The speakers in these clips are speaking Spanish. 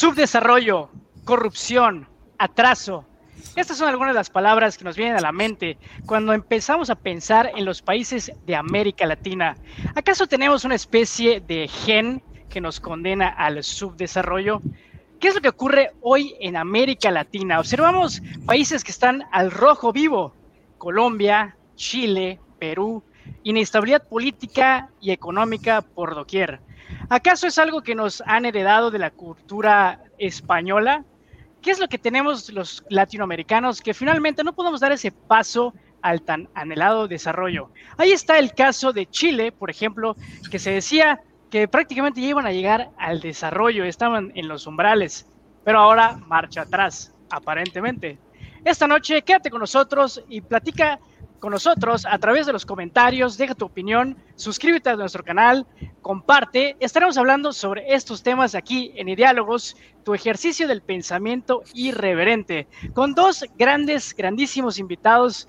Subdesarrollo, corrupción, atraso. Estas son algunas de las palabras que nos vienen a la mente cuando empezamos a pensar en los países de América Latina. ¿Acaso tenemos una especie de gen que nos condena al subdesarrollo? ¿Qué es lo que ocurre hoy en América Latina? Observamos países que están al rojo vivo. Colombia, Chile, Perú, inestabilidad política y económica por doquier. ¿Acaso es algo que nos han heredado de la cultura española? ¿Qué es lo que tenemos los latinoamericanos que finalmente no podemos dar ese paso al tan anhelado desarrollo? Ahí está el caso de Chile, por ejemplo, que se decía que prácticamente ya iban a llegar al desarrollo, estaban en los umbrales, pero ahora marcha atrás, aparentemente. Esta noche quédate con nosotros y platica con nosotros a través de los comentarios, deja tu opinión, suscríbete a nuestro canal, comparte. Estaremos hablando sobre estos temas aquí en Ideálogos, tu ejercicio del pensamiento irreverente, con dos grandes, grandísimos invitados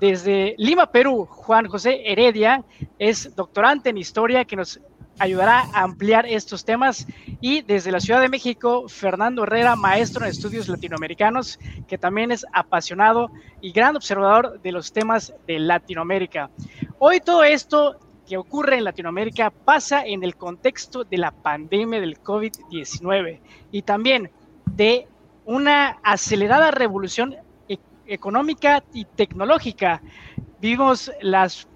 desde Lima, Perú. Juan José Heredia es doctorante en historia que nos ayudará a ampliar estos temas. Y desde la Ciudad de México, Fernando Herrera, maestro en estudios latinoamericanos, que también es apasionado y gran observador de los temas de Latinoamérica. Hoy todo esto que ocurre en Latinoamérica pasa en el contexto de la pandemia del COVID-19 y también de una acelerada revolución e-, económica y tecnológica. Vimos las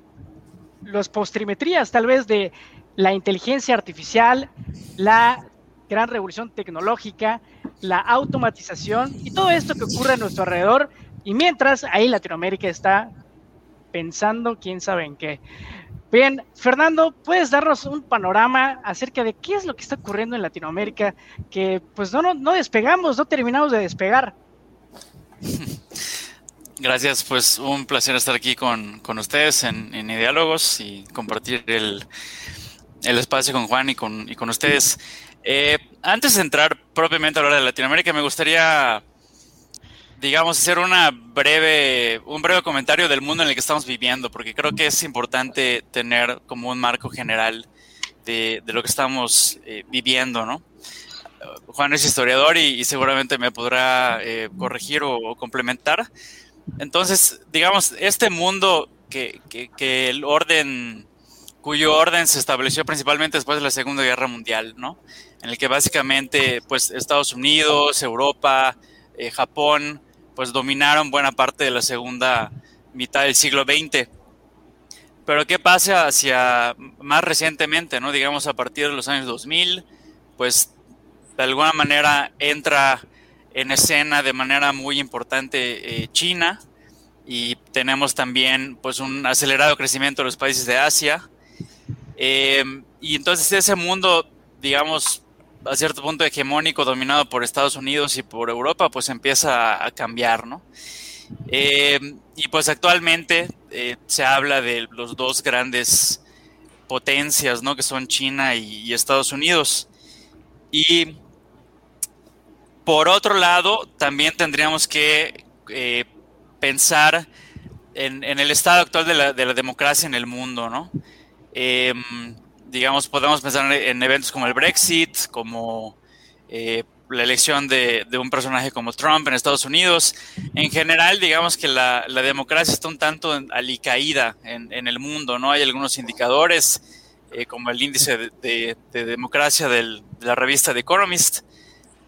los postrimetrías tal vez de la inteligencia artificial, la gran revolución tecnológica, la automatización y todo esto que ocurre a nuestro alrededor. Y mientras ahí Latinoamérica está pensando quién sabe en qué. Bien, Fernando, ¿puedes darnos un panorama acerca de qué es lo que está ocurriendo en Latinoamérica? Que pues no, no, despegamos, no terminamos de despegar. Gracias, pues un placer estar aquí con, ustedes en, en Diálogos y compartir el, el espacio con Juan y con, y con ustedes. Eh, antes de entrar propiamente a hablar de Latinoamérica, me gustaría, digamos, hacer una breve, un breve comentario del mundo en el que estamos viviendo, porque creo que es importante tener como un marco general de, de lo que estamos eh, viviendo, ¿no? Juan es historiador y, seguramente me podrá eh, corregir o, complementar. Entonces, digamos, este mundo que, que, que el orden cuyo orden se estableció principalmente después de la Segunda Guerra Mundial, ¿no? En el que básicamente, pues, Estados Unidos, Europa, eh, Japón, pues, dominaron buena parte de la segunda mitad del siglo XX. Pero ¿qué pasa hacia más recientemente, ¿no? Digamos, a partir de los años 2000, pues, de alguna manera entra en escena de manera muy importante eh, China y tenemos también, pues, un acelerado crecimiento de los países de Asia, Em, y entonces ese mundo, digamos, a cierto punto hegemónico, dominado por Estados Unidos y por Europa, pues empieza a cambiar, ¿no? Em, y pues actualmente eh, se habla de los dos grandes potencias, ¿no? Que son China y, Estados Unidos. Y por otro lado, también tendríamos que eh, pensar en, el estado actual de la democracia en el mundo, ¿no? Em, digamos, podemos pensar en eventos como el Brexit, como eh, la elección de, un personaje como Trump en Estados Unidos. En general, digamos que la, democracia está un tanto alicaída en, en, el mundo, ¿no? Hay algunos indicadores, eh, como el índice de, democracia de la revista The Economist,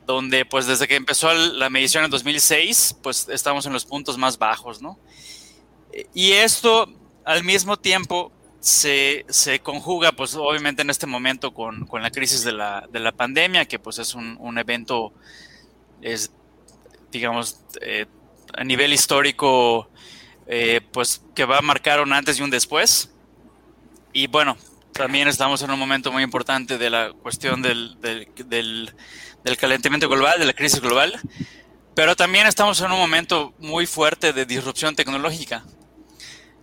donde pues desde que empezó la medición en 2006, pues estamos en los puntos más bajos, ¿no? Y esto al mismo tiempo se, se, conjuga, pues obviamente en este momento con, con la crisis de la, de la, pandemia, que pues es un, un evento, es, digamos, eh, a nivel histórico, eh, pues que va a marcar un antes y un después. Y bueno, también estamos en un momento muy importante de la cuestión del, del, del, calentamiento global, de la crisis global, pero también estamos en un momento muy fuerte de disrupción tecnológica.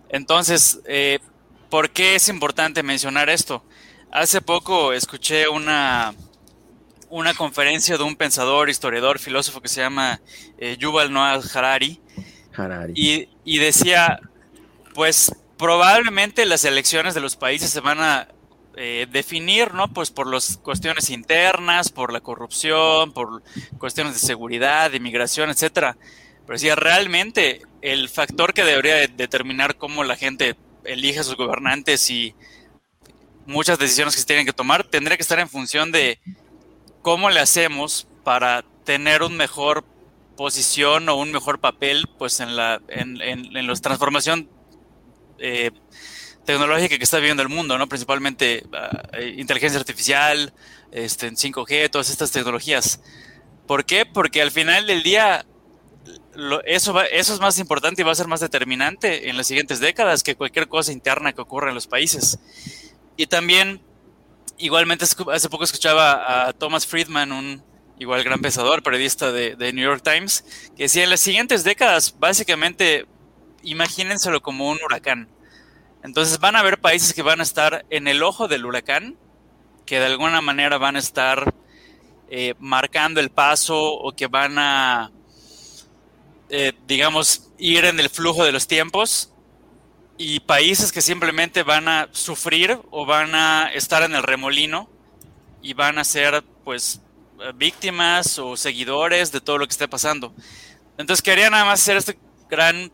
Entonces, eh, ¿Por qué es importante mencionar esto? Hace poco escuché una, una conferencia de un pensador, historiador, filósofo que se llama eh, Yuval Noah Harari. Harari. Y, y, decía, pues probablemente las elecciones de los países se van a eh, definir, ¿no? Pues por las cuestiones internas, por la corrupción, por cuestiones de seguridad, de inmigración, etcétera. Pero si realmente el factor que debería determinar cómo la gente elige a sus gobernantes y muchas decisiones que se tienen que tomar tendría que estar en función de cómo le hacemos para tener un mejor posición o un mejor papel pues en la en, en, la transformación eh, tecnológica que está viviendo el mundo, ¿no? Principalmente ah, eh, inteligencia artificial, este, 5G, todas estas tecnologías. ¿Por qué? Porque al final del día eso, eso es más importante y va a ser más determinante en las siguientes décadas que cualquier cosa interna que ocurra en los países. Y también, igualmente, hace poco escuchaba a Thomas Friedman, un igual gran pensador, periodista de, New York Times, que decía en las siguientes décadas, básicamente, imagínenselo como un huracán entonces van a haber países que van a estar en el ojo del huracán, que de alguna manera van a estar eh, marcando el paso o que van a, eh, digamos, ir en el flujo de los tiempos. Y países que simplemente van a sufrir o van a estar en el remolino y van a ser, pues, víctimas o seguidores de todo lo que esté pasando. Entonces quería nada más hacer este gran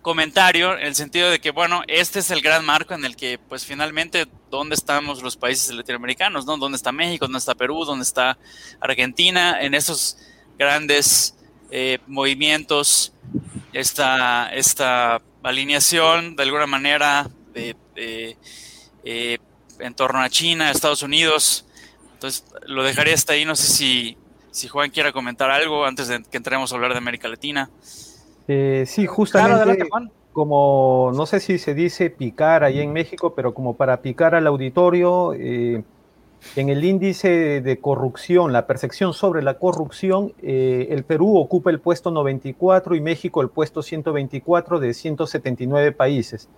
comentario en el sentido de que, bueno, este es el gran marco en el que, pues finalmente, ¿dónde estamos los países latinoamericanos? ¿no? ¿Dónde está México? ¿Dónde está Perú? ¿Dónde está Argentina? En esos grandes eh, movimientos, esta, esta alineación, de alguna manera, de, eh, en torno a China, Estados Unidos. Entonces, lo dejaría hasta ahí. No sé si, si Juan quiera comentar algo antes de que entremos a hablar de América Latina. Eh, sí, justamente como, no sé si se dice picar ahí en México, pero como para picar al auditorio, eh, en el índice de corrupción, la percepción sobre la corrupción, eh, el Perú ocupa el puesto 94 y México el puesto 124 de 179 países.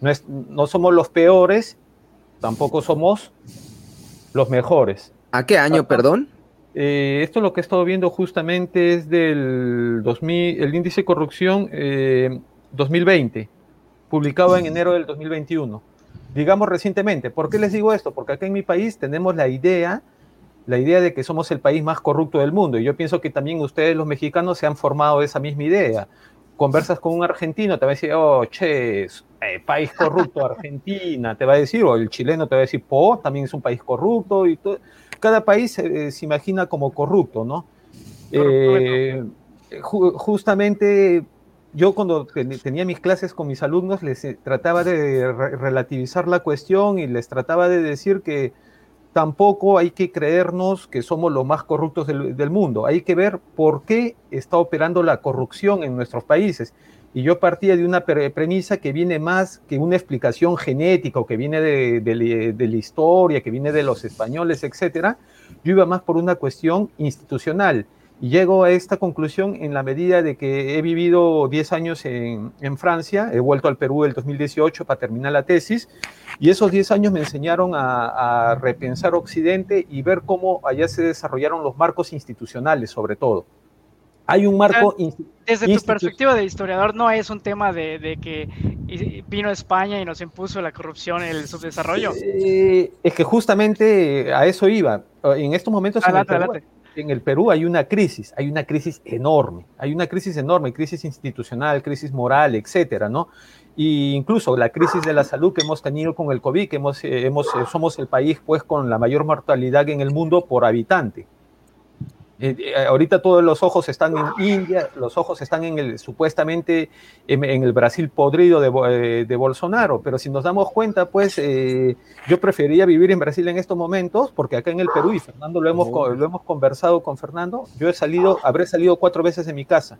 No, no somos los peores, tampoco somos los mejores. ¿A qué año, perdón? Eh, esto lo que he estado viendo justamente es del 2000, el índice de corrupción 2020, eh, publicado en enero del 2021. Digamos recientemente. ¿Por qué les digo esto? Porque acá en mi país tenemos la idea, la idea de que somos el país más corrupto del mundo. Y yo pienso que también ustedes, los mexicanos, se han formado esa misma idea. Conversas con un argentino, te va a decir, oh, che, eh, país corrupto, Argentina, te va a decir, o el chileno te va a decir, po, también es un país corrupto y todo cada país eh, se imagina como corrupto, ¿no? Eh, justamente yo cuando tenía mis clases con mis alumnos les eh, trataba de relativizar la cuestión y les trataba de decir que tampoco hay que creernos que somos los más corruptos del mundo. Hay que ver por qué está operando la corrupción en nuestros países y yo partía de una premisa que viene más que una explicación genética o que viene de, la historia, que viene de los españoles, etcétera. Yo iba más por una cuestión institucional. Y llego a esta conclusión en la medida de que he vivido 10 años en, Francia, he vuelto al Perú el 2018 para terminar la tesis, y esos 10 años me enseñaron a repensar Occidente y ver cómo allá se desarrollaron los marcos institucionales, sobre todo. Hay un marco. Desde tu perspectiva de historiador, no es un tema de, que vino a España y nos impuso la corrupción, el subdesarrollo. Eh, es que justamente a eso iba. En estos momentos en, el Perú, hay una crisis, hay una crisis enorme, hay una crisis enorme, crisis institucional, crisis moral, etcétera, ¿no? Y incluso la crisis de la salud que hemos tenido con el COVID, que hemos, eh, hemos, eh, somos el país pues con la mayor mortalidad en el mundo por habitante. Eh, eh, ahorita todos los ojos están en India, los ojos están en el supuestamente en, el Brasil podrido de, eh, de, Bolsonaro, pero si nos damos cuenta, pues yo preferiría vivir en Brasil en estos momentos, porque acá en el Perú, y Fernando lo hemos, lo hemos conversado con Fernando, yo he salido, habré salido cuatro veces de mi casa,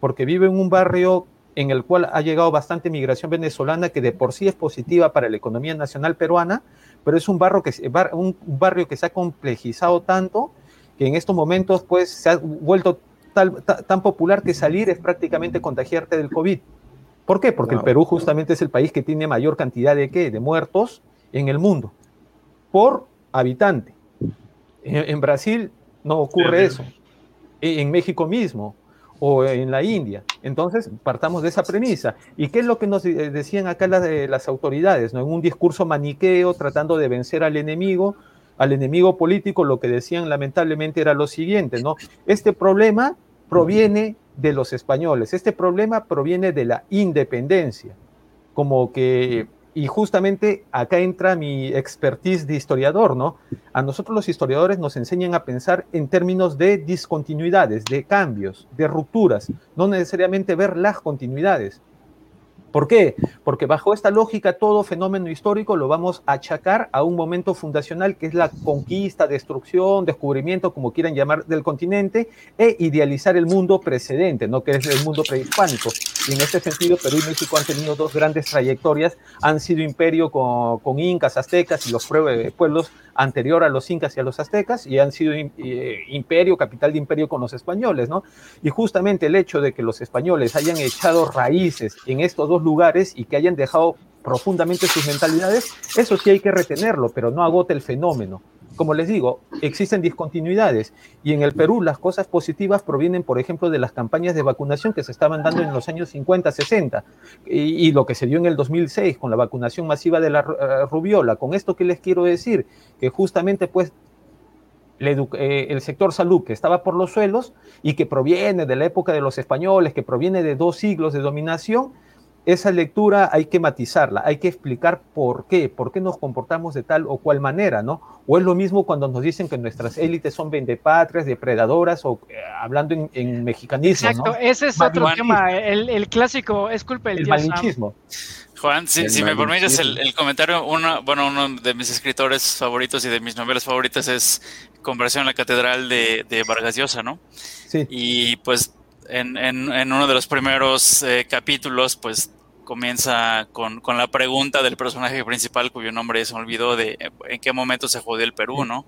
porque vivo en un barrio en el cual ha llegado bastante migración venezolana que de por sí es positiva para la economía nacional peruana, pero es un, barrio que, un barrio que se ha complejizado tanto que en estos momentos pues se ha vuelto tan popular que salir es prácticamente contagiarte del COVID. ¿Por qué? Porque el Perú justamente es el país que tiene mayor cantidad de, ¿qué? de muertos en el mundo por habitante. En, Brasil no ocurre eso. En México mismo. o en la India. Entonces, partamos de esa premisa. ¿Y qué es lo que nos decían acá las, las autoridades? ¿no? En un discurso maniqueo, tratando de vencer al enemigo, al enemigo político, lo que decían lamentablemente era lo siguiente, ¿no? Este problema proviene de los españoles, este problema proviene de la independencia, como que y justamente acá entra mi expertise de historiador, ¿no? A nosotros los historiadores nos enseñan a pensar en términos de discontinuidades, de cambios, de rupturas, no necesariamente ver las continuidades. ¿Por qué? Porque bajo esta lógica todo fenómeno histórico lo vamos a achacar a un momento fundacional que es la conquista, destrucción, descubrimiento, como quieran llamar, del continente e idealizar el mundo precedente, ¿no? que es el mundo prehispánico. Y en este sentido, Perú y México han tenido dos grandes trayectorias, han sido imperio con, con incas, aztecas y los pueblos anterior a los incas y a los aztecas y han sido eh, imperio, capital de imperio con los españoles, ¿no? Y justamente el hecho de que los españoles hayan echado raíces en estos dos lugares y que hayan dejado profundamente sus mentalidades, eso sí hay que retenerlo, pero no agota el fenómeno. Como les digo, existen discontinuidades y en el Perú las cosas positivas provienen, por ejemplo, de las campañas de vacunación que se estaban dando en los años 50, 60 y, lo que se dio en el 2006 con la vacunación masiva de la uh, rubiola. Con esto, ¿qué les quiero decir? Que justamente pues eh, el sector salud que estaba por los suelos y que proviene de la época de los españoles, que proviene de dos siglos de dominación, esa lectura hay que matizarla, hay que explicar por qué, por qué nos comportamos de tal o cual manera, ¿no? O es lo mismo cuando nos dicen que nuestras élites son vendepatrias, depredadoras, o eh, hablando en, mexicanismo. Exacto, ese es otro tema, el, clásico, es culpa del el malichismo. Juan, si, me permites el, el, comentario, uno, bueno, uno de mis escritores favoritos y de mis novelas favoritas es Conversión en la Catedral de, de Vargas Llosa, ¿no? Sí. Y pues en, en, uno de los primeros eh, capítulos, pues comienza con, la pregunta del personaje principal, cuyo nombre se me olvidó, de eh, en qué momento se jodió el Perú, ¿no?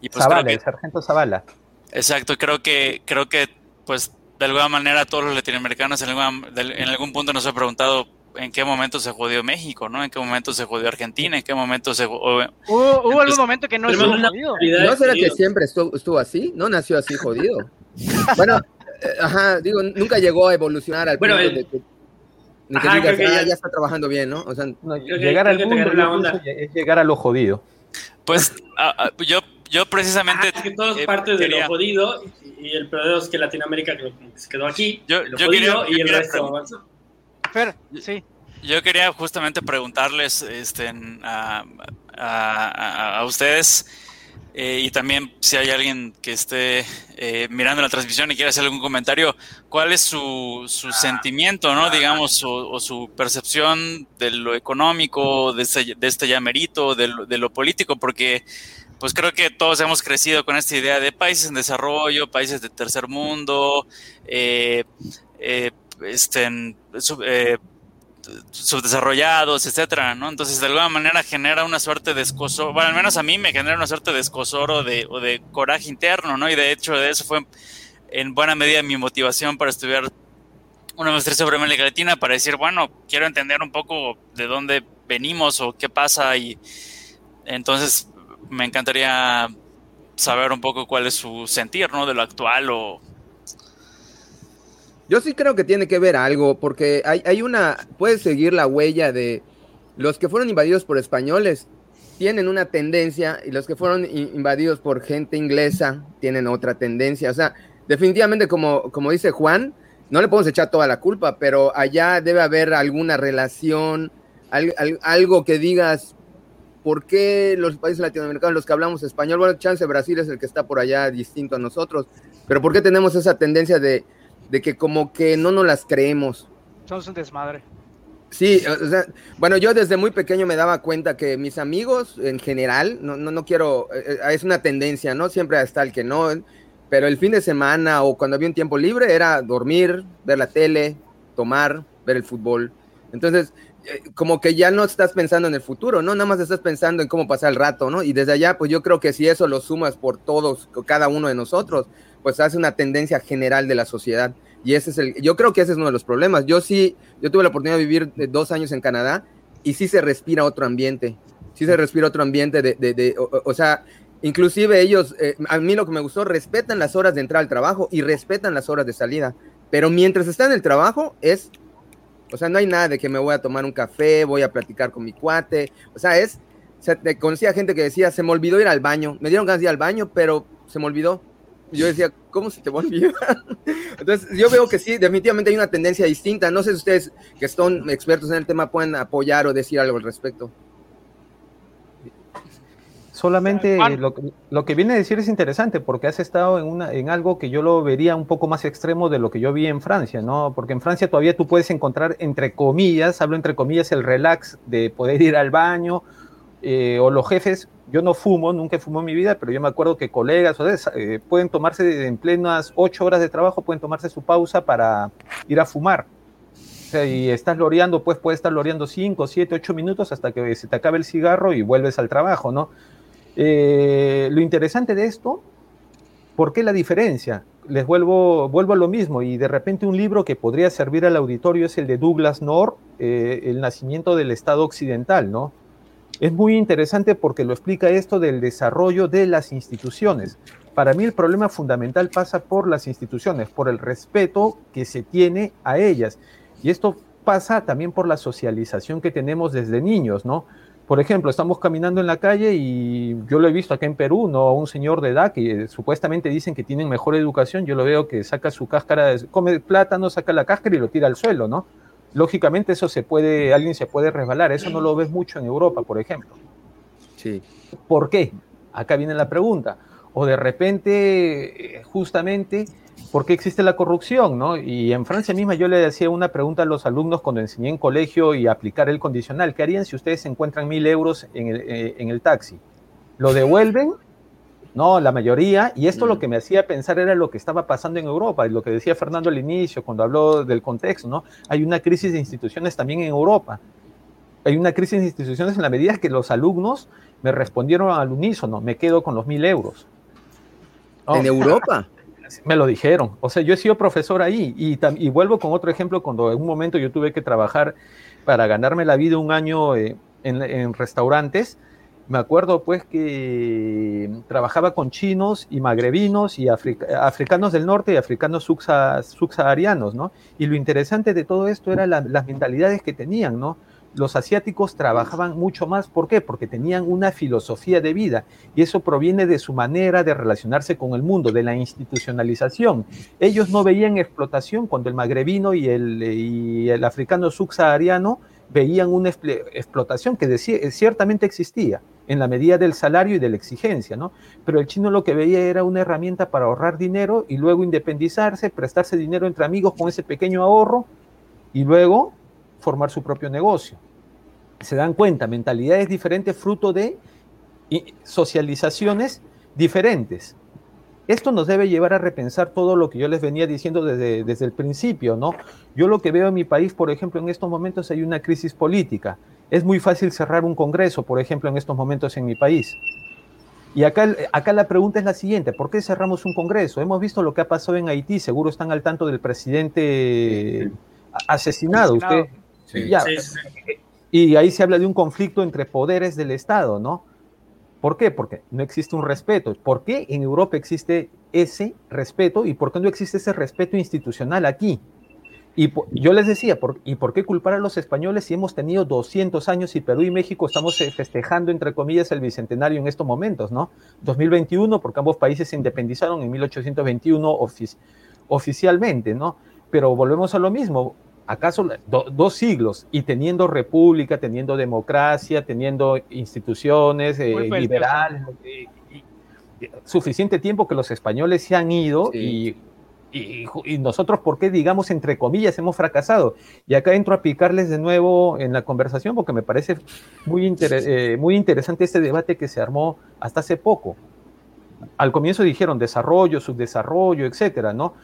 Y pues Zavala, el sargento Zavala. Exacto, creo que, creo que, pues, de alguna manera todos los latinoamericanos en, en algún punto nos han preguntado en qué momento se jodió México, ¿no? En qué momento se jodió Argentina, en qué momento se... Hubo, hubo algún momento que no estuvo jodido. ¿No será que siempre estuvo, estuvo así? ¿No nació así jodido? bueno, ajá, digo, nunca llegó a evolucionar al punto de que, ah, ya, está trabajando bien, ¿no? O sea, llegar al mundo es llegar a lo jodido. Pues yo, yo precisamente... Ah, que todos eh, partes de lo jodido y el problema es que Latinoamérica se quedó aquí, yo, yo quería, y el resto Pero, sí. Yo quería justamente preguntarles este, a, a, a ustedes eh, y también si hay alguien que esté eh, mirando la transmisión y quiere hacer algún comentario, ¿cuál es su, su sentimiento, no digamos, o, su percepción de lo económico, de este, de este ya merito, de lo, de lo político? Porque pues creo que todos hemos crecido con esta idea de países en desarrollo, países de tercer mundo, eh, este, subdesarrollados, etcétera, ¿no? Entonces, de alguna manera genera una suerte de escosor, bueno, al menos a mí me genera una suerte de escosor o de, o de coraje interno, ¿no? Y de hecho, de eso fue en buena medida mi motivación para estudiar una maestría sobre América para decir, bueno, quiero entender un poco de dónde venimos o qué pasa y entonces me encantaría saber un poco cuál es su sentir, ¿no? De lo actual o yo sí creo que tiene que ver algo, porque hay, hay una, puedes seguir la huella de los que fueron invadidos por españoles, tienen una tendencia, y los que fueron invadidos por gente inglesa tienen otra tendencia. O sea, definitivamente, como, como dice Juan, no le podemos echar toda la culpa, pero allá debe haber alguna relación, algo que digas, ¿por qué los países latinoamericanos, los que hablamos español, bueno, chance Brasil es el que está por allá distinto a nosotros, pero ¿por qué tenemos esa tendencia de de que como que no nos las creemos. Somos un desmadre. Sí, o sea, bueno, yo desde muy pequeño me daba cuenta que mis amigos en general, no, no, no quiero, eh, eh, es una tendencia, ¿no? Siempre hasta el que no, pero el fin de semana o cuando había un tiempo libre era dormir, ver la tele, tomar, ver el fútbol. Entonces, eh, como que ya no estás pensando en el futuro, ¿no? Nada más estás pensando en cómo pasar el rato, ¿no? Y desde allá, pues yo creo que si eso lo sumas por todos, cada uno de nosotros, pues hace una tendencia general de la sociedad. Y ese es el, yo creo que ese es uno de los problemas. Yo sí, yo tuve la oportunidad de vivir dos años en Canadá y sí se respira otro ambiente, sí se respira otro ambiente de, de, de o, sea, inclusive ellos, eh, a mí lo que me gustó, respetan las horas de entrar al trabajo y respetan las horas de salida. Pero mientras está en el trabajo es, o sea, no hay nada de que me voy a tomar un café, voy a platicar con mi cuate, o sea, es, o conocía gente que decía, se me olvidó ir al baño, me dieron ganas de ir al baño, pero se me olvidó. Yo decía, ¿cómo se te va a olvidar? Entonces, yo veo que sí, definitivamente hay una tendencia distinta. No sé si ustedes, que son expertos en el tema, pueden apoyar o decir algo al respecto. Solamente lo, que viene a decir es interesante porque has estado en, una, en algo que yo lo vería un poco más extremo de lo que yo vi en Francia, ¿no? Porque en Francia todavía tú puedes encontrar, entre comillas, hablo entre comillas, el relax de poder ir al baño eh, o los jefes. Yo no fumo, nunca fumo en mi vida, pero yo me acuerdo que colegas eh, pueden tomarse en plenas ocho horas de trabajo, pueden tomarse su pausa para ir a fumar. Y estás loreando, pues puedes estar loreando cinco, siete, ocho minutos hasta que se te acabe el cigarro y vuelves al trabajo, ¿no? Eh, lo interesante de esto, ¿por qué la diferencia? Les vuelvo, vuelvo a lo mismo y de repente un libro que podría servir al auditorio es el de Douglas North, eh, El nacimiento del Estado Occidental, ¿no? Es muy interesante porque lo explica esto del desarrollo de las instituciones. Para mí el problema fundamental pasa por las instituciones, por el respeto que se tiene a ellas. Y esto pasa también por la socialización que tenemos desde niños, ¿no? Por ejemplo, estamos caminando en la calle y yo lo he visto acá en Perú, ¿no? Un señor de edad que supuestamente dicen que tienen mejor educación, yo lo veo que saca su cáscara, come plátano, saca la cáscara y lo tira al suelo, ¿no? Lógicamente eso se puede, alguien se puede resbalar, eso no lo ves mucho en Europa, por ejemplo. Sí. ¿Por qué? Acá viene la pregunta. O de repente, eh, justamente, ¿por qué existe la corrupción? ¿no? Y en Francia misma yo le hacía una pregunta a los alumnos cuando enseñé en colegio y aplicar el condicional. ¿Qué harían si ustedes encuentran mil euros en el, eh, en el taxi? ¿Lo devuelven? No, la mayoría. Y esto lo mm. que me hacía pensar era lo que estaba pasando en Europa, y lo que decía Fernando al inicio, cuando habló del contexto, ¿no? Hay una crisis de instituciones también en Europa. Hay una crisis de instituciones en la medida que los alumnos me respondieron al unísono, me quedo con los mil euros. ¿En Europa? Me lo dijeron. O sea, yo he sido profesor ahí y, y, vuelvo con otro ejemplo cuando en un momento yo tuve que trabajar para ganarme la vida un año eh, en, restaurantes. Me acuerdo pues que trabajaba con chinos y magrebinos y africanos del norte y africanos subsaharianos, ¿no? Y lo interesante de todo esto era las mentalidades que tenían, ¿no? los asiáticos trabajaban mucho más. ¿Por qué? Porque tenían una filosofía de vida y eso proviene de su manera de relacionarse con el mundo, de la institucionalización. Ellos no veían explotación cuando el magrebino y el, y el africano subsahariano veían una explotación que ciertamente existía en la medida del salario y de la exigencia, ¿no? Pero el chino lo que veía era una herramienta para ahorrar dinero y luego independizarse, prestarse dinero entre amigos con ese pequeño ahorro y luego formar su propio negocio. Se dan cuenta, mentalidades diferentes fruto de socializaciones diferentes. Esto nos debe llevar a repensar todo lo que yo les venía diciendo desde, desde el principio, ¿no? Yo lo que veo en mi país, por ejemplo, en estos momentos hay una crisis política. Es muy fácil cerrar un congreso, por ejemplo, en estos momentos en mi país. Y acá, acá la pregunta es la siguiente, ¿por qué cerramos un congreso? Hemos visto lo que ha pasado en Haití, seguro están al tanto del presidente asesinado. Usted, y ahí se habla de un conflicto entre poderes del Estado, ¿no? ¿Por qué? Porque no existe un respeto. ¿Por qué en Europa existe ese respeto y por qué no existe ese respeto institucional aquí? Y yo les decía, ¿y por qué culpar a los españoles si hemos tenido 200 años y Perú y México estamos eh, festejando, entre comillas, el bicentenario en estos momentos, ¿no? 2021, porque ambos países se independizaron en 1821 oficialmente, ¿no? Pero volvemos a lo mismo, ¿Acaso dos siglos y teniendo república, teniendo democracia, teniendo instituciones eh, liberales, eh, suficiente tiempo que los españoles se han ido y, nosotros, ¿por qué, digamos, entre comillas, hemos fracasado? Y acá entro a picarles de nuevo en la conversación porque me parece muy, eh, muy interesante este debate que se armó hasta hace poco. Al comienzo dijeron desarrollo, subdesarrollo, etcétera, ¿no?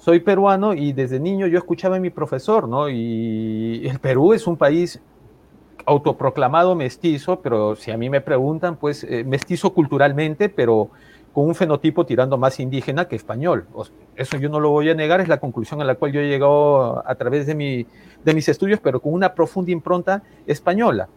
soy peruano y desde niño yo escuchaba a mi profesor, ¿no? Y el Perú es un país autoproclamado mestizo, pero si a mí me preguntan, pues eh, mestizo culturalmente, pero con un fenotipo tirando más indígena que español. eso yo no lo voy a negar, es la conclusión a la cual yo he llegado a través de, mi, de mis estudios, pero con una profunda impronta española.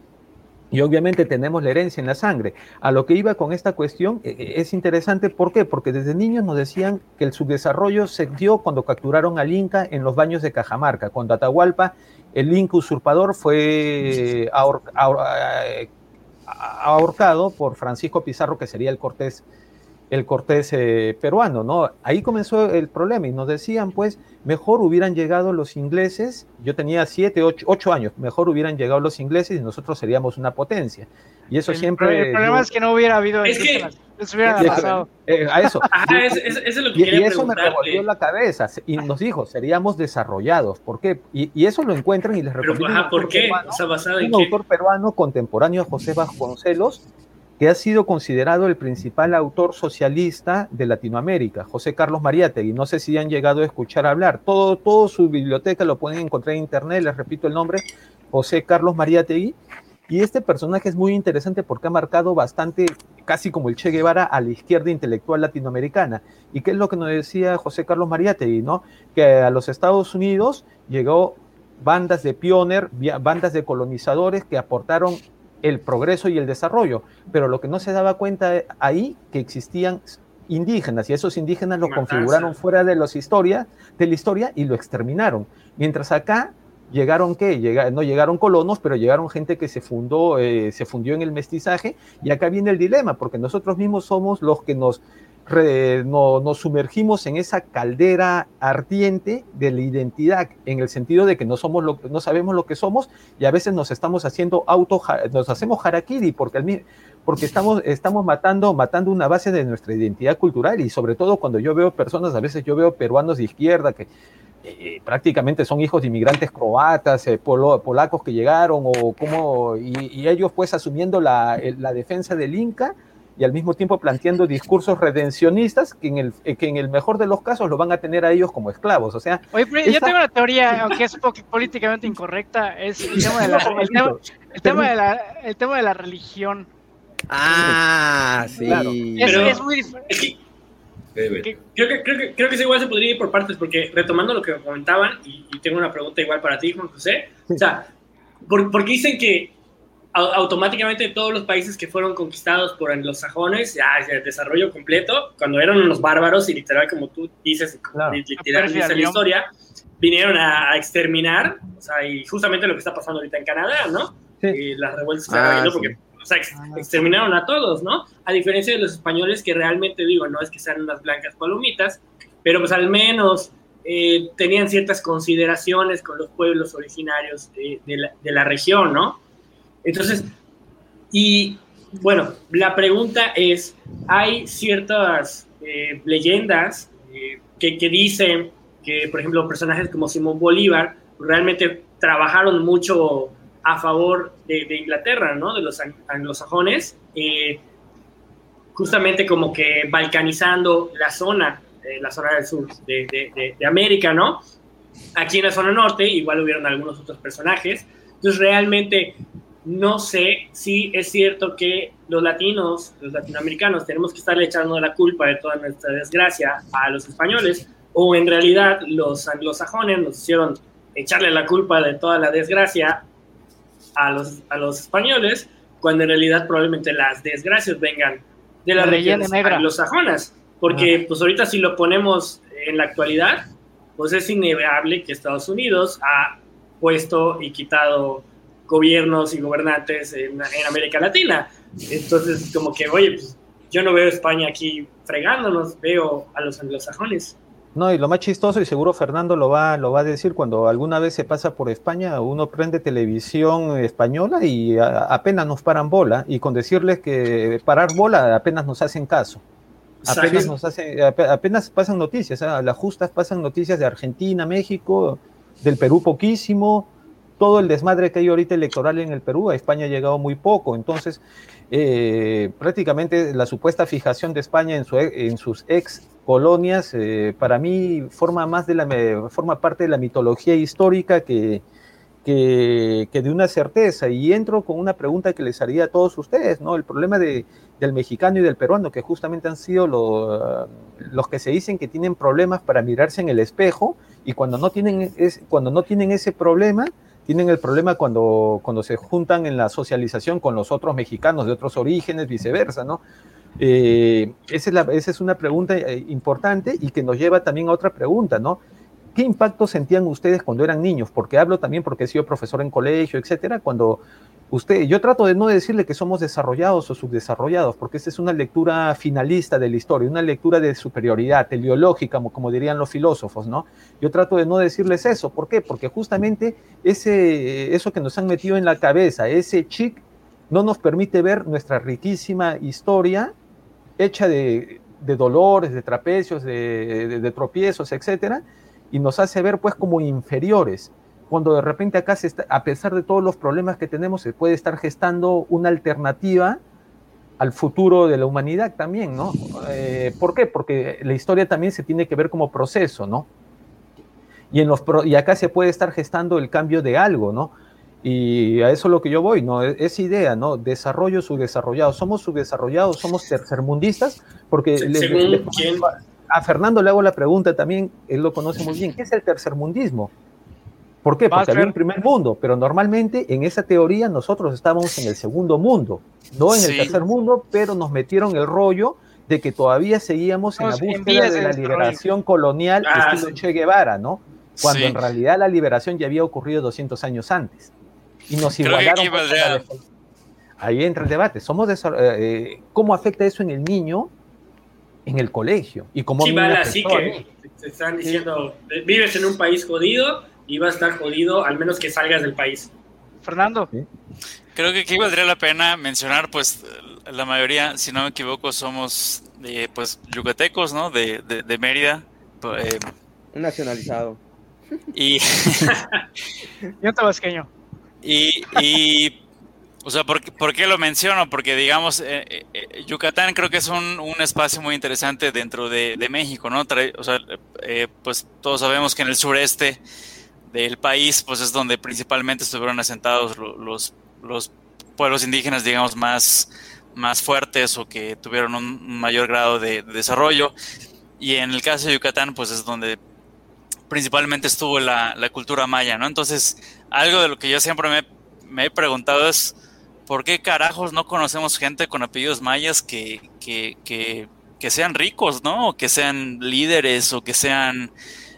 y obviamente tenemos la herencia en la sangre. A lo que iba con esta cuestión e, e, es interesante, ¿por qué? Porque desde niños nos decían que el subdesarrollo se dio cuando capturaron al Inca en los baños de Cajamarca, cuando Atahualpa, el Inca usurpador, fue ahorcado por Francisco Pizarro, que sería el Cortés el Cortés eh, peruano, ¿no? Ahí comenzó el problema y nos decían, pues, mejor hubieran llegado los ingleses, yo tenía siete, ocho, ocho años, mejor hubieran llegado los ingleses y nosotros seríamos una potencia. Y eso siempre... El problema es que no hubiera habido... Es que... Eso hubiera pasado. Eh, a eso. es, es, lo que y, y, eso me revolvió la cabeza y nos dijo, seríamos desarrollados. ¿Por qué? Y, y eso lo encuentran y les recomiendo. ¿por qué? Peruano, un autor peruano contemporáneo a José Vasconcelos, que ha sido considerado el principal autor socialista de Latinoamérica, José Carlos Mariátegui. No sé si han llegado a escuchar hablar. Todo, su biblioteca lo pueden encontrar en internet, les repito el nombre, José Carlos Mariátegui. Y este personaje es muy interesante porque ha marcado bastante, casi como el Che Guevara, a la izquierda intelectual latinoamericana. ¿Y qué es lo que nos decía José Carlos Mariátegui? ¿no? Que a los Estados Unidos llegó bandas de pioner, bandas de colonizadores que aportaron el progreso y el desarrollo, pero lo que no se daba cuenta ahí que existían indígenas y esos indígenas lo configuraron fuera de los historia, de la historia y lo exterminaron. Mientras acá llegaron qué? no llegaron colonos, pero llegaron gente que se fundó, eh, se fundió en el mestizaje y acá viene el dilema, porque nosotros mismos somos los que nos no, nos sumergimos en esa caldera ardiente de la identidad, en el sentido de que no, somos lo, no sabemos lo que somos y a veces nos estamos haciendo auto, nos hacemos harakiri porque, porque estamos, estamos matando, matando una base de nuestra identidad cultural y sobre todo cuando yo veo personas, a veces yo veo peruanos de izquierda que eh, prácticamente son hijos de inmigrantes croatas, eh, polacos que llegaron o como, y, ellos pues asumiendo la, la defensa del Inca y al mismo tiempo planteando discursos redencionistas que en el, eh, que en el mejor de los casos lo van a tener a ellos como esclavos. O sea, Oye, yo tengo una teoría, aunque es políticamente incorrecta, es el tema de la, el tema, de la, el tema de la religión. Ah, sí. Es, muy diferente. creo, que, creo, que, creo que igual se podría ir por partes, porque retomando lo que comentaban, y, tengo una pregunta igual para ti, Juan José, o sea, ¿por, porque dicen que automáticamente todos los países que fueron conquistados por anglosajones, ya, el desarrollo completo, cuando eran unos bárbaros y literal, como tú dices, literal, dice la historia, vinieron a, exterminar, o sea, y justamente lo que está pasando ahorita en Canadá, ¿no? Sí. las revueltas están ah, porque, o sea, ah, exterminaron a todos, ¿no? A diferencia de los españoles que realmente, digo, no es que sean unas blancas palomitas, pero pues al menos eh, tenían ciertas consideraciones con los pueblos originarios de, la, de la región, ¿no? Entonces, y bueno, la pregunta es, hay ciertas eh, leyendas eh, que, que, dicen que, por ejemplo, personajes como Simón Bolívar realmente trabajaron mucho a favor de, Inglaterra, ¿no? De los anglosajones, eh, justamente como que balcanizando la zona, la zona del sur de, de, de América, ¿no? Aquí en la zona norte igual hubieron algunos otros personajes. Entonces, realmente no sé si es cierto que los latinos, los latinoamericanos, tenemos que estarle echando la culpa de toda nuestra desgracia a los españoles, o en realidad los anglosajones nos hicieron echarle la culpa de toda la desgracia a los, a los españoles, cuando en realidad probablemente las desgracias vengan de las regiones anglosajonas. Porque pues ahorita si lo ponemos en la actualidad, pues es inevitable que Estados Unidos ha puesto y quitado gobiernos y gobernantes en, América Latina. Entonces, como que, oye, pues yo no veo a España aquí fregándonos, veo a los anglosajones. No, y lo más chistoso, y seguro Fernando lo va, lo va a decir, cuando alguna vez se pasa por España, uno prende televisión española y apenas nos paran bola, y con decirles que parar bola apenas nos hacen caso. Apenas, nos hacen, apenas pasan noticias, a las justas pasan noticias de Argentina, México, del Perú poquísimo, todo el desmadre que hay ahorita electoral en el Perú, a España ha llegado muy poco. Entonces, eh, prácticamente la supuesta fijación de España en, su, en sus ex colonias, eh, para mí forma más de la forma parte de la mitología histórica que, que, de una certeza. Y entro con una pregunta que les haría a todos ustedes, ¿no? El problema de, del mexicano y del peruano, que justamente han sido los que se dicen que tienen problemas para mirarse en el espejo, y cuando no tienen, es, cuando no tienen ese problema, tienen el problema cuando, cuando se juntan en la socialización con los otros mexicanos de otros orígenes, viceversa, ¿no? Eh, esa, es esa, es una pregunta eh, importante y que nos lleva también a otra pregunta, ¿no? ¿Qué impacto sentían ustedes cuando eran niños? Porque hablo también porque he sido profesor en colegio, etcétera, cuando usted, yo trato de no decirle que somos desarrollados o subdesarrollados, porque esta es una lectura finalista de la historia, una lectura de superioridad teleológica, como, dirían los filósofos, ¿no? Yo trato de no decirles eso, ¿por qué? Porque justamente ese, eso que nos han metido en la cabeza, ese chic, no nos permite ver nuestra riquísima historia hecha de, dolores, de trapecios, de, de, de tropiezos, etcétera, y nos hace ver pues como inferiores cuando de repente acá, se está, a pesar de todos los problemas que tenemos, se puede estar gestando una alternativa al futuro de la humanidad también, ¿no? Eh, ¿Por qué? Porque la historia también se tiene que ver como proceso, ¿no? Y, en los y acá se puede estar gestando el cambio de algo, ¿no? Y a eso es lo que yo voy, ¿no? E-, Esa idea, ¿no? Desarrollo, subdesarrollado. Somos subdesarrollados, somos tercermundistas, porque Se- le- según le- quién. a Fernando le hago la pregunta también, él lo conoce muy bien. ¿Qué es el tercermundismo? ¿Por qué? Porque había un primer mundo, pero normalmente en esa teoría nosotros estábamos en el segundo mundo, no en el tercer mundo, pero nos metieron el rollo de que todavía seguíamos en la búsqueda de la liberación colonial Ah, estilo sí. Che Guevara, ¿no? Cuando Sí. en realidad la liberación ya había ocurrido 200 años antes. Y nos igualaron. Ahí entra el debate. Somos eh, eh, ¿Cómo afecta eso en el niño en el colegio? Y cómo Sí, vale, así que te están diciendo, vives en un país jodido vas a estar jodido al menos que salgas del país. Fernando, Creo que aquí valdría la pena mencionar, pues, la mayoría, si no me equivoco, somos eh, pues yucatecos, ¿no? De, de, de Mérida. eh, Un nacionalizado. y, yo tabasqueño. y, y, o sea, ¿por, qué- por qué lo menciono? Porque, digamos, eh, eh, eh, Yucatán creo que es un, un espacio muy interesante dentro de, de México, ¿no? Trae- o sea, eh, pues todos sabemos que en el sureste del país, pues es donde principalmente estuvieron asentados lo- los, los pueblos indígenas, digamos, más, más fuertes o que tuvieron un mayor grado de, de desarrollo. Y en el caso de Yucatán, pues es donde principalmente estuvo la, la cultura maya, ¿no? Entonces, algo de lo que yo siempre me, me he preguntado es, ¿por qué carajos no conocemos gente con apellidos mayas que, que, que, que sean ricos, ¿no? O que sean líderes o que sean,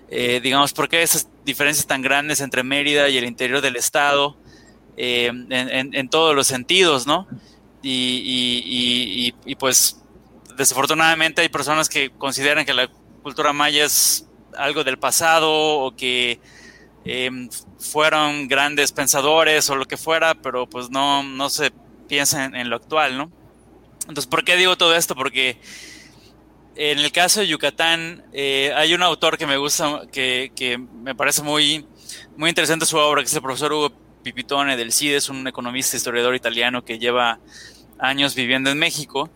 eh, digamos, ¿por qué esas diferencias tan grandes entre Mérida y el interior del estado? eh, en, todos los sentidos, ¿no? Y, pues desafortunadamente hay personas que consideran que la cultura maya es algo del pasado o que eh, fueron grandes pensadores o lo que fuera, pero pues no, no se piensa en, en lo actual, ¿no? Entonces, ¿por qué digo todo esto? Porque en el caso de Yucatán eh, hay un autor que me gusta, que, me parece muy, muy interesante su obra, que es el profesor Hugo Pipitone del CIDE, es un economista historiador italiano que lleva años viviendo en México,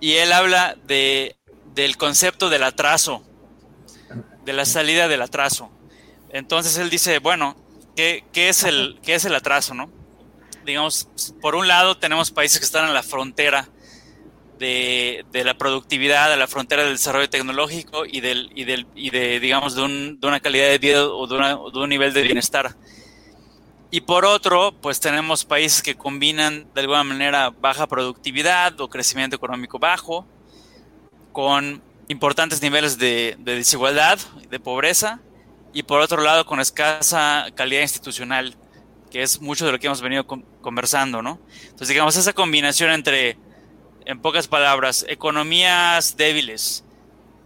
y él habla de, del concepto del atraso, de la salida del atraso. Entonces él dice, bueno, ¿qué, qué es, el, qué es el atraso? ¿no? Digamos, por un lado tenemos países que están en la frontera de, de la productividad, a la frontera del desarrollo tecnológico y, del, y, del, y de, digamos, de, un, de una calidad de vida o de, una, de un nivel de bienestar. Y por otro, pues tenemos países que combinan de alguna manera baja productividad o crecimiento económico bajo con importantes niveles de, de desigualdad, de pobreza, y por otro lado con escasa calidad institucional, que es mucho de lo que hemos venido con- conversando, ¿no? Entonces, digamos, esa combinación entre, en pocas palabras, economías débiles,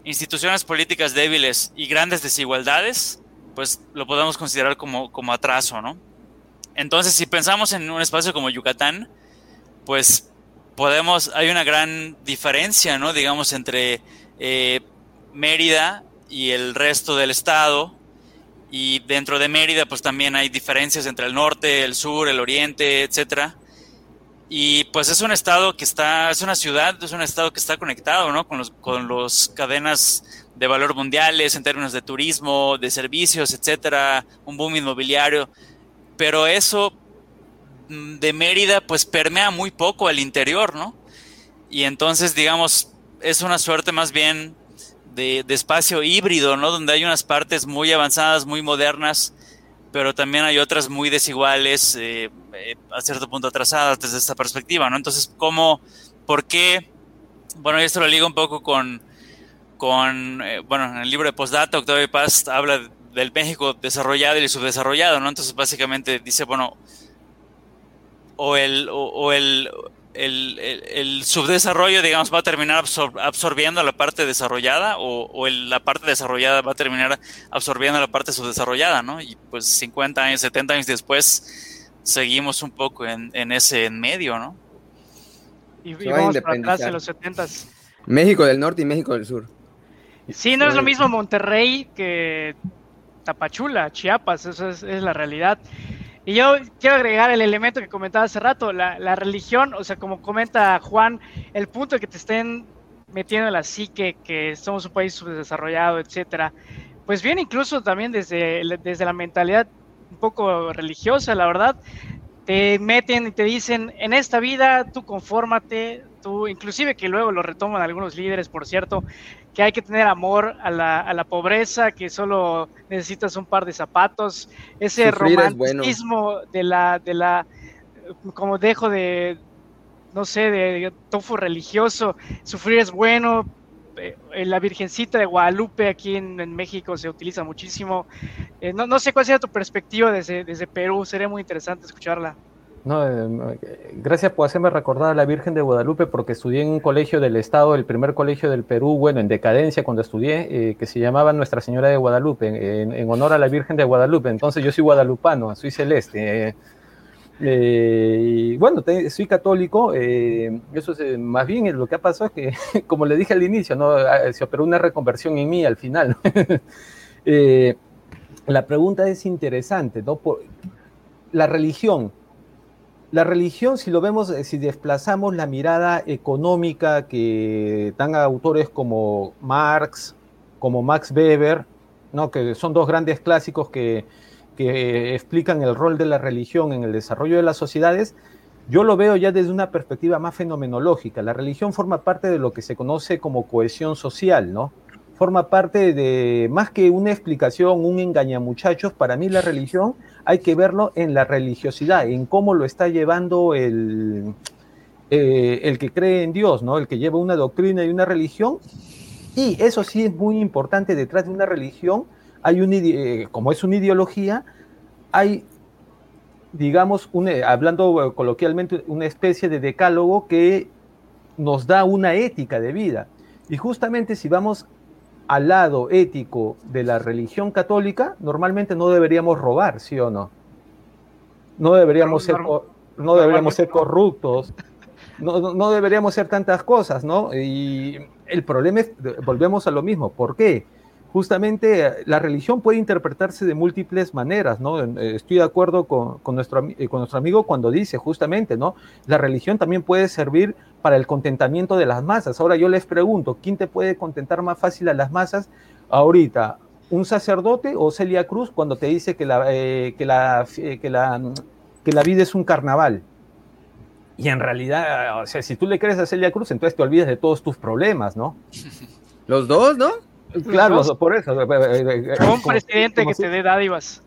instituciones políticas débiles y grandes desigualdades, pues lo podemos considerar como, como atraso, ¿no? Entonces, si pensamos en un espacio como Yucatán, pues podemos, hay una gran diferencia, ¿no? Digamos, entre eh, Mérida y el resto del estado. Y dentro de Mérida, pues también hay diferencias entre el norte, el sur, el oriente, etcétera. Y pues es un estado que está, es una ciudad, es un estado que está conectado, ¿no? Con los, con los cadenas de valor mundiales en términos de turismo, de servicios, etcétera, un boom inmobiliario. Pero eso mm, de Mérida, pues permea muy poco al interior, ¿no? Y entonces, digamos, es una suerte más bien de, de espacio híbrido, ¿no? Donde hay unas partes muy avanzadas, muy modernas, pero también hay otras muy desiguales, eh, eh, a cierto punto atrasadas desde esta perspectiva, ¿no? Entonces, ¿cómo, por qué? Bueno, esto lo ligo un poco con, con bueno, en el libro de Postdata, Octavio Paz habla del México desarrollado y subdesarrollado, ¿no? Entonces, básicamente dice, bueno, o el, o, el, el, subdesarrollo, digamos, va a terminar absorbiendo la parte desarrollada o, la parte desarrollada va a terminar absorbiendo la parte subdesarrollada, ¿no? Y pues 50 años, 70 años después seguimos un poco en, ese en medio, ¿no? Y, vamos para atrás en los 70 México del norte y México del sur. Sí, no es lo mismo Monterrey que Tapachula, Chiapas, eso es la realidad. Y yo quiero agregar el elemento que comentaba hace rato, la, religión, o sea, como comenta Juan, el punto de que te estén metiendo en la psique, que somos un país subdesarrollado, etcétera, pues viene incluso también desde, desde la mentalidad un poco religiosa, la verdad. Te meten y te dicen, en esta vida tú confórmate, tú, inclusive que luego lo retoman algunos líderes, por cierto, que hay que tener amor a la, a la pobreza, que solo necesitas un par de zapatos, ese romanticismo de la, de la, como dejo de, no sé, de tofu religioso, sufrir es bueno, eh, la Virgencita de Guadalupe aquí en, México se utiliza muchísimo. Eh, no, no, sé cuál sea tu perspectiva desde, desde Perú, sería muy interesante escucharla. No, eh, gracias por hacerme recordar a la Virgen de Guadalupe porque estudié en un colegio del Estado, el primer colegio del Perú, bueno, en decadencia cuando estudié, eh, que se llamaba Nuestra Señora de Guadalupe, en, honor a la Virgen de Guadalupe. Entonces yo soy guadalupano, soy celeste. Eh, y bueno, soy católico, eso es, más bien lo que ha pasado es que, como le dije al inicio, ¿no? Ah, se operó una reconversión en mí al final. la pregunta es interesante, ¿no? La religión, la religión, si lo vemos, eh, si desplazamos la mirada económica que dan autores como Marx, como Max Weber, que son dos grandes clásicos que, que explican el rol de la religión en el desarrollo de las sociedades, yo lo veo ya desde una perspectiva más fenomenológica. La religión forma parte de lo que se conoce como cohesión social, ¿no? Forma parte de, más que una explicación, un engañamuchachos, para mí la religión hay que verlo en la religiosidad, en cómo lo está llevando el, eh, el que cree en Dios, ¿no? El que lleva una doctrina y una religión. Y eso sí es muy importante, detrás de una religión hay un, eh, como es una ideología, hay, digamos, eh, hablando coloquialmente, una especie de decálogo que nos da una ética de vida. Y justamente si vamos al lado ético de la religión católica, normalmente no deberíamos robar, ¿sí o no? No deberíamos ser, no deberíamos ser corruptos, no, no, deberíamos ser tantas cosas, ¿no? Y el problema es, volvemos a lo mismo, ¿por qué? Justamente eh, la religión puede interpretarse de múltiples maneras, ¿no? Eh, estoy de acuerdo con, nuestro, eh, con nuestro amigo cuando dice justamente, ¿no? La religión también puede servir para el contentamiento de las masas. Ahora yo les pregunto, ¿quién te puede contentar más fácil a las masas ahorita? ¿Un sacerdote o Celia Cruz cuando te dice que la, que la, que la, que la vida es un carnaval? Y en realidad, o sea, si tú le crees a Celia Cruz, entonces te olvidas de todos tus problemas, ¿no? Los dos, ¿no? Claro, por eso. Un eh, eh, presidente que te dé dádivas.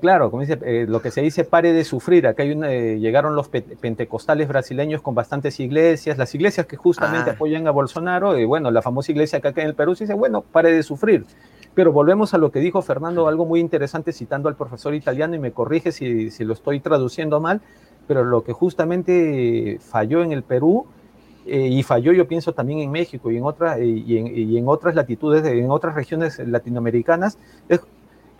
Claro, como dice, eh, lo que se dice pare de sufrir. Acá hay llegaron los pentecostales brasileños con bastantes iglesias, las iglesias que justamente ah. apoyan a Bolsonaro, y bueno, la famosa iglesia acá en el Perú se dice, bueno, pare de sufrir. Pero volvemos a lo que dijo Fernando, algo muy interesante citando al profesor italiano, y me corrige si, si lo estoy traduciendo mal, pero lo que justamente falló en el Perú eh, y falló, yo pienso, también en México y en, otra, eh, y en, y en otras latitudes, en otras regiones latinoamericanas, es,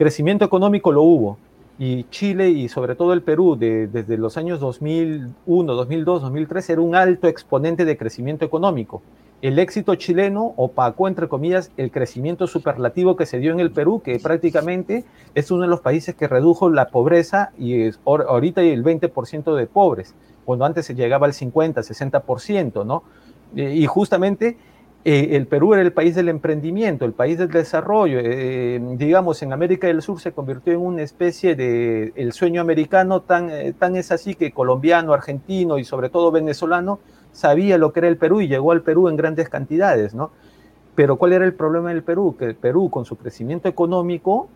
crecimiento económico lo hubo. Y Chile y sobre todo el Perú, desde los años 2001, 2002, 2003, era un alto exponente de crecimiento económico. El éxito chileno opacó, entre comillas, el crecimiento superlativo que se dio en el Perú, que prácticamente es uno de los países que redujo la pobreza y es, ahorita hay el 20% de pobres cuando antes se llegaba al 50, 60%, ¿no? Eh, y justamente eh, el Perú era el país del emprendimiento, el país del desarrollo. Eh, digamos, en América del Sur se convirtió en una especie de el sueño americano, tan, tan es así que colombiano, argentino y sobre todo venezolano sabía lo que era el Perú y llegó al Perú en grandes cantidades, ¿no? Pero ¿cuál era el problema del Perú? Que el Perú, con su crecimiento económico,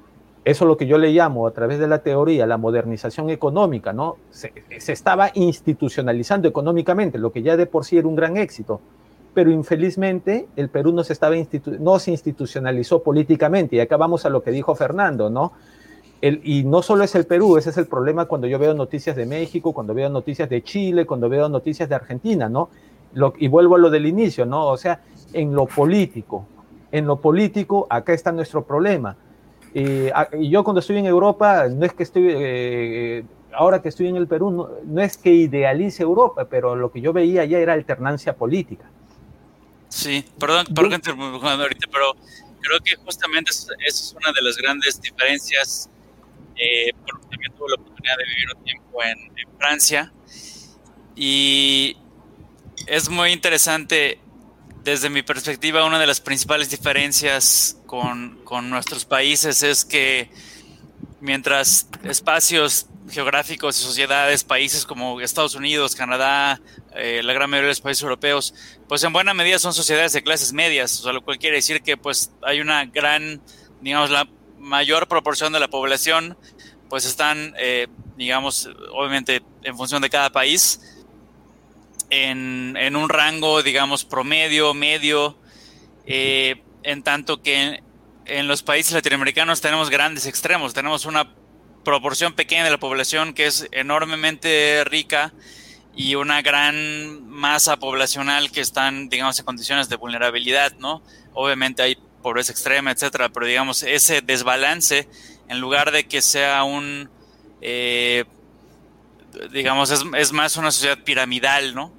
Eso es lo que yo le llamo a través de la teoría la modernización económica, ¿no? Se, estaba institucionalizando económicamente, lo que ya de por sí era un gran éxito, pero infelizmente el Perú no se, estaba no se institucionalizó políticamente, y acá vamos a lo que dijo Fernando, ¿no? El, y no solo es el Perú, ese es el problema cuando yo veo noticias de México, cuando veo noticias de Chile, cuando veo noticias de Argentina, ¿no? y vuelvo a lo del inicio, ¿no? O sea, en lo político, en lo político, acá está nuestro problema. y yo cuando estoy en Europa, no es que estoy, eh, ahora que estoy en el Perú, no, es que idealice Europa, pero lo que yo veía ya era alternancia política. Sí, perdón, perdón ahorita, pero creo que justamente esa es una de las grandes diferencias, eh, porque también tuve la oportunidad de vivir un tiempo en, Francia, y es muy interesante desde mi perspectiva, una de las principales diferencias con, nuestros países es que mientras espacios geográficos y sociedades, países como Estados Unidos, Canadá, eh, la gran mayoría de los países europeos, pues en buena medida son sociedades de clases medias, o sea, lo cual quiere decir que pues hay una gran, digamos, la mayor proporción de la población, pues están, eh, digamos, obviamente en función de cada país, en, un rango, digamos, promedio, medio, eh, en tanto que en, los países latinoamericanos tenemos grandes extremos, tenemos una proporción pequeña de la población que es enormemente rica y una gran masa poblacional que están, digamos, en condiciones de vulnerabilidad, ¿no? Obviamente hay pobreza extrema, etcétera, pero digamos, ese desbalance, en lugar de que sea un, eh, digamos, es, es, más una sociedad piramidal, ¿no?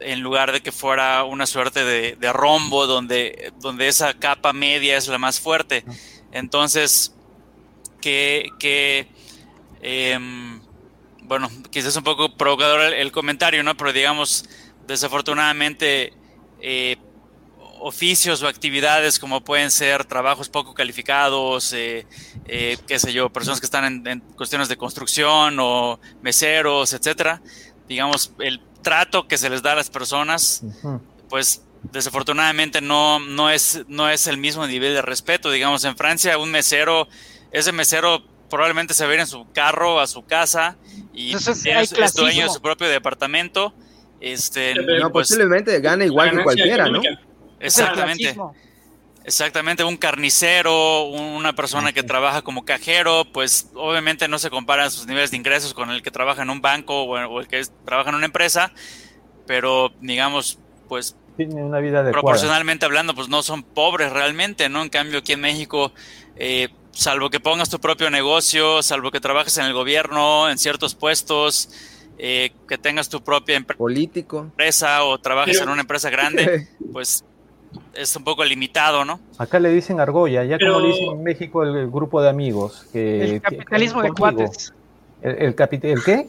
En lugar de que fuera una suerte de, rombo donde, donde esa capa media es la más fuerte. Entonces, que, que em, bueno, quizás un poco provocador el, comentario, ¿no? Pero digamos, desafortunadamente, eh, oficios o actividades como pueden ser trabajos poco calificados, eh, eh, qué sé yo, personas que están en, cuestiones de construcción o meseros, etcétera. Digamos, el trato que se les da a las personas, pues desafortunadamente no, no, es, no es el mismo nivel de respeto. Digamos, en Francia un mesero, ese mesero probablemente se va a ir en su carro a su casa y es, dueño de su propio departamento. Este, no, pues posiblemente gana igual que cualquiera, ¿no? Exactamente. Exactamente, un carnicero, una persona que trabaja como cajero, pues obviamente no se comparan sus niveles de ingresos con el que trabaja en un banco o, el que trabaja en una empresa, pero digamos, pues tiene una vida proporcionalmente hablando, pues no son pobres realmente, ¿no? En cambio aquí en México, eh, salvo que pongas tu propio negocio, salvo que trabajes en el gobierno, en ciertos puestos, eh, que tengas tu propia empresa o trabajes en una empresa grande, pues es un poco limitado, ¿no? Acá le dicen argolla, ya como le dicen en México el, grupo de amigos. Que, el capitalismo de cuates. ¿El, el, qué?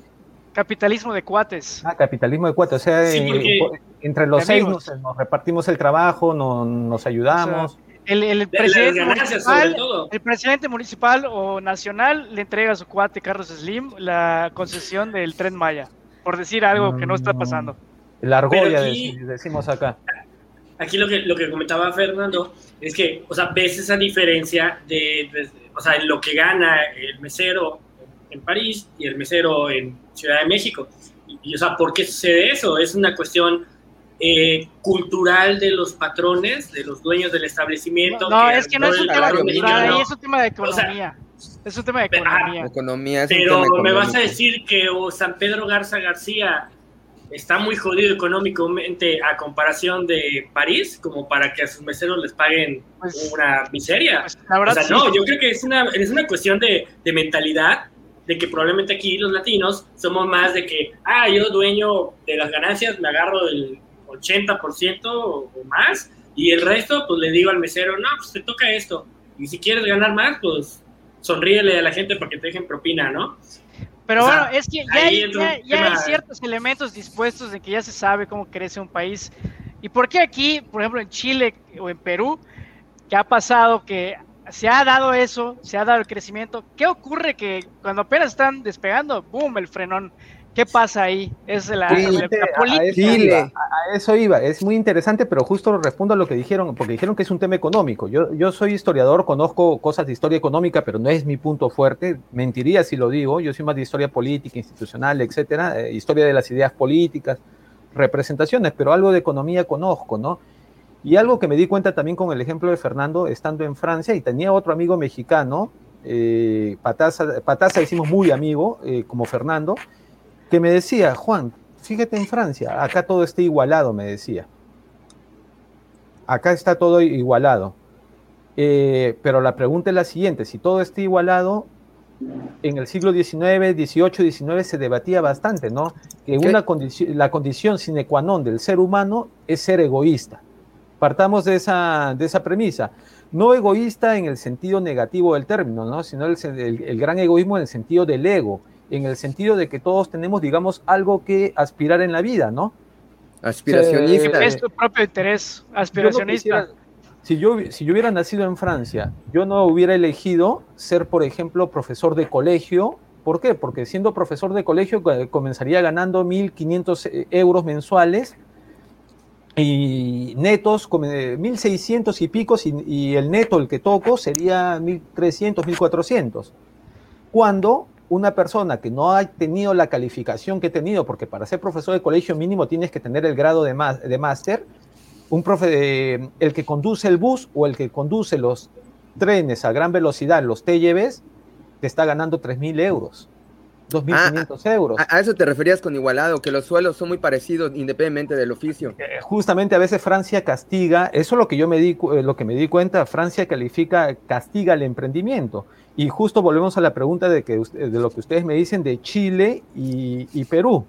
Capitalismo de cuates. Ah, capitalismo de cuates. O sea, eh, entre los seis nos, repartimos el trabajo, nos ayudamos. el, presidente municipal, el presidente municipal o nacional le entrega a su cuate Carlos Slim la concesión del tren Maya, por decir algo que no está pasando. La argolla, decimos acá aquí lo que, lo que comentaba Fernando es que, o sea, ves esa diferencia de, o sea, en lo que gana el mesero en París y el mesero en Ciudad de México. Y, o sea, ¿por qué sucede eso? Es una cuestión eh, cultural de los patrones, de los dueños del establecimiento. No, es que no es un tema cultural, es un tema de economía. es un tema de economía. economía pero me vas a decir que o San Pedro Garza García está muy jodido económicamente a comparación de París, como para que a sus meseros les paguen pues, una miseria. Pues, o sea, no, yo creo que es una, es una cuestión de, de, mentalidad, de que probablemente aquí los latinos somos más de que, ah, yo dueño de las ganancias me agarro el 80% o, más, y el resto, pues le digo al mesero, no, pues te toca esto. Y si quieres ganar más, pues sonríele a la gente para que te dejen propina, ¿no? Pero bueno, es que ya, hay, ya, hay, ciertos elementos dispuestos de que ya se sabe cómo crece un país. ¿Y por qué aquí, por ejemplo, en Chile o en Perú, que ha pasado que se ha dado eso, se ha dado el crecimiento? ¿Qué ocurre que cuando apenas están despegando, boom, el frenón? ¿Qué pasa ahí? Es la, política. A eso, iba, Es muy interesante, pero justo respondo a lo que dijeron, porque dijeron que es un tema económico. Yo, yo soy historiador, conozco cosas de historia económica, pero no es mi punto fuerte. Mentiría si lo digo. Yo soy más de historia política, institucional, etcétera, eh, historia de las ideas políticas, representaciones, pero algo de economía conozco, ¿no? Y algo que me di cuenta también con el ejemplo de Fernando, estando en Francia, y tenía otro amigo mexicano, eh, Pataza, Pataza hicimos muy amigo, eh, como Fernando, que me decía, Juan, fíjate en Francia, acá todo está igualado, me decía. Acá está todo igualado. Eh, pero la pregunta es la siguiente, si todo está igualado, en el siglo XIX, XVIII, XIX se debatía bastante, ¿no? Que una la condición sine qua non del ser humano es ser egoísta. Partamos de esa, de esa premisa. No egoísta en el sentido negativo del término, ¿no? Sino el, el gran egoísmo en el sentido del ego en el sentido de que todos tenemos, digamos, algo que aspirar en la vida, ¿no? Aspiracionista. es tu propio interés, aspiracionista. si, yo, si yo hubiera nacido en Francia, yo no hubiera elegido ser, por ejemplo, profesor de colegio. ¿Por qué? Porque siendo profesor de colegio comenzaría ganando 1.500 eh, euros mensuales y netos, 1.600 y picos, y, y, el neto, el que toco, sería 1.300, 1.400. Cuando una persona que no ha tenido la calificación que he tenido, porque para ser profesor de colegio mínimo tienes que tener el grado de, máster, un profe, el que conduce el bus o el que conduce los trenes a gran velocidad, los TGVs, te está ganando 3.000 euros. 2.500 ah, euros. A, eso te referías con igualado, que los suelos son muy parecidos independientemente del oficio. Eh, justamente a veces Francia castiga, eso es lo que yo me di, eh, lo que me di cuenta, Francia califica, castiga el emprendimiento. Y justo volvemos a la pregunta de, que, de lo que ustedes me dicen de Chile y, Perú.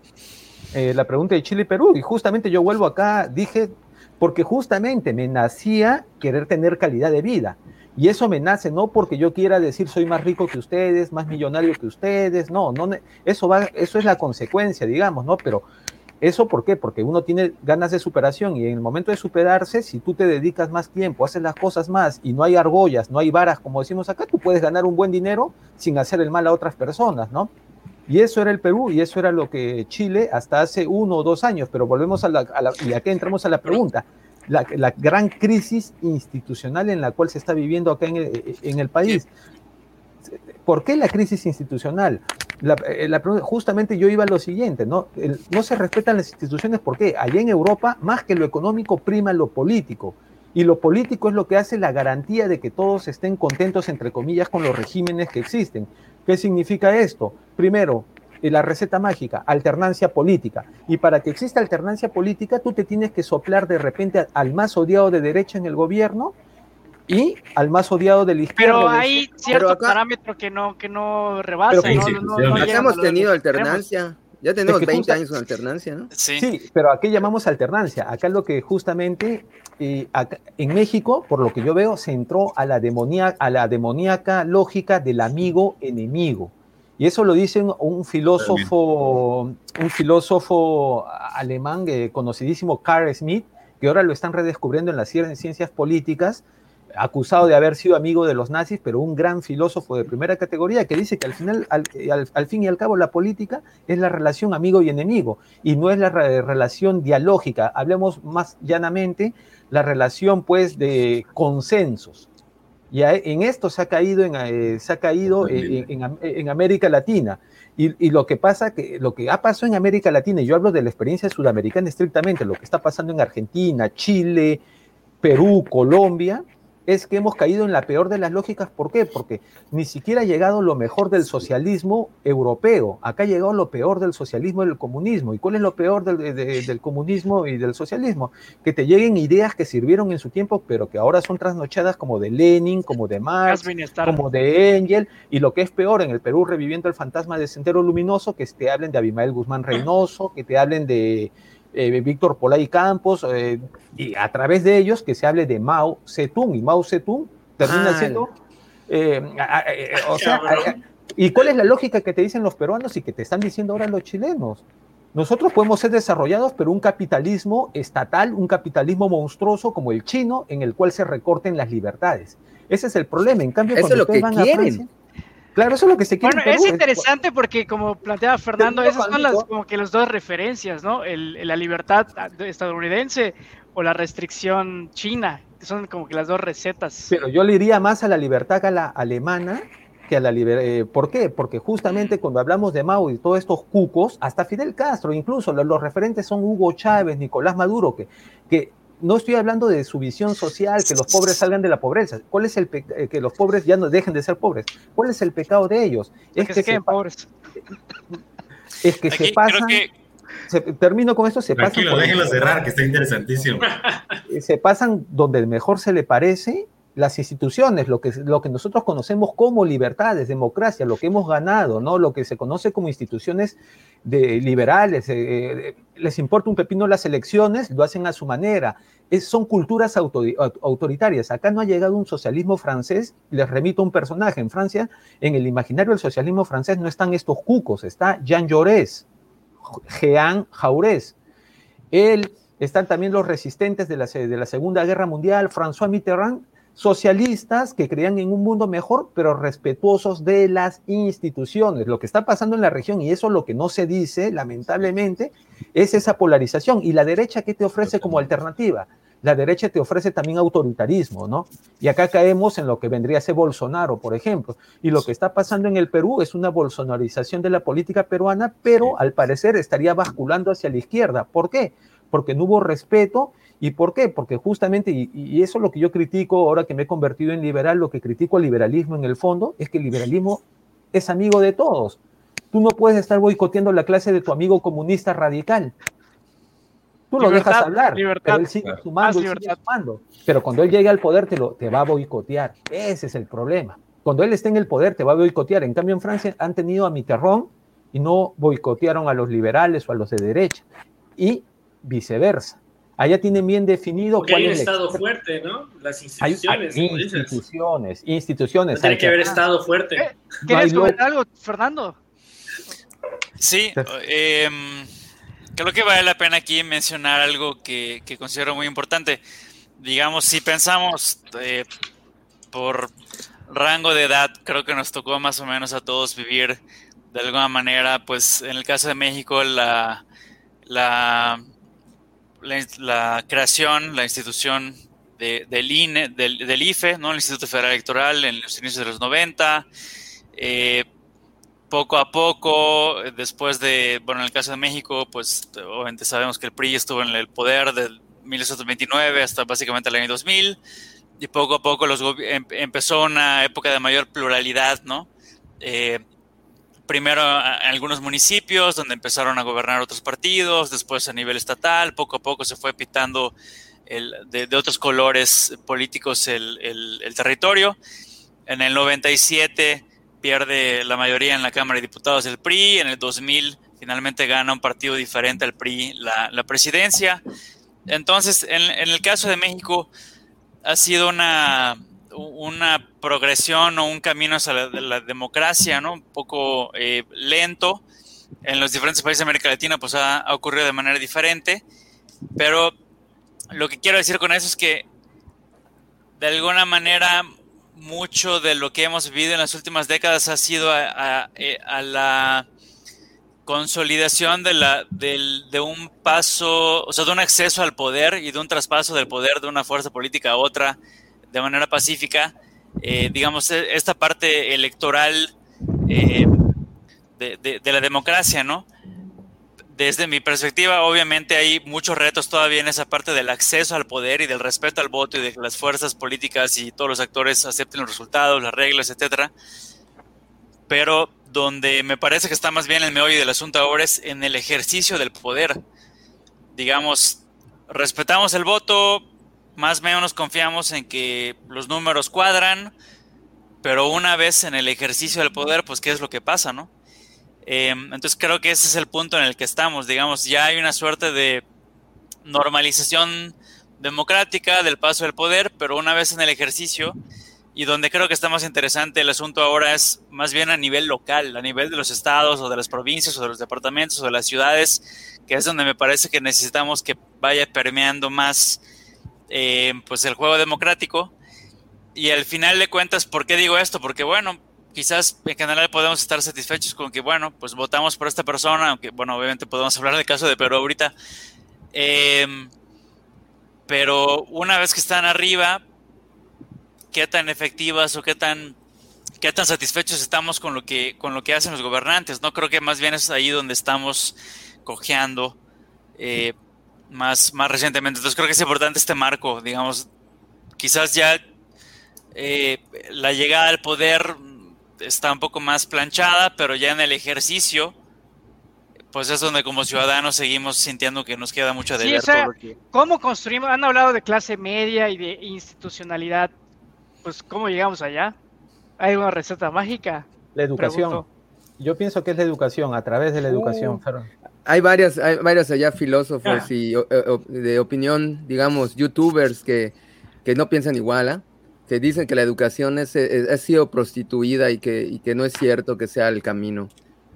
Eh, la pregunta de Chile y Perú. Y justamente yo vuelvo acá, dije, porque justamente me nacía querer tener calidad de vida. Y eso me nace no porque yo quiera decir soy más rico que ustedes, más millonario que ustedes, no, no eso va, eso es la consecuencia, digamos, ¿no? Pero ¿Eso por qué? Porque uno tiene ganas de superación y en el momento de superarse, si tú te dedicas más tiempo, haces las cosas más y no hay argollas, no hay varas, como decimos acá, tú puedes ganar un buen dinero sin hacer el mal a otras personas, ¿no? Y eso era el Perú y eso era lo que Chile hasta hace uno o dos años, pero volvemos a la, y aquí entramos a la pregunta, la, gran crisis institucional en la cual se está viviendo acá en en el país. ¿Por qué la crisis institucional? Eh, justamente yo iba a lo siguiente, ¿no? no se respetan las instituciones, ¿por qué? Allá en Europa, más que lo económico, prima lo político. Y lo político es lo que hace la garantía de que todos estén contentos, entre comillas, con los regímenes que existen. ¿Qué significa esto? Primero, la receta mágica, alternancia política. Y para que exista alternancia política, tú te tienes que soplar de repente al más odiado de derecha en el gobierno y al más odiado del izquierdo. Pero hay cierto parámetro que no, que no rebasa. ¿no? hemos tenido alternancia. Ya tenemos 20 años con alternancia, ¿no? Sí. pero ¿a qué llamamos alternancia? Acá lo que justamente eh, en México, por lo que yo veo, se entró a la, demoníaca, a la demoníaca lógica del amigo-enemigo. Y eso lo dice un filósofo, un filósofo alemán eh, conocidísimo, Carl Smith, que ahora lo están redescubriendo en las ciencias políticas, acusado de haber sido amigo de los nazis, pero un gran filósofo de primera categoría que dice que al final, al, fin y al cabo, la política es la relación amigo y enemigo y no es la relación dialógica. Hablemos más llanamente, la relación pues de consensos. Y en esto se ha caído en, eh, se ha caído en, América Latina. Y, lo que pasa, que lo que ha pasado en América Latina, y yo hablo de la experiencia sudamericana estrictamente, lo que está pasando en Argentina, Chile, Perú, Colombia, es que hemos caído en la peor de las lógicas. ¿Por qué? Porque ni siquiera ha llegado lo mejor del socialismo europeo. Acá ha llegado lo peor del socialismo y del comunismo. ¿Y cuál es lo peor del, comunismo y del socialismo? Que te lleguen ideas que sirvieron en su tiempo, pero que ahora son trasnochadas como de Lenin, como de Marx, como de Engel. Y lo que es peor, en el Perú reviviendo el fantasma de Sendero Luminoso, que te hablen de Abimael Guzmán Reynoso, que te hablen de eh, Víctor Polay Campos, eh, y a través de ellos que se hable de Mao Zedong, y Mao Zedong termina ah, siendo... Eh, o sea, ¿y cuál es la lógica que te dicen los peruanos y que te están diciendo ahora los chilenos? Nosotros podemos ser desarrollados, pero un capitalismo estatal, un capitalismo monstruoso como el chino, en el cual se recorten las libertades. Ese es el problema. En cambio, Eso es lo que quieren. Claro, eso es lo que se quiere. Bueno, es interesante porque, como planteaba Fernando, esas son las como que las dos referencias, ¿no? El, la libertad estadounidense o la restricción china, que son como que las dos recetas. Pero yo le iría más a la libertad a la alemana que a la libertad. Eh, ¿Por qué? Porque justamente cuando hablamos de Mao y todos estos cucos, hasta Fidel Castro, incluso los, los referentes son Hugo Chávez, Nicolás Maduro, que, que no estoy hablando de su visión social, que los pobres salgan de la pobreza. ¿Cuál es el eh, que los pobres ya no dejen de ser pobres? ¿Cuál es el pecado de ellos? Es que, se queden pobres. Es que se pasan. termino con esto, se Tranquilo, pasan. déjenlo cerrar, que está interesantísimo. Se pasan donde mejor se le parece las instituciones, lo que, lo que nosotros conocemos como libertades, democracia, lo que hemos ganado, ¿no? Lo que se conoce como instituciones de liberales, eh, eh, les importa un pepino las elecciones, lo hacen a su manera. Son culturas autoritarias. Acá no ha llegado un socialismo francés, les remito a un personaje. En Francia, en el imaginario del socialismo francés no están estos cucos, está Jean Jaurès, Jean Jaurès. Él, están también los resistentes de la, de la Segunda Guerra Mundial, François Mitterrand, socialistas que creían en un mundo mejor, pero respetuosos de las instituciones. Lo que está pasando en la región, y eso es lo que no se dice, lamentablemente, es esa polarización. ¿Y la derecha qué te ofrece como alternativa? La derecha te ofrece también autoritarismo, ¿no? Y acá caemos en lo que vendría a ser Bolsonaro, por ejemplo. Y lo que está pasando en el Perú es una bolsonarización de la política peruana, pero al parecer estaría basculando hacia la izquierda. ¿Por qué? Porque no hubo respeto ¿Y por qué? Porque justamente, y, eso es lo que yo critico ahora que me he convertido en liberal, lo que critico al liberalismo en el fondo, es que el liberalismo es amigo de todos. Tú no puedes estar boicoteando la clase de tu amigo comunista radical. Tú lo dejas hablar, pero él sigue sumando, sigue sumando. Pero cuando él llegue al poder te, lo, te va a boicotear. Ese es el problema. Cuando él esté en el poder te va a boicotear. En cambio en Francia han tenido a Mitterrand y no boicotearon a los liberales o a los de derecha. Y viceversa. Allá tienen bien definido Porque hay un Estado fuerte, ¿no? Las instituciones. Hay, instituciones, instituciones. tiene que haber Estado fuerte. Eh, ¿Quieres comentar algo, Fernando? Sí, em, creo que vale la pena aquí mencionar algo que, considero muy importante. Digamos, si pensamos eh, por rango de edad, creo que nos tocó más o menos a todos vivir de alguna manera, pues en el caso de México, la, la la, creación, la institución del IFE, ¿no? el Instituto Federal Electoral, en los inicios de los 90. Eh, poco a poco, después de, bueno, en el caso de México, pues obviamente sabemos que el PRI estuvo en el poder del 1929 hasta básicamente el año 2000, y poco a poco los em, empezó una época de mayor pluralidad, ¿no? Eh, primero en algunos municipios donde empezaron a gobernar otros partidos, después a nivel estatal, poco a poco se fue pitando de, otros colores políticos el, territorio. En el 97 pierde la mayoría en la Cámara de Diputados del PRI, en el 2000 finalmente gana un partido diferente al PRI la, presidencia. Entonces, en el caso de México, ha sido una una progresión o un camino hacia la, democracia, ¿no? Un poco eh, lento. En los diferentes países de América Latina, pues ha, ocurrido de manera diferente. Pero lo que quiero decir con eso es que, de alguna manera, mucho de lo que hemos vivido en las últimas décadas ha sido a, eh, la consolidación de, la, de un paso, o sea, de un acceso al poder y de un traspaso del poder de una fuerza política a otra de manera pacífica, eh, digamos, e, esta parte electoral eh, de, la democracia, ¿no? Desde mi perspectiva, obviamente hay muchos retos todavía en esa parte del acceso al poder y del respeto al voto y de que las fuerzas políticas y todos los actores acepten los resultados, las reglas, etcétera. Pero donde me parece que está más bien el meollo del asunto ahora es en el ejercicio del poder. Digamos, respetamos el voto, más o menos confiamos en que los números cuadran, pero una vez en el ejercicio del poder, pues qué es lo que pasa, ¿no? Em, entonces creo que ese es el punto en el que estamos, digamos, ya hay una suerte de normalización democrática del paso del poder, pero una vez en el ejercicio, y donde creo que está más interesante el asunto ahora es más bien a nivel local, a nivel de los estados o de las provincias o de los departamentos o de las ciudades, que es donde me parece que necesitamos que vaya permeando más eh, pues el juego democrático. Y al final de cuentas, ¿por qué digo esto? Porque bueno, quizás en general podemos estar satisfechos con que, bueno, pues votamos por esta persona, aunque, bueno, obviamente podemos hablar del caso de Perú ahorita. Em, pero una vez que están arriba, ¿qué tan efectivas o qué tan, qué tan satisfechos estamos con lo, que, con lo que hacen los gobernantes? No creo que más bien es ahí donde estamos cojeando eh, más, más recientemente. Entonces creo que es importante este marco, digamos, quizás ya eh, la llegada al poder está un poco más planchada, pero ya en el ejercicio, pues es donde como ciudadanos seguimos sintiendo que nos queda mucho de ver. ¿Cómo construimos? Han hablado de clase media y de institucionalidad. Pues, ¿cómo llegamos allá? ¿Hay una receta mágica? La educación. Yo pienso que es la educación, a través de la educación. Uh. Hay varias, hay varios allá filósofos ah. y de opinión, digamos, youtubers que, que no piensan igual, ¿ah? que dicen que la educación es, ha sido prostituida y que, y que no es cierto que sea el camino.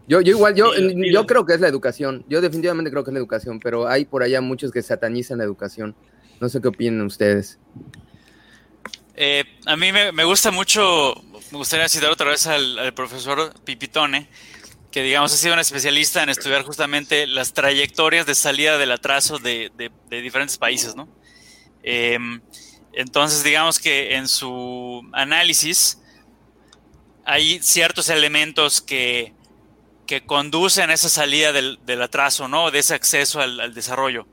Yo, yo igual, yo, yo creo que es la educación. Yo definitivamente creo que es la educación, pero hay por allá muchos que satanizan la educación. No sé qué opinan ustedes. Eh, a mí me, gusta mucho, me gustaría citar otra vez al, profesor Pipitone, que digamos ha sido un especialista en estudiar justamente las trayectorias de salida del atraso de, de, diferentes países, ¿no? Em, entonces, digamos que en su análisis hay ciertos elementos que, que conducen a esa salida del, atraso, ¿no? De ese acceso al, desarrollo.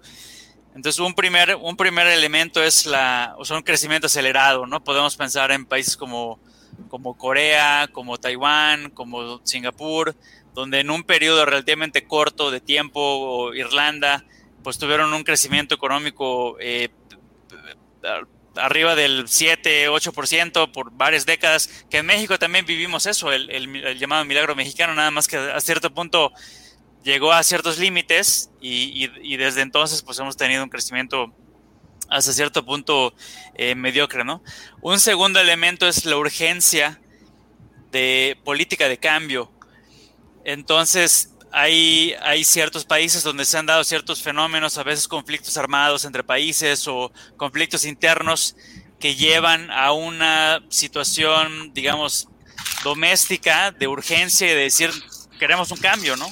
Entonces, un primer, un primer elemento es la, o sea, un crecimiento acelerado, ¿no? Podemos pensar en países como, como Corea, como Taiwán, como Singapur, donde en un periodo relativamente corto de tiempo, Irlanda, pues tuvieron un crecimiento económico eh, arriba del 7, 8% por varias décadas, que en México también vivimos eso, el, llamado milagro mexicano, nada más que a cierto punto llegó a ciertos límites y, desde entonces pues hemos tenido un crecimiento hasta cierto punto eh, mediocre, ¿no? Un segundo elemento es la urgencia de política de cambio. Entonces, hay, hay ciertos países donde se han dado ciertos fenómenos, a veces conflictos armados entre países o conflictos internos que llevan a una situación, digamos, doméstica de urgencia y de decir, queremos un cambio, ¿no?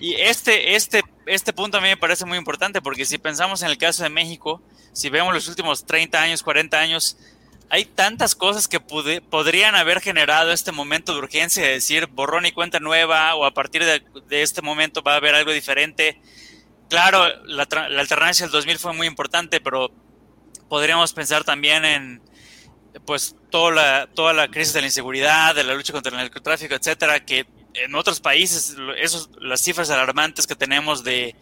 Y este, este, este punto a mí me parece muy importante porque si pensamos en el caso de México, si vemos los últimos 30 años, 40 años, hay tantas cosas que podrían haber generado este momento de urgencia de decir borrón y cuenta nueva o a partir de, este momento va a haber algo diferente. Claro, la, alternancia del 2000 fue muy importante, pero podríamos pensar también en pues toda la, toda la crisis de la inseguridad, de la lucha contra el narcotráfico, etcétera, que en otros países, esos, las cifras alarmantes que tenemos de,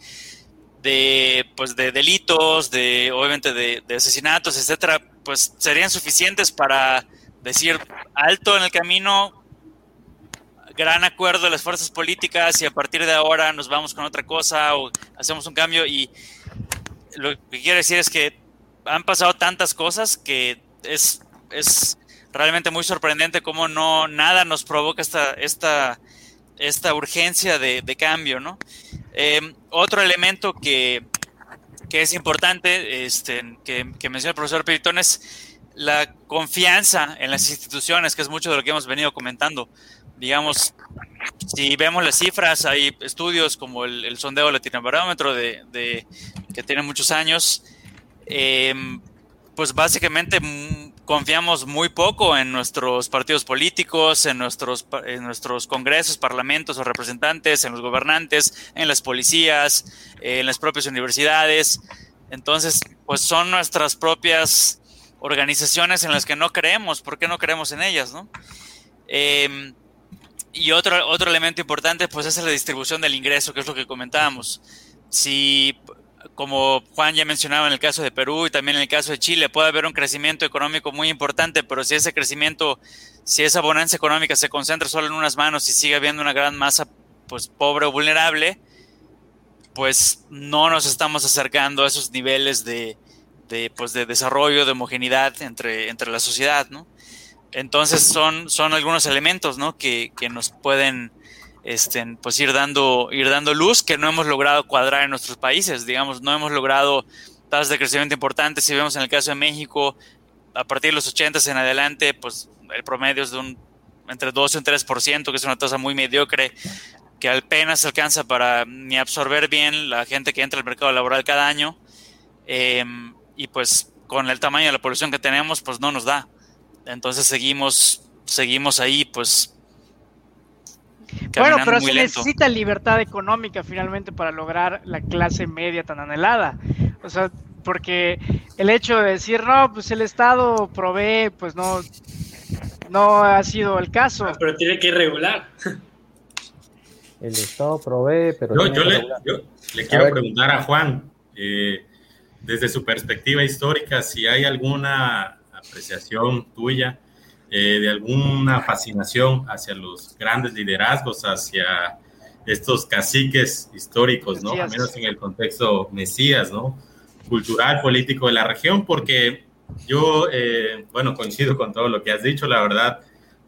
de, pues de delitos, de obviamente de, de asesinatos, etcétera, pues serían suficientes para decir alto en el camino, gran acuerdo de las fuerzas políticas y a partir de ahora nos vamos con otra cosa o hacemos un cambio y lo que quiero decir es que han pasado tantas cosas que es, es realmente muy sorprendente cómo no nada nos provoca esta, esta, esta urgencia de, cambio, ¿no? Em, otro elemento que, que es importante, este, que, que menciona el profesor Piritón, es la confianza en las instituciones, que es mucho de lo que hemos venido comentando. Digamos, si vemos las cifras, hay estudios como el, sondeo latinobarómetro de, de, que tiene muchos años, eh, pues básicamente confiamos muy poco en nuestros partidos políticos, en nuestros, en nuestros congresos, parlamentos o representantes, en los gobernantes, en las policías, en las propias universidades. Entonces, pues son nuestras propias organizaciones en las que no creemos. ¿Por qué no creemos en ellas? ¿no? Em, y otro, otro elemento importante, pues es la distribución del ingreso, que es lo que comentábamos. Si como Juan ya mencionaba en el caso de Perú y también en el caso de Chile, puede haber un crecimiento económico muy importante, pero si ese crecimiento, si esa bonanza económica se concentra solo en unas manos y sigue habiendo una gran masa pues pobre o vulnerable, pues no nos estamos acercando a esos niveles de, de, pues, de desarrollo, de homogeneidad entre, entre la sociedad, ¿no? Entonces son, son algunos elementos, ¿no? Que, que nos pueden este, pues ir dando, ir dando luz que no hemos logrado cuadrar en nuestros países, digamos, no hemos logrado tasas de crecimiento importantes, si vemos en el caso de México, a partir de los 80 en adelante, pues el promedio es de un entre 2 y un 3%, que es una tasa muy mediocre, que apenas alcanza para ni absorber bien la gente que entra al mercado laboral cada año. Em, y pues con el tamaño de la población que tenemos, pues no nos da. Entonces seguimos, seguimos ahí, pues. Bueno, pero se necesita libertad económica finalmente para lograr la clase media tan anhelada. O sea, porque el hecho de decir, no, pues el Estado provee, pues no, no ha sido el caso. Ah, pero tiene que regular. El Estado provee, pero... Yo, le, le, quiero preguntar a Juan, eh, desde su perspectiva histórica, si hay alguna apreciación tuya eh, de alguna fascinación hacia los grandes liderazgos, hacia estos caciques históricos, ¿no? Al menos en el contexto mesías, ¿no? Cultural, político de la región, porque yo, eh, bueno, coincido con todo lo que has dicho, la verdad,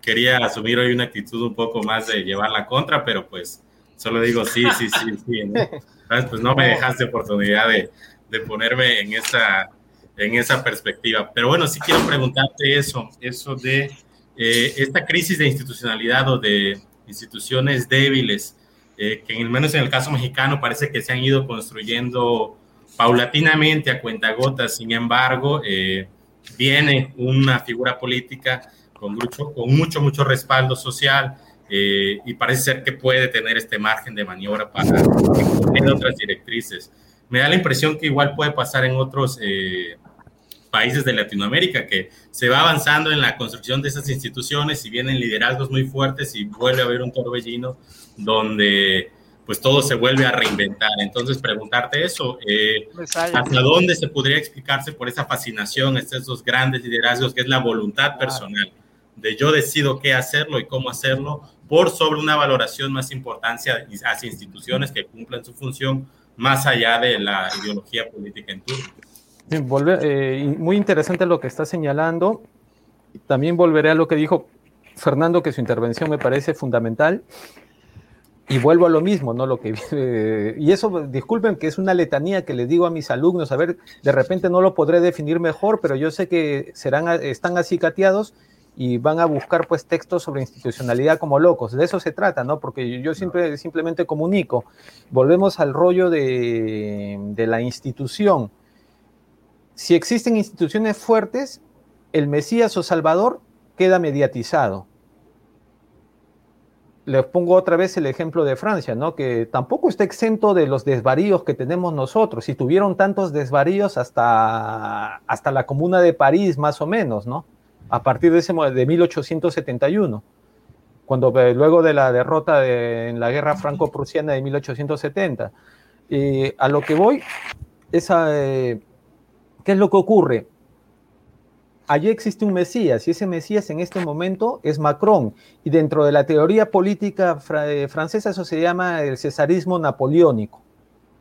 quería asumir hoy una actitud un poco más de llevar la contra, pero pues solo digo sí, sí, sí, sí, ¿no? Pues no me dejaste oportunidad de, de ponerme en esa en esa perspectiva. Pero bueno, sí quiero preguntarte eso, eso de eh, esta crisis de institucionalidad o de instituciones débiles, eh, que al menos en el caso mexicano parece que se han ido construyendo paulatinamente a cuentagotas, sin embargo, eh, viene una figura política con mucho, con mucho, mucho respaldo social y parece ser que puede tener este margen de maniobra para otras directrices. Me da la impresión que igual puede pasar en otros países de Latinoamérica, que se va avanzando en la construcción de esas instituciones y vienen liderazgos muy fuertes y vuelve a haber un torbellino donde pues todo se vuelve a reinventar. Entonces, preguntarte eso, eh, ¿hasta dónde se podría explicarse por esa fascinación, estos grandes liderazgos, que es la voluntad personal, de yo decido qué hacerlo y cómo hacerlo, por sobre una valoración más importancia hacia instituciones que cumplan su función más allá de la ideología política en turno? Eh, muy interesante lo que está señalando. También volveré a lo que dijo Fernando, que su intervención me parece fundamental. Y vuelvo a lo mismo, ¿no? Lo que, eh, y eso, disculpen que es una letanía que les digo a mis alumnos, a ver, de repente no lo podré definir mejor, pero yo sé que serán, están acicateados y van a buscar pues textos sobre institucionalidad como locos. De eso se trata, ¿no? Porque yo siempre, simplemente comunico. Volvemos al rollo de, de la institución si existen instituciones fuertes, el Mesías o Salvador queda mediatizado. Les pongo otra vez el ejemplo de Francia, ¿no? Que tampoco está exento de los desvaríos que tenemos nosotros. Si tuvieron tantos desvaríos hasta, hasta la Comuna de París, más o menos, ¿no? A partir de, ese, de 1871, cuando eh, luego de la derrota en la guerra franco-prusiana de 1870. Eh, a lo que voy es a, eh, ¿Qué es lo que ocurre? Allí existe un Mesías y ese Mesías en este momento es Macron. Y dentro de la teoría política eh, francesa eso se llama el cesarismo napoleónico.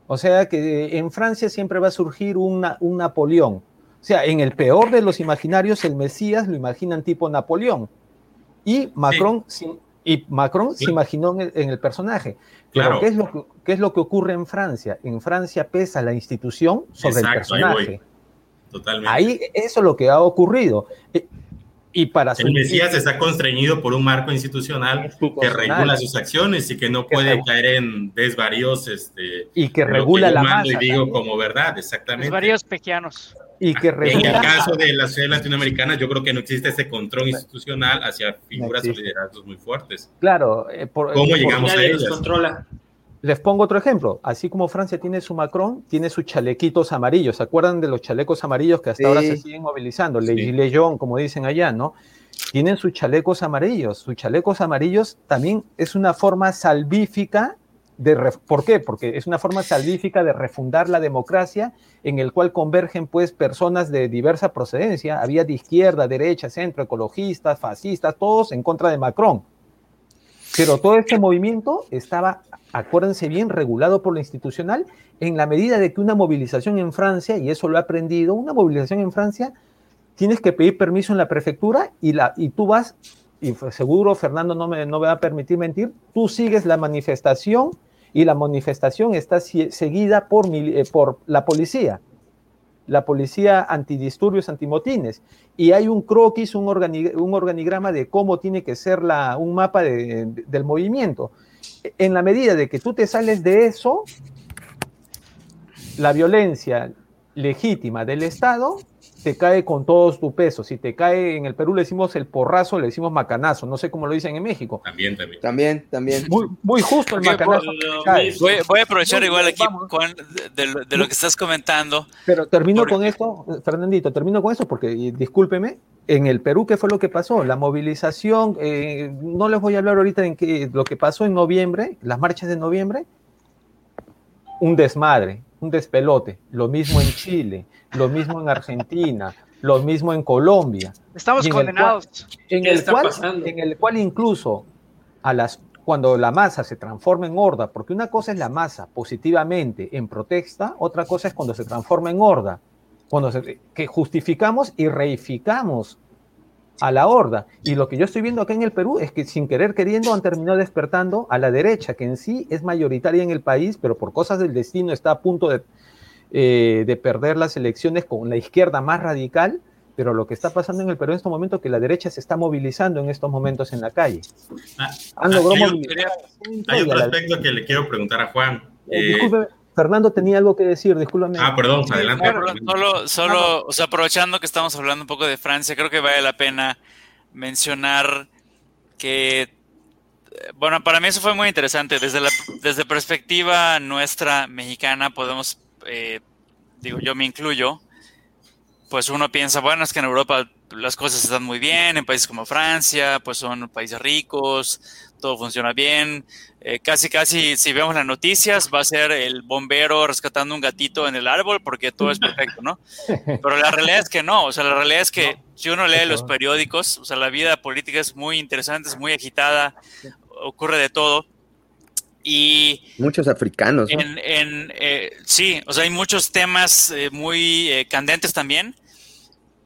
O sea que en Francia siempre va a surgir un Napoleón. O sea, en el peor de los imaginarios, el Mesías lo imaginan tipo Napoleón. Y Macron, y Macron se imaginó en el, personaje. claro. ¿qué es, lo que, ¿qué es, lo que, ocurre en Francia? En Francia pesa la institución sobre el personaje. Totalmente. Ahí eso es lo que ha ocurrido. Eh, y para el Mesías está constreñido por un marco institucional, que regula sus acciones y que no puede caer en desvaríos. Este, y que regula la masa. Y digo como verdad, exactamente. Desvaríos pequeños. Y que En el caso de las ciudades latinoamericanas, yo creo que no existe ese control institucional hacia figuras o liderazgos muy fuertes. Claro. Eh, por, ¿Cómo llegamos a ellos? Controla. Les pongo otro ejemplo. Así como Francia tiene su Macron, tiene sus chalequitos amarillos. ¿Se acuerdan de los chalecos amarillos que hasta ahora se siguen movilizando? Le Gilets como dicen allá, ¿no? Tienen sus chalecos amarillos. Sus chalecos amarillos también es una forma salvífica de... ¿Por qué? Porque es una forma salvífica de refundar la democracia en el cual convergen pues personas de diversa procedencia. Había de izquierda, derecha, centro, ecologistas, fascistas, todos en contra de Macron. Pero todo este movimiento estaba acuérdense bien, regulado por lo institucional, en la medida de que una movilización en Francia, y eso lo he aprendido, una movilización en Francia, tienes que pedir permiso en la prefectura y, la, y tú vas, y seguro Fernando no me, no va a permitir mentir, tú sigues la manifestación y la manifestación está seguida por, eh, por la policía. la policía antidisturbios, antimotines, y hay un croquis, un, organigrama de cómo tiene que ser la, un mapa del movimiento. En la medida de que tú te sales de eso, la violencia legítima del Estado te cae con todo tu peso. Si te cae en el Perú le decimos el porrazo, le decimos macanazo. No sé cómo lo dicen en México. También, también. También, también. Muy, justo el macanazo. Voy, a aprovechar igual aquí de, lo que estás comentando. Pero termino con esto, Fernandito, termino con esto porque, discúlpeme, en el Perú, ¿qué fue lo que pasó? La movilización, eh, no les voy a hablar ahorita en qué, lo que pasó en noviembre, las marchas de noviembre, un desmadre, un despelote. Lo mismo en Chile, lo mismo en Argentina, lo mismo en Colombia. Estamos condenados. en, el cual, en el cual incluso a las cuando la masa se transforma en horda, porque una cosa es la masa positivamente en protesta, otra cosa es cuando se transforma en horda, cuando que justificamos y reificamos a la horda. Y lo que yo estoy viendo acá en el Perú es que sin querer queriendo han terminado despertando a la derecha, que en sí es mayoritaria en el país, pero por cosas del destino está a punto de, eh, de perder las elecciones con la izquierda más radical. Pero lo que está pasando en el Perú en estos momentos es que la derecha se está movilizando en estos momentos en la calle. Ah, hay, otro aspecto que le quiero preguntar a Juan. Eh, disculpe, Fernando tenía algo que decir, discúlpame. Ah, perdón, adelante. solo, solo o sea, aprovechando que estamos hablando un poco de Francia, creo que vale la pena mencionar que, bueno, para mí eso fue muy interesante. Desde la desde perspectiva nuestra mexicana podemos, eh, digo, yo me incluyo, pues uno piensa, bueno, es que en Europa las cosas están muy bien, en países como Francia, pues son países ricos, todo funciona bien. Eh, casi, casi, si vemos las noticias, va a ser el bombero rescatando un gatito en el árbol porque todo es perfecto, ¿no? Pero la realidad es que no, o sea, la realidad es que si uno lee los periódicos, o sea, la vida política es muy interesante, es muy agitada, ocurre de todo. Y muchos africanos. En, en eh, sí, o sea, hay muchos temas eh, muy candentes también.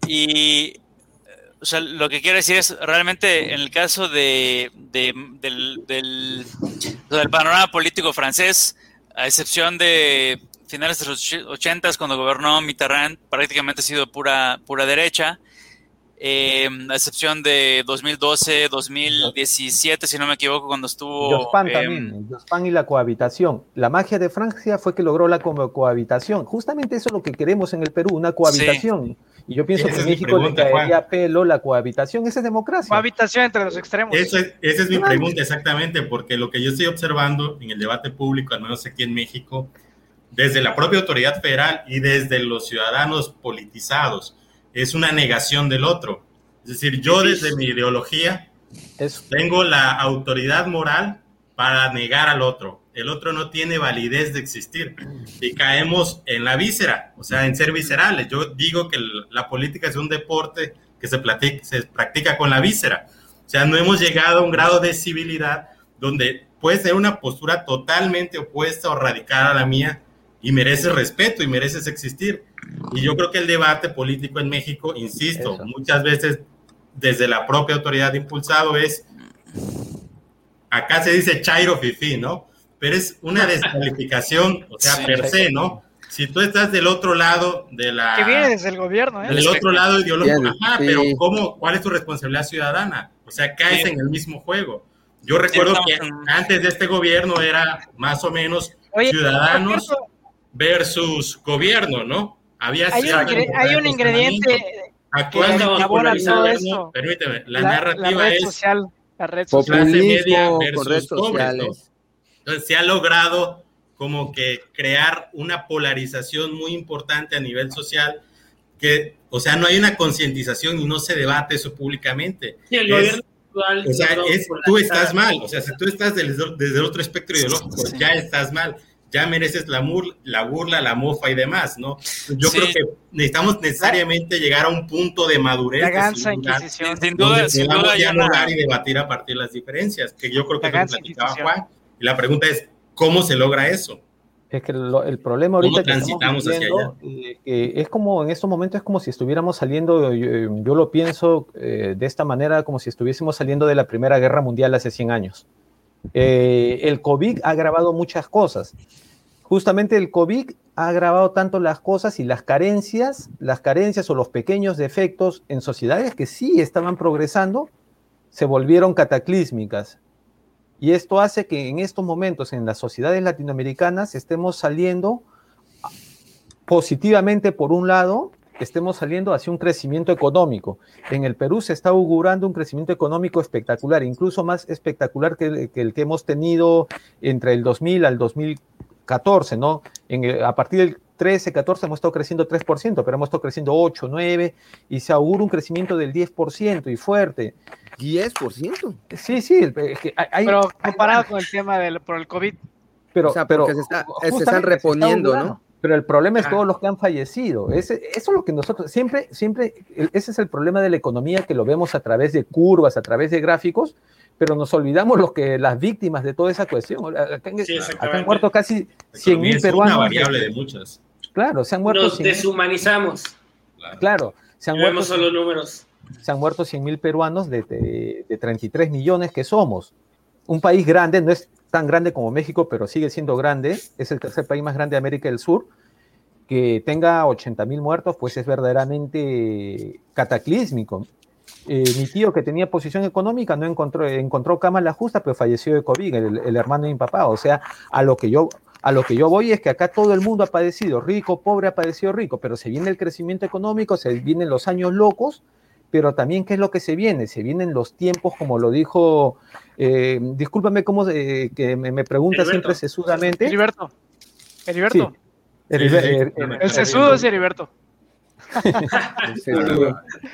Y o sea, lo que quiero decir es, realmente en el caso de, del, del, panorama político francés, a excepción de finales de los 80 cuando gobernó Mitterrand, prácticamente ha sido pura, pura derecha. Eh, a excepción de 2012, 2017, si no me equivoco, cuando estuvo... Jospin también, Jospin y la cohabitación. La magia de Francia fue que logró la cohabitación. Justamente eso es lo que queremos en el Perú, una cohabitación. Y yo pienso que en México le caería pelo la cohabitación. Esa es democracia. Cohabitación entre los extremos. esa es mi pregunta exactamente, porque lo que yo estoy observando en el debate público, al menos aquí en México, desde la propia autoridad federal y desde los ciudadanos politizados, es una negación del otro. Es decir, yo desde mi ideología tengo la autoridad moral para negar al otro el otro no tiene validez de existir y caemos en la víscera, o sea, en ser viscerales. Yo digo que la política es un deporte que se, se practica con la víscera. O sea, no hemos llegado a un grado de civilidad donde puede ser una postura totalmente opuesta o radical a la mía y mereces respeto y mereces existir. Y yo creo que el debate político en México, insisto, muchas veces desde la propia autoridad impulsado es, acá se dice chairo fifi, ¿no? pero es una descalificación, o sea, per se, ¿no? Si tú estás del otro lado de la... Que viene desde el gobierno, ¿eh? Del otro lado ideológico, ajá, pero ¿cómo, ¿cuál es tu responsabilidad ciudadana? O sea, caes en el mismo juego. Yo recuerdo que antes de este gobierno era más o menos ciudadanos versus gobierno, ¿no? Había hay, un, hay un ingrediente Actualmente, todo permíteme, la, narrativa es social, la red social. clase media versus pobres, ¿no? Entonces se ha logrado como que crear una polarización muy importante a nivel social que, o sea, no hay una concientización y no se debate eso públicamente. Sí, el gobierno actual o sea, tú estás mal, o sea, si tú estás desde, desde otro espectro ideológico, ya estás mal, ya mereces la, la burla, la mofa y demás, ¿no? Yo creo que necesitamos necesariamente llegar a un punto de madurez. La sin, duda, sin duda, sin duda dialogar y debatir a partir de las diferencias, que yo creo que lo platicaba Juan y la pregunta es, ¿cómo se logra eso? Es que el problema ahorita que estamos viendo, eh, es como en estos momentos es como si estuviéramos saliendo, yo, lo pienso eh, de esta manera, como si estuviésemos saliendo de la Primera Guerra Mundial hace 100 años. Eh, el COVID ha agravado muchas cosas. justamente el COVID ha agravado tanto las cosas y las carencias, las carencias o los pequeños defectos en sociedades que sí estaban progresando, se volvieron cataclísmicas. Y esto hace que en estos momentos en las sociedades latinoamericanas estemos saliendo positivamente por un lado, estemos saliendo hacia un crecimiento económico. En el Perú se está augurando un crecimiento económico espectacular, incluso más espectacular que, el que hemos tenido entre el 2000 al 2014, ¿no? En a partir del 13, 14 hemos estado creciendo 3%, pero hemos estado creciendo 8, 9 y se augura un crecimiento del 10% y fuerte. ¿10%? Sí, sí. pero comparado con el tema del, por el COVID. Pero, pero se, se, están reponiendo, ¿no? Pero el problema es todos los que han fallecido. Ese, eso es lo que nosotros, siempre, siempre, ese es el problema de la economía que lo vemos a través de curvas, a través de gráficos, pero nos olvidamos los que las víctimas de toda esa cuestión. Acá, han muerto casi 100 mil peruanos. Es una variable de muchas. Claro, se han muerto. Nos deshumanizamos. Claro, se han muerto. solo números. Se han muerto 100 mil peruanos de, de, de 33 millones que somos. Un país grande, no es tan grande como México, pero sigue siendo grande, es el tercer país más grande de América del Sur, que tenga 80 mil muertos, pues es verdaderamente cataclísmico. Eh, mi tío que tenía posición económica no encontró, encontró cama la justa, pero falleció de COVID, el, hermano de mi papá. O sea, a lo que yo a lo que yo voy es que acá todo el mundo ha padecido, rico, pobre ha padecido rico, pero se viene el crecimiento económico, se vienen los años locos, pero también qué es lo que se viene, se vienen los tiempos, como lo dijo, eh, discúlpame cómo que me, me pregunta siempre sesudamente. Heriberto, Heriberto. el sesudo es Heriberto.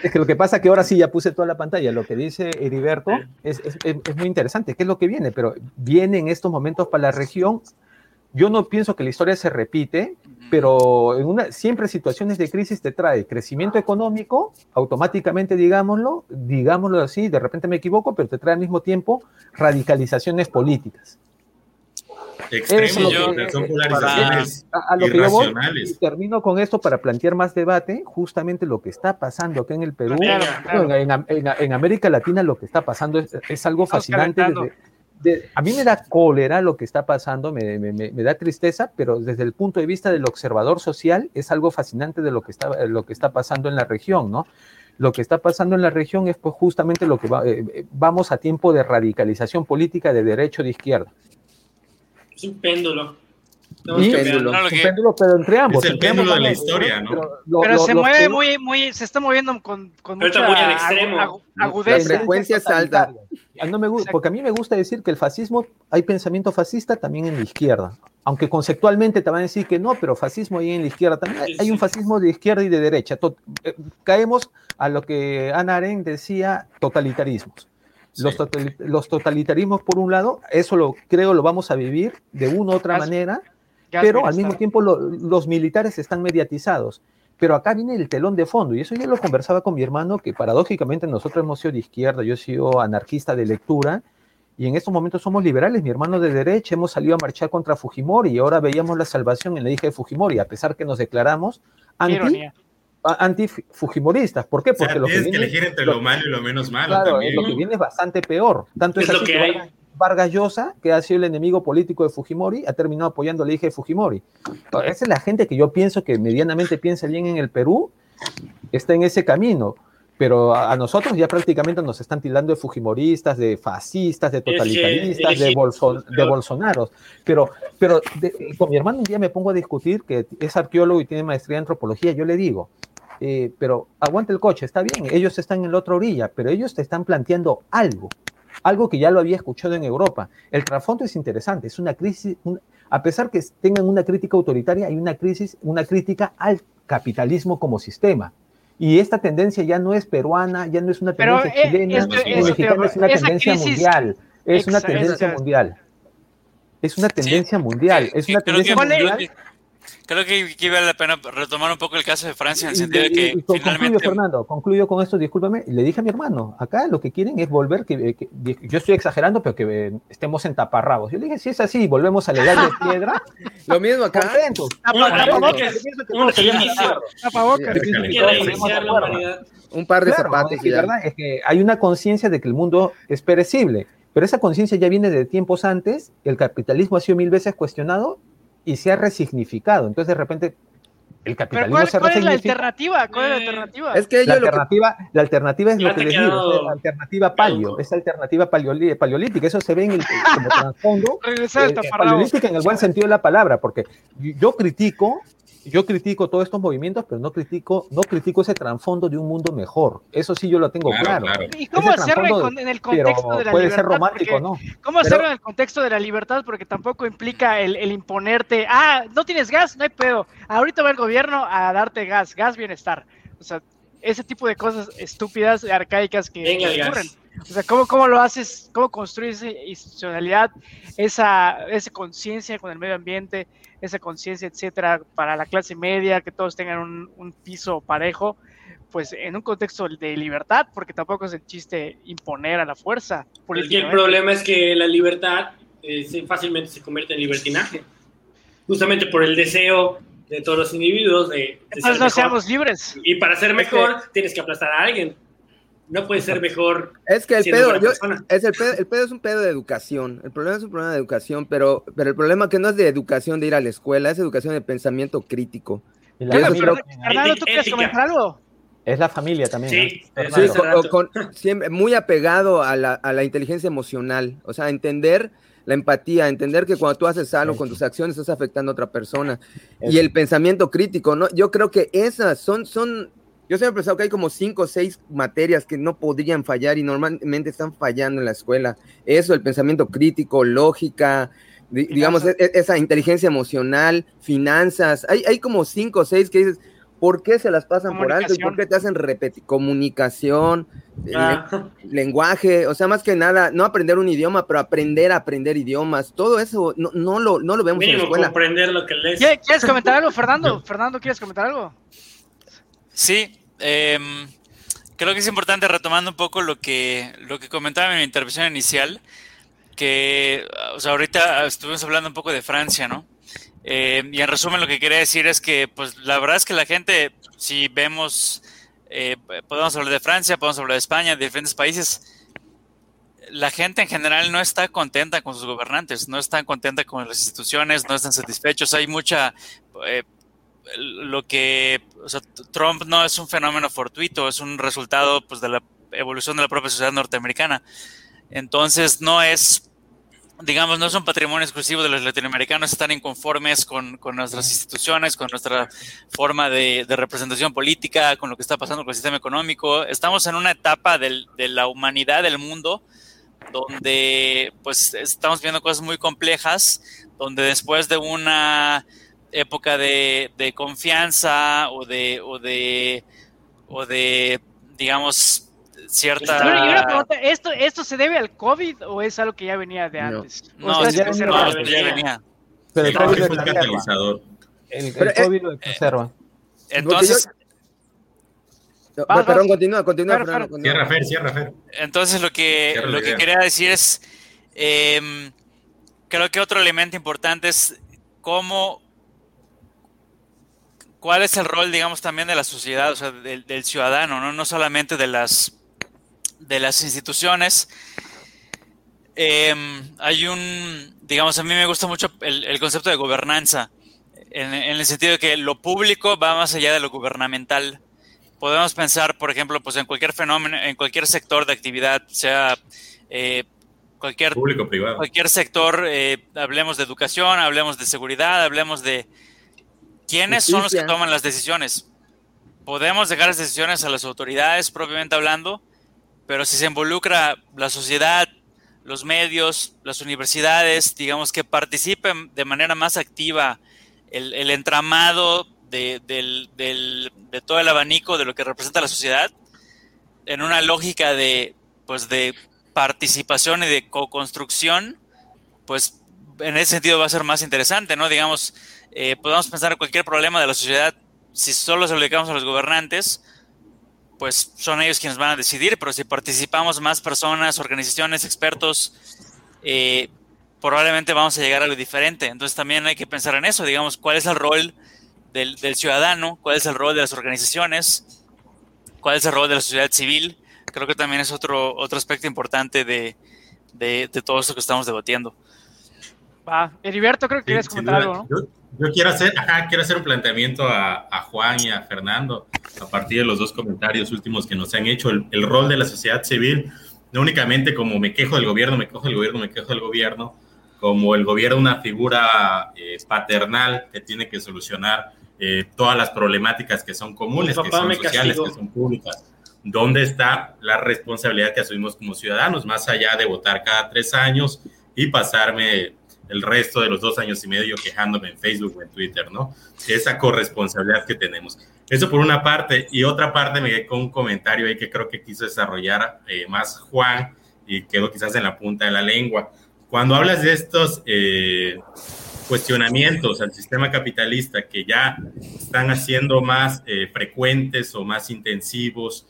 es que lo que pasa es que ahora sí ya puse toda la pantalla. Lo que dice Heriberto es, es, es, muy interesante. ¿Qué es lo que viene? Pero viene en estos momentos para la región yo no pienso que la historia se repite, pero en una, siempre situaciones de crisis te trae crecimiento económico, automáticamente digámoslo, digámoslo así, de repente me equivoco, pero te trae al mismo tiempo radicalizaciones políticas. Extremos, son polarizaciones a, lo que yo voy, y termino con esto para plantear más debate, justamente lo que está pasando acá en el Perú, En, América Latina lo que está pasando es, es algo fascinante desde, a mí me da cólera lo que está pasando, me, da tristeza, pero desde el punto de vista del observador social es algo fascinante de lo que está, lo que está pasando en la región, ¿no? Lo que está pasando en la región es pues, justamente lo que eh, eh, vamos a tiempo de radicalización política de derecho de izquierda. Es un péndulo. Un péndulo, pero entre ambos. Es el péndulo de la historia, ¿no? Pero, se mueve muy, muy, se está moviendo con, con mucha agudeza. La frecuencia es alta. No me porque a mí me gusta decir que el fascismo, hay pensamiento fascista también en la izquierda. Aunque conceptualmente te van a decir que no, pero fascismo hay en la izquierda también. Hay un fascismo de izquierda y de derecha. Eh, caemos a lo que Ana Arendt decía, totalitarismos. Los, los, totalitarismos, por un lado, eso lo creo lo vamos a vivir de una u otra manera, pero al mismo tiempo los militares están mediatizados. Pero acá viene el telón de fondo, y eso yo lo conversaba con mi hermano, que paradójicamente nosotros hemos sido de izquierda, yo he sido anarquista de lectura, y en estos momentos somos liberales, mi hermano de derecha, hemos salido a marchar contra Fujimori, y ahora veíamos la salvación en la hija de Fujimori, a pesar que nos declaramos anti, anti-fujimoristas. ¿Por qué? Porque lo que, viene, elegir entre lo, malo y lo menos malo. Claro, lo que viene es bastante peor. Tanto es, así que, Vargas Llosa, que ha sido el enemigo político de Fujimori, ha terminado apoyando a la hija de Fujimori. Esa es la gente que yo pienso que medianamente piensa bien en el Perú, está en ese camino. Pero a, nosotros ya prácticamente nos están tildando de fujimoristas, de fascistas, de totalitaristas, de, de Bolsonaros. Pero, pero con mi hermano un día me pongo a discutir, que es arqueólogo y tiene maestría en antropología, yo le digo, eh, pero aguante el coche, está bien, ellos están en la otra orilla, pero ellos te están planteando algo algo que ya lo había escuchado en Europa. El trasfondo es interesante, es una crisis, a pesar que tengan una crítica autoritaria, hay una crisis, una crítica al capitalismo como sistema. Y esta tendencia ya no es peruana, ya no es una tendencia eh, chilena, es, mexicana, es una tendencia mundial. Es una tendencia mundial. Es una tendencia mundial. Es una tendencia mundial creo que, vale la pena retomar un poco el caso de Francia en el sentido de que finalmente... Concluyo, Fernando, concluyo con esto, discúlpame, le dije a mi hermano, acá lo que quieren es volver, que, yo estoy exagerando, pero que eh, estemos en taparrabos. Yo le dije, si es así, volvemos a la edad de piedra. lo mismo acá. Un par de zapatos. La verdad es que hay una conciencia de que el mundo es perecible, pero esa conciencia ya viene de tiempos antes, el capitalismo ha sido mil veces cuestionado y se ha resignificado. Entonces, de repente, el capitalismo ¿cuál, se ¿cuál es la alternativa? ¿Cuál es la Eh, alternativa? Es que La lo que- alternativa, la alternativa es Ya lo que les digo, es la alternativa palio, es alternativa paleolí- paleolítica, eso se ve en el, como trasfondo eh, taparrabos. paleolítica en el buen sentido de la palabra, porque yo critico, yo critico todos estos movimientos, pero no critico, no critico ese trasfondo de un mundo mejor. Eso sí yo lo tengo Claro, claro. claro. ¿Y cómo Ese hacerlo en, el contexto de la puede libertad? ser romántico, Porque- ¿no? ¿Cómo hacerlo en el contexto de la libertad? Porque tampoco implica el, el imponerte, ah, no tienes gas, no hay pedo. Ahorita va el gobierno a darte gas, gas bienestar. O sea, ese tipo de cosas estúpidas, arcaicas que, Venga ocurren. O sea, ¿cómo, ¿cómo lo haces? ¿Cómo construyes esa institucionalidad, esa, esa conciencia con el medio ambiente, esa conciencia, etcétera, para la clase media, que todos tengan un, un piso parejo? Pues en un contexto de libertad, porque tampoco es el chiste imponer a la fuerza. Es que el problema es que la libertad eh, fácilmente se convierte en libertinaje. Justamente por el deseo de todos los individuos de, de ser Entonces no mejor. seamos libres. Y para ser Es mejor tienes que aplastar a alguien. No puedes ser mejor. Es que el pedo, yo- es el pedo, el pedo es un pedo de educación. El problema es un problema de educación, pero, pero el problema que no es de educación de ir a la escuela, es educación de pensamiento crítico. Y la creo- Fernando, ¿tú quieres comentar algo? es la familia también. Sí, ¿no? sí, con- con- siempre muy apegado a la, a la inteligencia emocional, o sea, entender la empatía, entender que cuando tú haces algo con tus acciones estás afectando a otra persona. Y el pensamiento crítico, ¿no? Yo creo que esas son, son, yo siempre he pensado que hay como cinco o seis materias que no podrían fallar y normalmente están fallando en la escuela. Eso, el pensamiento crítico, lógica, di- digamos, e- e- esa inteligencia emocional, finanzas, hay, hay como cinco o seis que dices, ¿por qué se las pasan por alto y por qué te hacen repetir? Comunicación, eh, Ah, lenguaje, o sea, más que nada, no aprender un idioma, pero aprender a aprender idiomas, todo eso no, no, lo, no lo vemos en la mínimo escuela. comprender lo que lees. ¿Quieres quieres comentar algo, Fernando? Fernando, ¿quieres comentar algo? Sí, em, creo que es importante retomando un poco lo que, lo que comentaba en mi intervención inicial, que o sea, ahorita estuvimos hablando un poco de Francia, ¿no? Eh, y en resumen lo que quería decir es que pues la verdad es que la gente, si vemos, eh, podemos hablar de Francia, podemos hablar de España, de diferentes países, la gente en general no está contenta con sus gobernantes, no está contenta con las instituciones, no están satisfechos, hay mucha... eh, lo que o sea, Trump no es un fenómeno fortuito, es un resultado pues, de la evolución de la propia sociedad norteamericana. Entonces no es, digamos, no es un patrimonio exclusivo de los latinoamericanos, están inconformes con, con nuestras instituciones, con nuestra forma de, de, representación política, con lo que está pasando con el sistema económico. Estamos en una etapa del, de la humanidad del mundo donde pues estamos viendo cosas muy complejas, donde después de una época de, de confianza o de, o de, o de, digamos, cierta... Y una, y una pregunta, ¿esto, ¿esto se debe al COVID o es algo que ya venía de antes? No, no, ya, venía, no, ya venía. Pero el sí, COVID un catalizador. El, el Pero, COVID lo conserva. Entonces... Yo, vas, perdón, vas. continúa, continúa, Fer, Fernando, continúa. Cierra, Fer, cierra, Fer. Entonces lo que, Cierra lo que quería decir es, eh, creo que otro elemento importante es cómo cuál es el rol, digamos, también de la sociedad, o sea, del, del ciudadano, ¿no? no solamente de las, de las instituciones. Eh, hay un, digamos, a mí me gusta mucho el, el concepto de gobernanza, en, en, el sentido de que lo público va más allá de lo gubernamental. Podemos pensar, por ejemplo, pues en cualquier fenómeno, en cualquier sector de actividad, sea eh, cualquier, público, privado. cualquier sector, eh, hablemos de educación, hablemos de seguridad, hablemos de, ¿Quiénes son los que toman las decisiones? Podemos dejar las decisiones a las autoridades, propiamente hablando, pero si se involucra la sociedad, los medios, las universidades, digamos que participen de manera más activa el, entramado de, todo el abanico de lo que representa la sociedad, en una lógica de, pues de participación y de co-construcción, pues en ese sentido va a ser más interesante, ¿no? Digamos, eh, podemos pensar en cualquier problema de la sociedad, si solo se lo dedicamos a los gobernantes, pues son ellos quienes van a decidir, pero si participamos más personas, organizaciones, expertos, eh, probablemente vamos a llegar a algo diferente. Entonces también hay que pensar en eso, digamos, cuál es el rol del, del ciudadano, cuál es el rol de las organizaciones, cuál es el rol de la sociedad civil. Creo que también es otro, otro aspecto importante de, de, de todo esto que estamos debatiendo. Va. Heriberto, creo que quieres comentar algo, ¿no? Yo, quiero hacer, ajá, quiero hacer un planteamiento a, a, Juan y a Fernando a partir de los dos comentarios últimos que nos han hecho. El, el, rol de la sociedad civil, no únicamente como me quejo del gobierno, me quejo del gobierno, me quejo del gobierno, como el gobierno una figura eh, paternal que tiene que solucionar eh, todas las problemáticas que son comunes, que son sociales, que son públicas. ¿Dónde está la responsabilidad que asumimos como ciudadanos, más allá de votar cada tres años y pasarme el resto de los dos años y medio quejándome en Facebook o en Twitter, ¿no? Esa corresponsabilidad que tenemos. Eso por una parte. Y otra parte me quedé con un comentario ahí que creo que quiso desarrollar eh, más Juan y quedó quizás en la punta de la lengua. Cuando hablas de estos eh, cuestionamientos al sistema capitalista que ya están haciendo más eh, frecuentes o más intensivos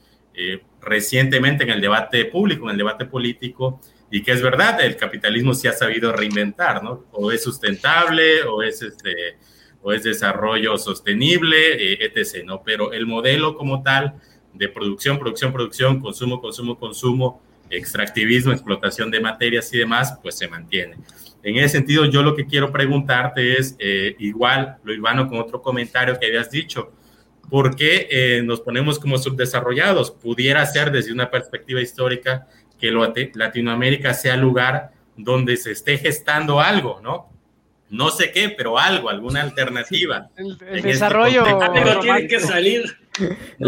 recientemente en el debate público, en el debate político, y que es verdad, el capitalismo sí ha sabido reinventar, ¿no? O es sustentable, o es, este, o es desarrollo sostenible, eh, etc., ¿no? Pero el modelo como tal de producción, producción, producción, consumo, consumo, consumo, extractivismo, explotación de materias y demás, pues se mantiene. En ese sentido, yo lo que quiero preguntarte es, eh, igual, lo Ivano, con otro comentario que habías dicho, ¿por qué eh, nos ponemos como subdesarrollados? Pudiera ser desde una perspectiva histórica que Latinoamérica sea lugar donde se esté gestando algo, ¿no? No sé qué, pero algo, alguna alternativa. El, este desarrollo tiene que salir.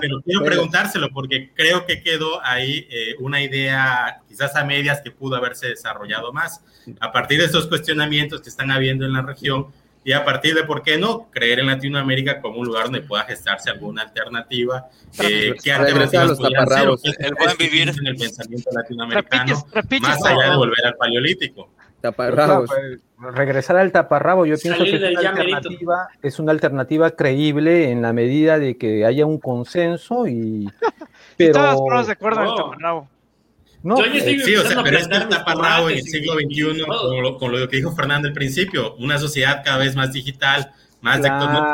pero quiero preguntárselo porque creo que quedó ahí eh, una idea, quizás a medias, que pudo haberse desarrollado más. A partir de estos cuestionamientos que están habiendo en la región, y a partir de, ¿por qué no?, creer en Latinoamérica como un lugar donde pueda gestarse alguna alternativa. Eh, ¿Qué alternativas podrían ser? El buen vivir en el pensamiento latinoamericano, más allá de volver al paleolítico. Taparrabos. Pues, regresar al taparrabo, yo pienso que es una, alternativa, es una alternativa creíble en la medida de que haya un consenso y... Pero... Todos de acuerdo en el taparrabo. No, eh, sí, o sea, pero es que está parado en el siglo XXI, con lo, que dijo Fernando al principio, una sociedad cada vez más digital, más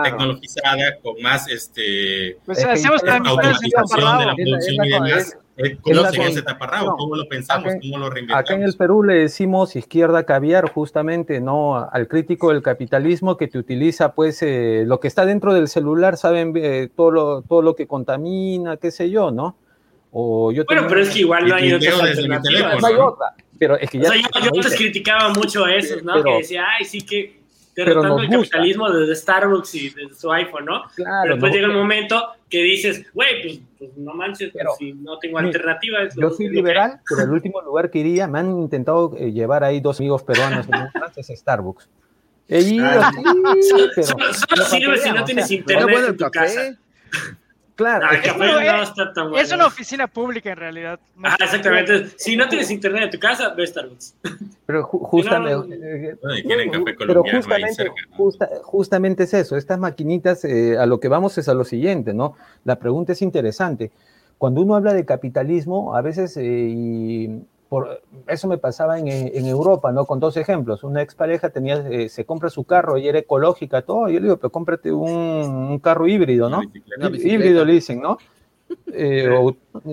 tecnologizada, con más este, pues hacemos automatización de la producción y demás. Eh, ¿Cómo se ese taparrabo? ¿Cómo lo pensamos? ¿Cómo lo reinventamos? Acá en el Perú le decimos izquierda caviar justamente, ¿no? Al crítico del capitalismo que te utiliza, pues, eh, lo que está dentro del celular, saben todo, lo, todo lo que contamina, qué sé yo, ¿no? Bueno, pero es que igual no hay. No otra. Pero es que ya o sea, yo, yo antes criticaba mucho a esos, ¿no? que decía, ay, sí que derrotando el capitalismo desde Starbucks y desde su iPhone, ¿no? Claro, pero después llega un momento que dices, güey, pues, pues, no manches, pues, si no tengo alternativa. Yo soy liberal, pero el último lugar que iría, me han intentado eh, llevar ahí dos amigos peruanos en un es Starbucks. He ido, ah, pero, solo, sirve si no tienes internet en tu casa. Claro. es, una oficina pública en realidad. ah, exactamente. Si no tienes internet en tu casa, ve Starbucks. Pero justamente, pero justamente, justamente es eso. Estas maquinitas, eh, a lo que vamos es a lo siguiente, ¿no? La pregunta es interesante. Cuando uno habla de capitalismo, a veces, eh, y eso me pasaba en, Europa, ¿no? Con dos ejemplos. Una expareja tenía, eh, se compra su carro y era ecológica, todo. Yo le digo, pero cómprate un, carro híbrido, ¿no? Híbrido le dicen, ¿no? Eh,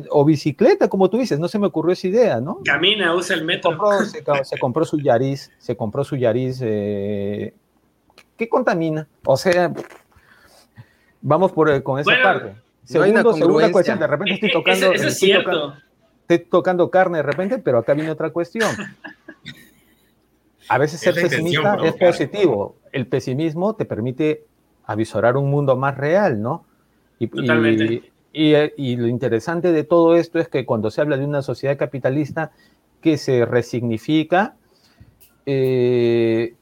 o, bicicleta, como tú dices, no se me ocurrió esa idea, ¿no? Camina, usa el metro. Se compró, su Yaris, se compró su Yaris, eh, ¿qué contamina? O sea, vamos por, con esa parte. Segundo, segunda cuestión, de repente estoy tocando. Eso, es cierto tocando carne de repente, pero acá viene otra cuestión. A veces ser pesimista es positivo. El pesimismo te permite avisorar un mundo más real, ¿no? Y, Totalmente. Y, lo interesante de todo esto es que cuando se habla de una sociedad capitalista que se resignifica, eh,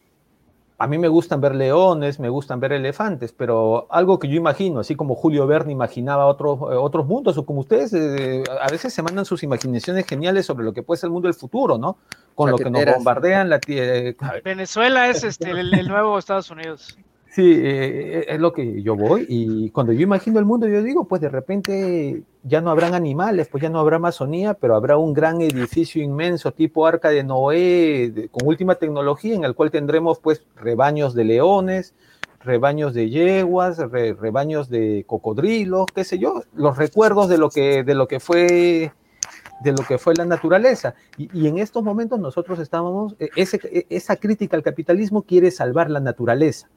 a mí me gustan ver leones, me gustan ver elefantes, pero algo que yo imagino, así como Julio Verne imaginaba otros, eh, otros mundos, o como ustedes, eh, a veces se mandan sus imaginaciones geniales sobre lo que puede ser el mundo del futuro, ¿no? Con lo que nos bombardean la eh, Venezuela es este, el nuevo Estados Unidos. Sí, eh, es lo que yo voy y cuando yo imagino el mundo yo digo, pues de repente ya no habrán animales, pues ya no habrá Amazonía, pero habrá un gran edificio inmenso tipo Arca de Noé con última tecnología en el cual tendremos pues rebaños de leones, rebaños de yeguas, rebaños de cocodrilos, qué sé yo, los recuerdos de lo que, de lo que fue de lo que fue la naturaleza. Y, en estos momentos nosotros estábamos, e, ese, e, esa crítica al capitalismo quiere salvar la naturaleza.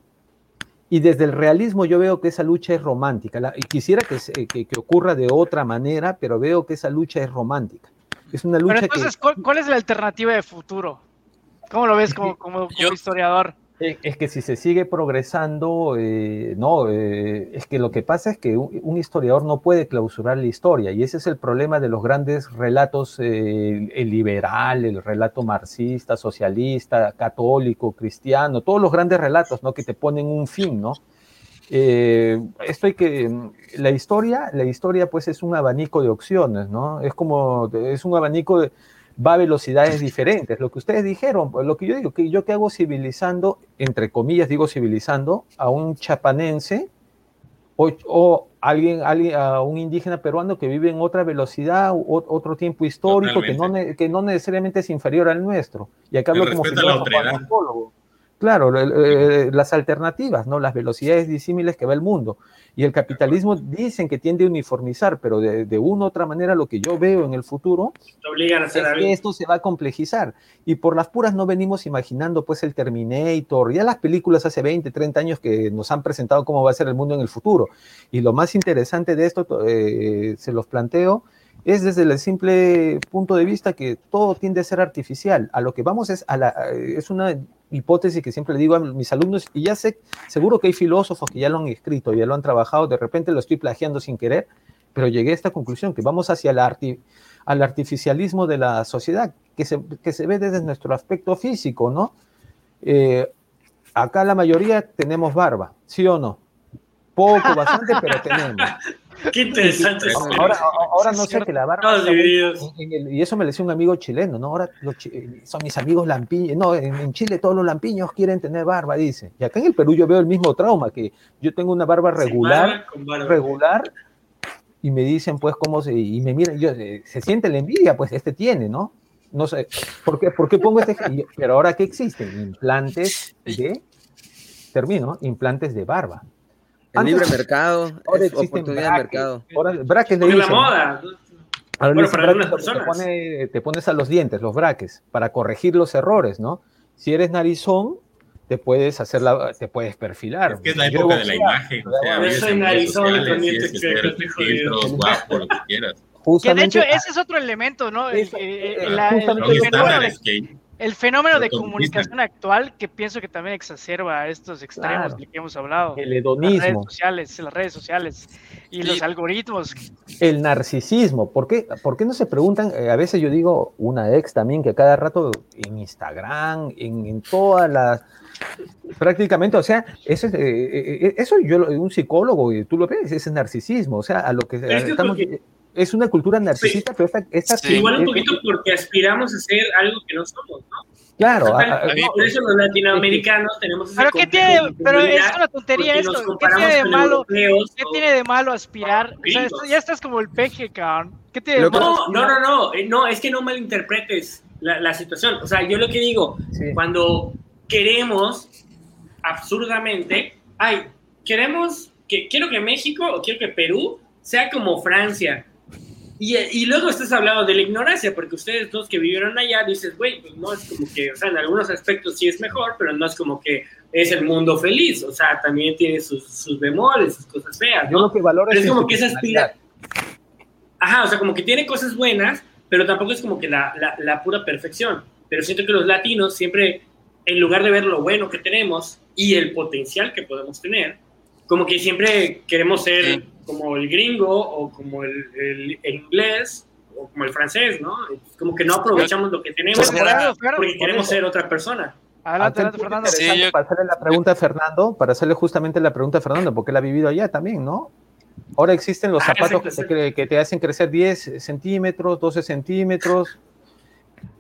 Y desde el realismo yo veo que esa lucha es romántica. y quisiera que, que, que, ocurra de otra manera, pero veo que esa lucha es romántica. Es una lucha pero entonces, ¿cuál, es la alternativa de futuro? ¿Cómo lo ves como, como, historiador? Es que si se sigue progresando, eh, no, eh, es que lo que pasa es que un, historiador no puede clausurar la historia y ese es el problema de los grandes relatos, eh, el liberal, el relato marxista, socialista, católico, cristiano, todos los grandes relatos, ¿no? Que te ponen un fin, ¿no? esto hay que, la historia, la historia pues es un abanico de opciones, ¿no? Es como, es un abanico de va a velocidades diferentes. Lo que ustedes dijeron, pues, lo que yo digo, que yo que hago civilizando, entre comillas digo civilizando, a un chapanense o, alguien, alguien, a un indígena peruano que vive en otra velocidad, o, otro tiempo histórico, que no, que no, necesariamente es inferior al nuestro. Y acá hablo como filósofo, Claro, las alternativas, ¿no? Las velocidades disímiles que va el mundo. Y el capitalismo dicen que tiende a uniformizar, pero de, una u otra manera lo que yo veo en el futuro es que esto se va a complejizar. Y por las puras no venimos imaginando pues el Terminator, ya las películas hace 20, 30 años que nos han presentado cómo va a ser el mundo en el futuro. Y lo más interesante de esto, eh, se los planteo, es desde el simple punto de vista que todo tiende a ser artificial. A lo que vamos es a la, es una hipótesis que siempre le digo a mis alumnos, y ya sé, seguro que hay filósofos que ya lo han escrito, ya lo han trabajado, de repente lo estoy plagiando sin querer, pero llegué a esta conclusión, que vamos hacia la al artificialismo de la sociedad, que se, que se ve desde nuestro aspecto físico, ¿no? Eh, acá la mayoría tenemos barba, ¿sí o no? Poco, bastante, pero tenemos. Qué interesante. Ahora, ahora no sé que la barba. y eso me decía un amigo chileno, ¿no? Ahora son mis amigos lampiños. No, en, Chile todos los lampiños quieren tener barba, dice. Y acá en el Perú yo veo el mismo trauma, que yo tengo una barba regular, regular, y me dicen, pues, cómo se. Y me miran, yo, eh, se siente la envidia, pues, este tiene, ¿no? No sé, ¿por qué, ¿por qué pongo este? Pero ahora, ¿qué existen? Implantes de. Termino, implantes de barba. El libre mercado, ahora es oportunidad de mercado. Ahora, braques le la moda. bueno, para algunas personas. Te, pones a los dientes, los braques, para corregir los errores, ¿no? Si eres narizón, te puedes hacer la, te puedes perfilar. Es que es la época de la imagen. O sea, yo soy narizón y también te filtros, guapo, lo que quieras. que de hecho ese es otro elemento, ¿no? El, el, el fenómeno de comunicación actual que pienso que también exacerba estos extremos de que hemos hablado. El hedonismo. Las redes sociales, las redes sociales y, los algoritmos. El narcisismo. ¿Por qué, ¿Por qué no se preguntan? Eh, a veces yo digo, una ex también, que a cada rato en Instagram, en, todas las prácticamente, o sea, eso, eh, eh, eso yo, un psicólogo, y tú lo ves, ese es narcisismo, o sea, a lo que estamos, es una cultura narcisista, pero esta, Igual un poquito porque aspiramos a ser algo que no somos, ¿no? Claro. por eso los latinoamericanos tenemos ese Pero qué tiene, pero es una tontería esto. ¿Qué tiene de malo? ¿Qué tiene de malo aspirar? O sea, ya estás como el peje, cabrón. ¿Qué tiene de malo? No, no, no, eh, no, es que no malinterpretes la, la situación. O sea, yo lo que digo, cuando queremos absurdamente, ay, queremos que quiero que México o quiero que Perú sea como Francia y, luego estás hablando de la ignorancia, porque ustedes dos que vivieron allá dices, güey, pues no es como que, o sea, en algunos aspectos sí es mejor, pero no es como que es el mundo feliz, o sea, también tiene sus, sus bemoles, sus cosas feas, ¿no? que pero es como que es aspira... Ajá, o sea, como que tiene cosas buenas, pero tampoco es como que la, la, pura perfección. Pero siento que los latinos siempre, en lugar de ver lo bueno que tenemos y el potencial que podemos tener, como que siempre queremos ser como el gringo o como el, el, inglés o como el francés, ¿no? Como que no aprovechamos lo que tenemos porque queremos ser otra persona. Adelante, Fernando. Para hacerle la pregunta a Fernando, para hacerle justamente la pregunta a Fernando, porque él ha vivido allá también, ¿no? Ahora existen los ah, zapatos que te, que te, hacen crecer 10 centímetros, 12 centímetros.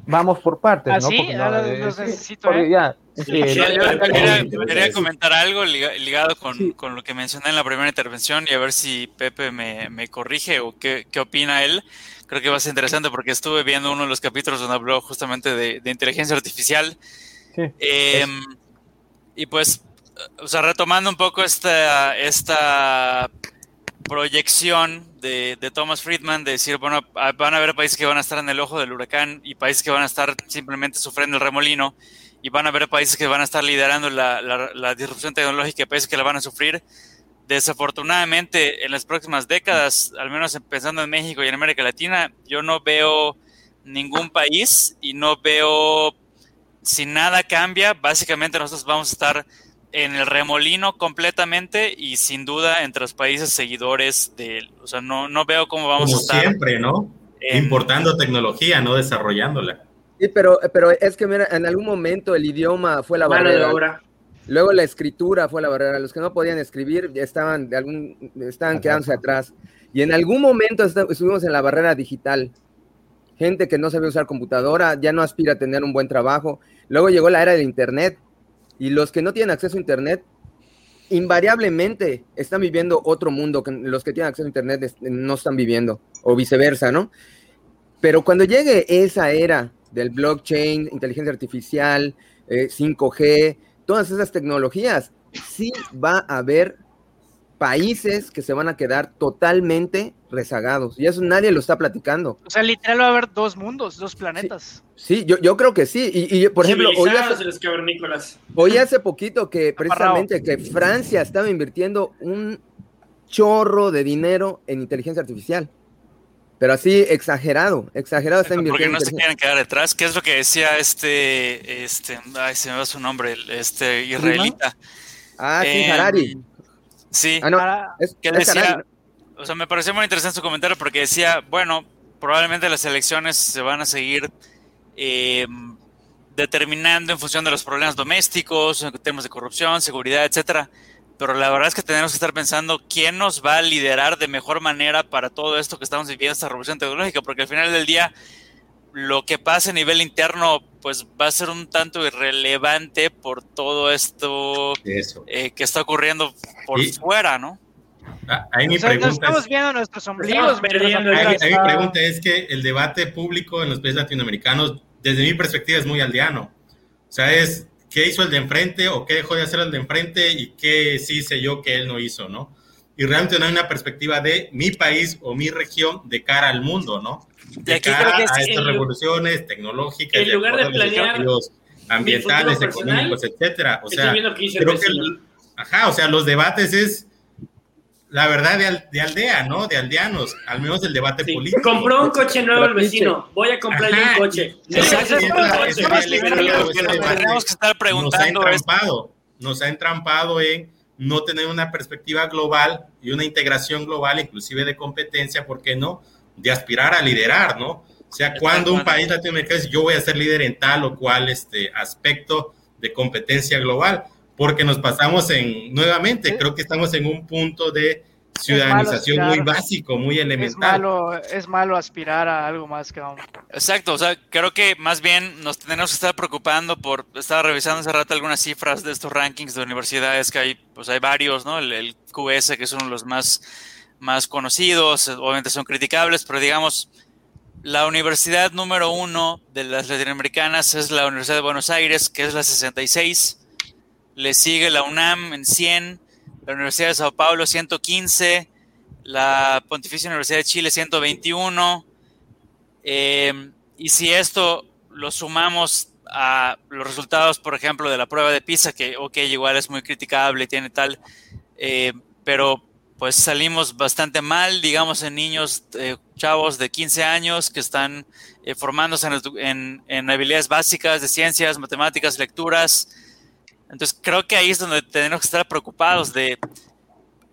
Vamos por partes, ¿no? Porque no, los necesito, ¿eh? ya, quería, comentar algo ligado con, lo que mencioné en la primera intervención y a ver si Pepe me, corrige o qué, opina él. Creo que va a ser interesante porque estuve viendo uno de los capítulos donde habló justamente de, inteligencia artificial. Em, y pues, o sea, retomando un poco esta, esta proyección de, de, Thomas Friedman de decir, bueno, van a haber países que van a estar en el ojo del huracán y países que van a estar simplemente sufriendo el remolino y van a haber países que van a estar liderando la, la, disrupción tecnológica y países que la van a sufrir. Desafortunadamente, en las próximas décadas, al menos pensando en México y en América Latina, yo no veo ningún país y no veo, si nada cambia, básicamente nosotros vamos a estar en el remolino completamente y sin duda entre los países seguidores de él. O sea, no, no veo cómo vamos a estar. siempre, ¿no? Importando tecnología, no desarrollándola. Sí, pero, pero es que mira, en algún momento el idioma fue la barrera. Luego la escritura fue la barrera. Los que no podían escribir estaban, de algún, estaban quedándose atrás. Y en algún momento estuvimos en la barrera digital. Gente que no sabía usar computadora, ya no aspira a tener un buen trabajo. Luego llegó la era del Internet y los que no tienen acceso a Internet, invariablemente están viviendo otro mundo que los que tienen acceso a Internet no están viviendo, o viceversa, ¿no? Pero cuando llegue esa era del blockchain, inteligencia artificial, 5G, eh, todas esas tecnologías, sí va a haber países que se van a quedar totalmente rezagados. Y eso nadie lo está platicando. O sea, literal va a haber dos mundos, dos planetas. Sí, yo, yo, creo que sí. Y, por ejemplo, hoy hace, hace poquito que precisamente que Francia estaba invirtiendo un chorro de dinero en inteligencia artificial. Pero así exagerado, exagerado está invirtiendo. Porque no se quieren quedar detrás. ¿Qué es lo que decía este, este, ay, se me va su nombre, este israelita? Ah, sí, Harari. Sí, ah, que decía, o sea, me pareció muy interesante su comentario porque decía, bueno, probablemente las elecciones se van a seguir eh, determinando en función de los problemas domésticos, en temas de corrupción, seguridad, etcétera. Pero la verdad es que tenemos que estar pensando quién nos va a liderar de mejor manera para todo esto que estamos viviendo, esta revolución tecnológica, porque al final del día lo que pasa a nivel interno pues va a ser un tanto irrelevante por todo esto eh, que está ocurriendo por fuera, ¿no? Ah, ahí mi pregunta estamos viendo nuestros ombligos. Ahí, mi pregunta es que el debate público en los países latinoamericanos, desde mi perspectiva, es muy aldeano. O sea, es qué hizo el de enfrente o qué dejó de hacer el de enfrente y qué sí hice yo que él no hizo, ¿no? Y realmente no hay una perspectiva de mi país o mi región de cara al mundo, ¿no? De cara a estas revoluciones tecnológicas, en lugar de, planear ambientales, económicos, etcétera. O sea, creo que, ajá, o sea, los debates es la verdad de, aldea, ¿no? De aldeanos, al menos el debate político. Compró un coche nuevo el vecino, voy a comprarle un coche. Exacto, tenemos que estar preguntando. Nos ha entrampado, nos ha entrampado en no tener una perspectiva global y una integración global, inclusive de competencia, ¿por qué no? De aspirar a liderar, ¿no? O sea, cuando un país latinoamericano dice, yo voy a ser líder en tal o cual este aspecto de competencia global, porque nos pasamos en, nuevamente, creo que estamos en un punto de ciudadanización muy básico, muy elemental. Es malo, es malo aspirar a algo más que vamos. Exacto, o sea, creo que más bien nos tenemos que estar preocupando por, estaba revisando hace rato algunas cifras de estos rankings de universidades que hay, pues hay varios, ¿no? El, el QS, que es uno de los más más conocidos, obviamente son criticables, pero digamos, la universidad número uno de las latinoamericanas es la Universidad de Buenos Aires, que es la 66. Le sigue la UNAM en 100, la Universidad de Sao Paulo 115, la Pontificia Universidad de Chile 121. Em, y si esto lo sumamos a los resultados, por ejemplo, de la prueba de PISA, que, ok, igual es muy criticable, tiene tal, eh, pero pues salimos bastante mal, digamos, en niños, eh, chavos de 15 años que están eh, formándose en, en, habilidades básicas de ciencias, matemáticas, lecturas. Entonces creo que ahí es donde tenemos que estar preocupados de,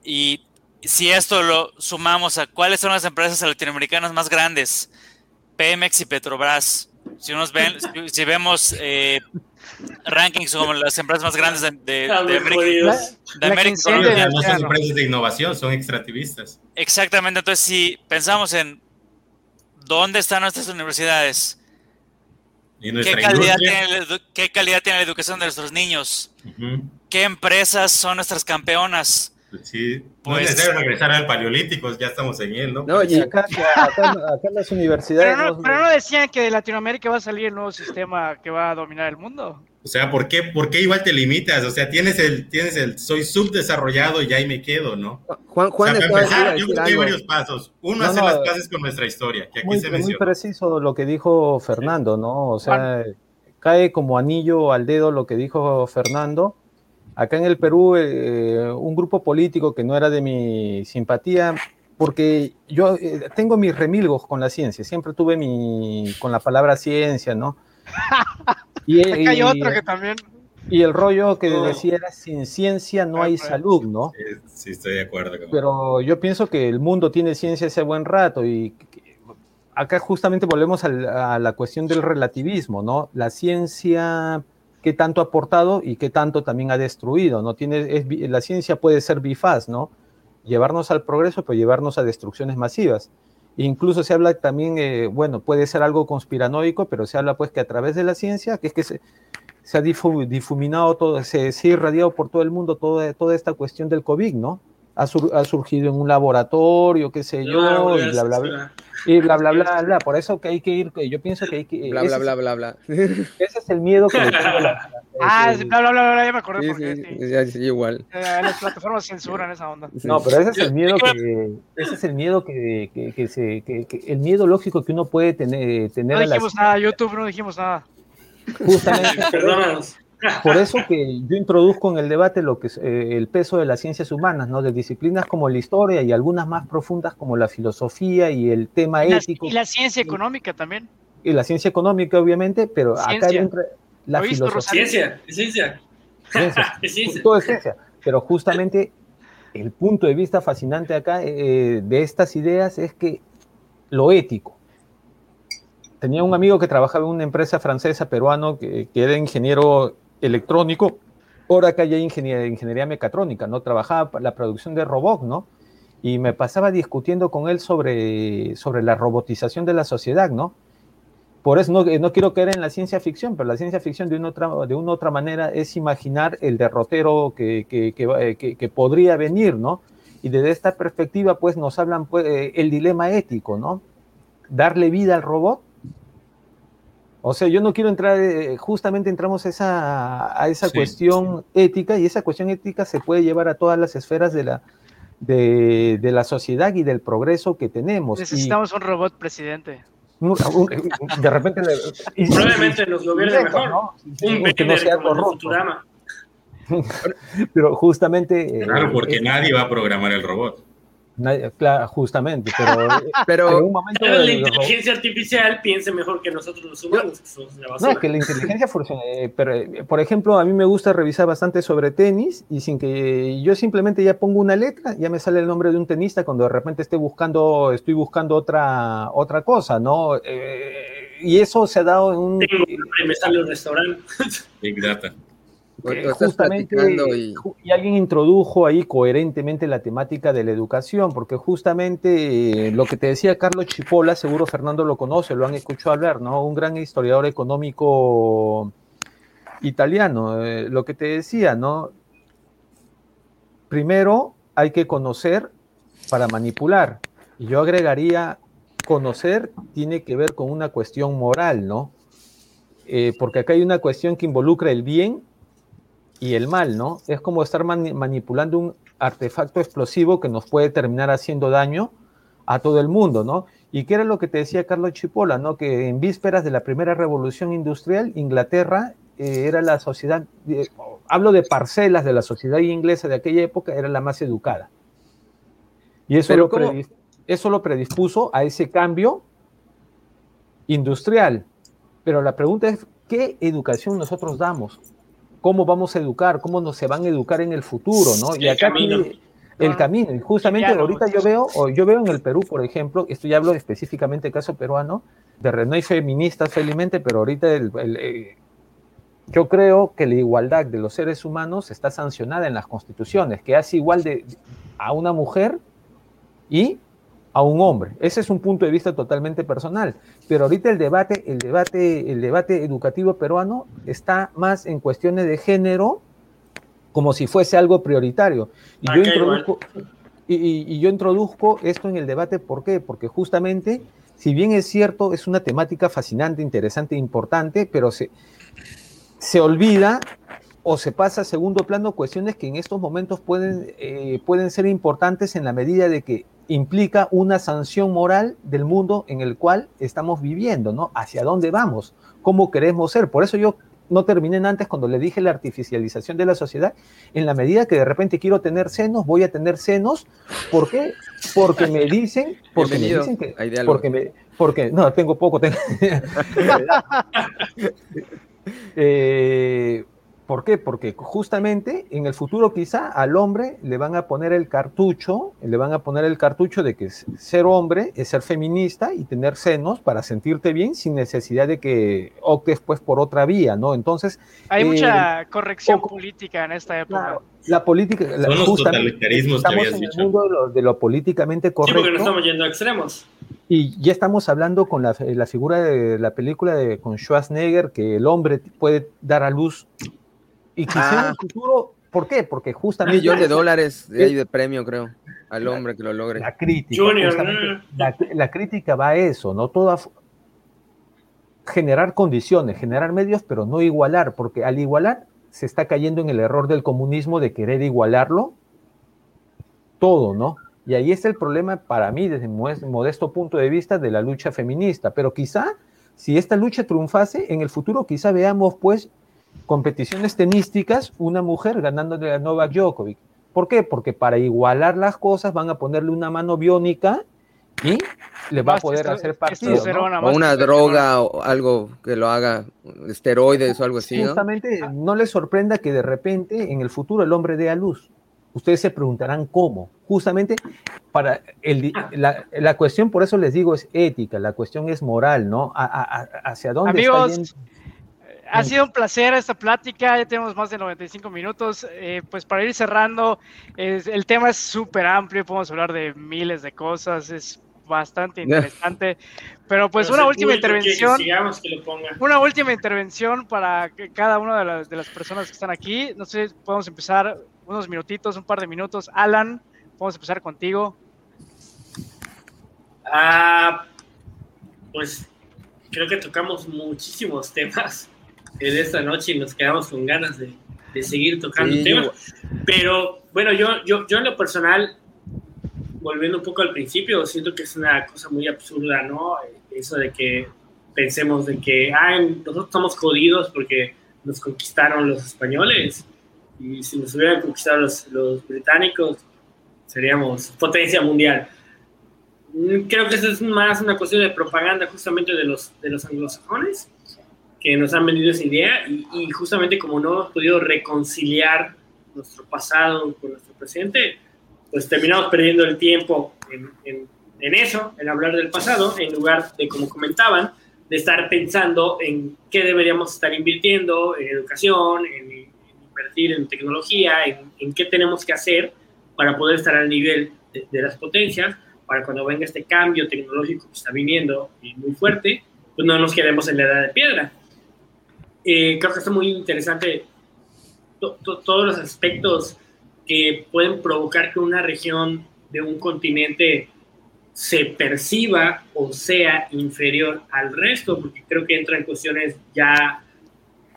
y si esto lo sumamos a cuáles son las empresas latinoamericanas más grandes, Pemex y Petrobras, si, unos ven, si, vemos eh, rankings como las empresas más grandes de, de, América. no son empresas de innovación, son extractivistas. Exactamente, entonces si pensamos en dónde están nuestras universidades, ¿Qué, calidad tiene, ¿qué, calidad tiene, la educación de nuestros niños, qué empresas son nuestras campeonas. Sí, pues, no regresar al paleolítico, ya estamos en él, ¿no? No, y acá, acá, en las universidades. Pero no, pero no, decían que de Latinoamérica va a salir el nuevo sistema que va a dominar el mundo. O sea, ¿por qué, ¿por qué igual te limitas? O sea, tienes el, tienes el, soy subdesarrollado y ahí me quedo, ¿no? Juan, Juan, o sea, para empezar, yo creo que hay varios pasos. Uno, hacer las paces con nuestra historia, que aquí muy, se menciona. Muy preciso lo que dijo Fernando, ¿no? O sea, cae como anillo al dedo lo que dijo Fernando. Acá en el Perú, eh, un grupo político que no era de mi simpatía, porque yo eh, tengo mis remilgos con la ciencia, siempre tuve mi, con la palabra ciencia, ¿no? Y, y hay otro que también. Y el rollo que decía era, sin ciencia no hay salud, ¿no? Sí, sí estoy de acuerdo. Con Pero yo pienso que el mundo tiene ciencia ese buen rato y acá justamente volvemos a la cuestión del relativismo, ¿no? La ciencia, qué tanto ha aportado y qué tanto también ha destruido, ¿no? Tiene, es, la ciencia puede ser bifaz, ¿no? Llevarnos al progreso, pero llevarnos a destrucciones masivas. Incluso se habla también, eh, bueno, puede ser algo conspiranoico, pero se habla pues que a través de la ciencia, que es que se, se ha difuminado todo, se, se, ha irradiado por todo el mundo toda, toda esta cuestión del COVID, ¿no? Ha, sur, ha, surgido en un laboratorio, qué sé yo, no, y bla, bla, bla. Y bla, bla, bla, bla. Por eso que hay que ir, yo pienso que hay que... Bla, bla, bla, bla, bla. Ese es el miedo que Ah, bla, bla, bla, bla, ya me acordé. Sí, porque, sí, sí. ya, sí, igual. Eh, las plataformas censuran esa onda. No, pero ese es el miedo que, ese es el miedo que, que, que se, que, que, el miedo lógico que uno puede tener. tener no dijimos nada, YouTube no dijimos nada. Justamente. Perdónanos. Por eso que yo introduzco en el debate lo que es eh, el peso de las ciencias humanas, ¿no? De disciplinas como la historia y algunas más profundas como la filosofía y el tema y la, ético. Y la ciencia económica también. Y la ciencia económica, obviamente, pero ciencia. acá entra la filosofía. Ciencia, ciencia. Ciencia. ciencia. Todo es ciencia. Pero justamente el punto de vista fascinante acá eh, de estas ideas es que lo ético. Tenía un amigo que trabajaba en una empresa francesa peruano que, que era ingeniero electrónico, ahora acá ya ingeniería, mecatrónica, ¿no? Trabajaba la producción de robots, ¿no? Y me pasaba discutiendo con él sobre, sobre la robotización de la sociedad, ¿no? Por eso no, no, quiero caer en la ciencia ficción, pero la ciencia ficción de una otra, de una otra manera es imaginar el derrotero que, que, podría venir, ¿no? Y desde esta perspectiva, pues nos hablan pues, el dilema ético, ¿no? Darle vida al robot o sea, yo no quiero entrar, eh, justamente entramos esa, a esa sí, cuestión sí. ética y esa cuestión ética se puede llevar a todas las esferas de la, de, de la sociedad y del progreso que tenemos. Necesitamos y, un robot presidente. Un, un, de repente... Y, Probablemente nos gobierne mejor. ¿no? Un que no sea Futurama. Pero justamente... Claro, porque eh, nadie va a programar el robot. Claro, justamente, pero, pero en un momento la inteligencia artificial piense mejor que nosotros los humanos. No, es que la inteligencia funciona. Eh, pero, eh, por ejemplo, a mí me gusta revisar bastante sobre tenis y sin que yo simplemente ya pongo una letra, ya me sale el nombre de un tenista cuando de repente esté buscando, estoy buscando otra, otra cosa, ¿no? Eh, y eso se ha dado en un... Sí, me sale un restaurante. Big Data. Eh, justamente y... y... alguien introdujo ahí coherentemente la temática de la educación, porque justamente eh, lo que te decía Carlos Chipola, seguro Fernando lo conoce, lo han escuchado hablar, ¿no? Un gran historiador económico italiano. Eh, lo que te decía, ¿no? Primero hay que conocer para manipular. Y yo agregaría, conocer tiene que ver con una cuestión moral, ¿no? porque acá hay una cuestión que involucra el bien y el mal, ¿no? Es como estar man manipulando un artefacto explosivo que nos puede terminar haciendo daño a todo el mundo, ¿no? Y qué era lo que te decía Carlos Chipola, ¿no? Que en vísperas de la primera revolución industrial, Inglaterra eh, era la sociedad, eh, hablo de parcelas de la sociedad inglesa de aquella época, era la más educada. Y eso, lo, eso lo predispuso a ese cambio industrial. Pero la pregunta es, ¿qué educación nosotros damos? Cómo vamos a educar, cómo nos se van a educar en el futuro, ¿no? Y acá camino. Tiene, el camino, y justamente ahorita yo veo, o yo veo en el Perú, por ejemplo, esto ya hablo específicamente del caso peruano, de no hay feministas felizmente, pero ahorita el, el, eh, yo creo que la igualdad de los seres humanos está sancionada en las constituciones, que hace igual de, a una mujer y a un hombre. Ese es un punto de vista totalmente personal. Pero ahorita el debate, el debate, el debate educativo peruano está más en cuestiones de género, como si fuese algo prioritario. Y, yo, Ok, introduzco, y, y- y yo introduzco esto en el debate, ¿por qué? Porque justamente, si bien es cierto, es una temática fascinante, interesante, importante, pero se, se olvida o se pasa a segundo plano cuestiones que en estos momentos pueden, eh, pueden ser importantes en la medida de que implica una sanción moral del mundo en el cual estamos viviendo, ¿no? ¿Hacia dónde vamos? ¿Cómo queremos ser? Por eso yo no terminé antes cuando le dije la artificialización de la sociedad, en la medida que de repente quiero tener senos, voy a tener senos, ¿por qué? Porque me dicen, porque me dicen que, porque me, porque, no, tengo poco, tengo, eh, ¿Por qué? Porque justamente en el futuro quizá al hombre le van a poner el cartucho, le van a poner el cartucho de que ser hombre es ser feminista y tener senos para sentirte bien sin necesidad de que optes pues por otra vía, ¿no? Entonces... Hay mucha eh, corrección política en esta época. La, política... Son los totalitarismos estamos en el mundo de lo, políticamente correcto. Sí, porque no estamos yendo a extremos. Y ya estamos hablando con la, la, figura de la película de, con Schwarzenegger, que el hombre puede dar a luz y quizá en el ah. futuro, ¿por qué? Porque justamente... Un millón de dólares de, de premio, creo, al hombre que lo logre. La crítica. la, crítica va a eso, ¿no? Toda generar condiciones, generar medios, pero no igualar, porque al igualar se está cayendo en el error del comunismo de querer igualarlo todo, ¿no? Y ahí está el problema para mí, desde un modesto punto de vista, de la lucha feminista. Pero quizá, si esta lucha triunfase, en el futuro quizá veamos, pues, competiciones tenísticas, una mujer ganándole a Novak Djokovic. ¿Por qué? Porque para igualar las cosas van a ponerle una mano biónica y le va a poder hacer partido. O una droga o algo que lo haga, esteroides o algo así. Justamente ¿no? les sorprenda que de repente en el futuro el hombre dé a luz. Ustedes se preguntarán cómo. Justamente para el, la, cuestión, por eso les digo, es ética, la cuestión es moral, ¿no? hacia dónde está ha sido un placer esta plática, ya tenemos más de 95 minutos. Eh, pues para ir cerrando, el tema es súper amplio, podemos hablar de miles de cosas, es bastante interesante. Pero pues una última intervención. una última intervención para cada una de las, de las personas que están aquí. No sé, podemos empezar unos minutitos, un par de minutos. Alan, podemos empezar contigo. Ah, pues creo que tocamos muchísimos temas en esta noche y nos quedamos con ganas de, de seguir tocando temas. Pero bueno, yo, yo, yo en lo personal, volviendo un poco al principio, siento que es una cosa muy absurda, ¿no? Eso de que pensemos de que ah, nosotros estamos jodidos porque nos conquistaron los españoles y si nos hubieran conquistado los, los británicos seríamos potencia mundial. Creo que eso es más una cuestión de propaganda justamente de los, de los anglosajones que nos han vendido esa idea y, justamente como no hemos podido reconciliar nuestro pasado con nuestro presente, pues terminamos perdiendo el tiempo en, en, eso, en hablar del pasado, en lugar de, como comentaban, de estar pensando en qué deberíamos estar invirtiendo en educación, en, invertir en tecnología, en, qué tenemos que hacer para poder estar al nivel de, de las potencias, para cuando venga este cambio tecnológico que está viniendo y muy fuerte, pues no nos quedemos en la edad de piedra eh, creo que es muy interesante todos los aspectos que pueden provocar que una región de un continente se perciba o sea inferior al resto, porque creo que entran cuestiones ya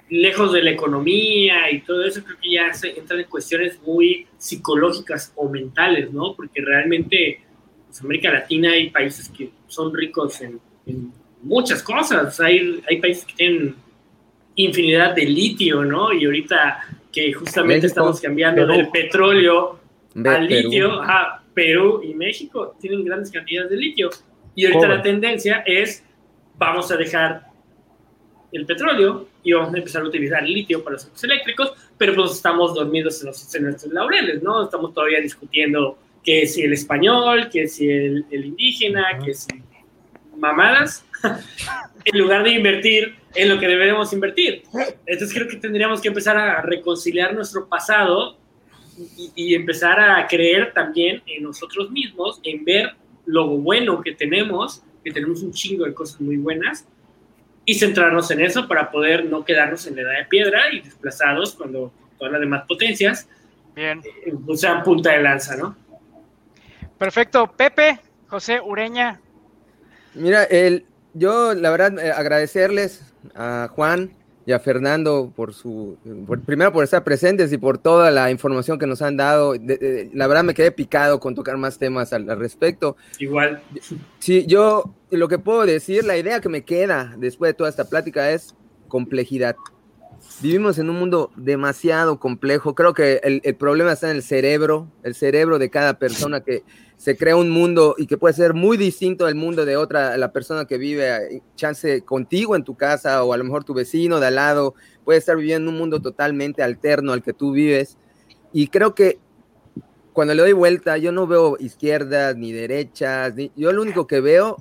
lejos de la economía y todo eso, creo que ya se entran en cuestiones muy psicológicas o mentales, ¿no? Porque realmente en pues, América Latina hay países que son ricos en, en muchas cosas, hay, hay países que tienen infinidad de litio, ¿no? Y ahorita que justamente estamos cambiando del petróleo al litio, Perú y México tienen grandes cantidades de litio. Y ahorita la tendencia es, vamos a dejar el petróleo y vamos a empezar a utilizar el litio para los autos eléctricos, pero pues estamos dormidos en, nuestros laureles, ¿no? Estamos todavía discutiendo que si el español, que si el, indígena, que si mamadas, en lugar de invertir en lo que deberemos invertir. Entonces creo que tendríamos que empezar a reconciliar nuestro pasado y, empezar a creer también en nosotros mismos, en ver lo bueno que tenemos, que tenemos un chingo de cosas muy buenas, y centrarnos en eso para poder no quedarnos en la edad de piedra y desplazados cuando todas las demás potencias Bien. Eh, sean punta de lanza, ¿no? Perfecto. Pepe, José Ureña. Mira, el, yo la verdad eh, agradecerles a Juan y a Fernando por su, primero por estar presentes y por toda la información que nos han dado. la verdad me quedé picado con tocar más temas al, respecto. Igual. Sí, yo lo que puedo decir, la idea que me queda después de toda esta plática es complejidad. Vivimos en un mundo demasiado complejo. Creo que el, el problema está en el cerebro, el cerebro de cada persona que se crea un mundo y que puede ser muy distinto al mundo de otra, la persona que vive, eh, chance contigo en tu casa o a lo mejor tu vecino de al lado, puede estar viviendo un mundo totalmente alterno al que tú vives. Y creo que cuando le doy vuelta, yo no veo izquierdas ni derechas, yo lo único que veo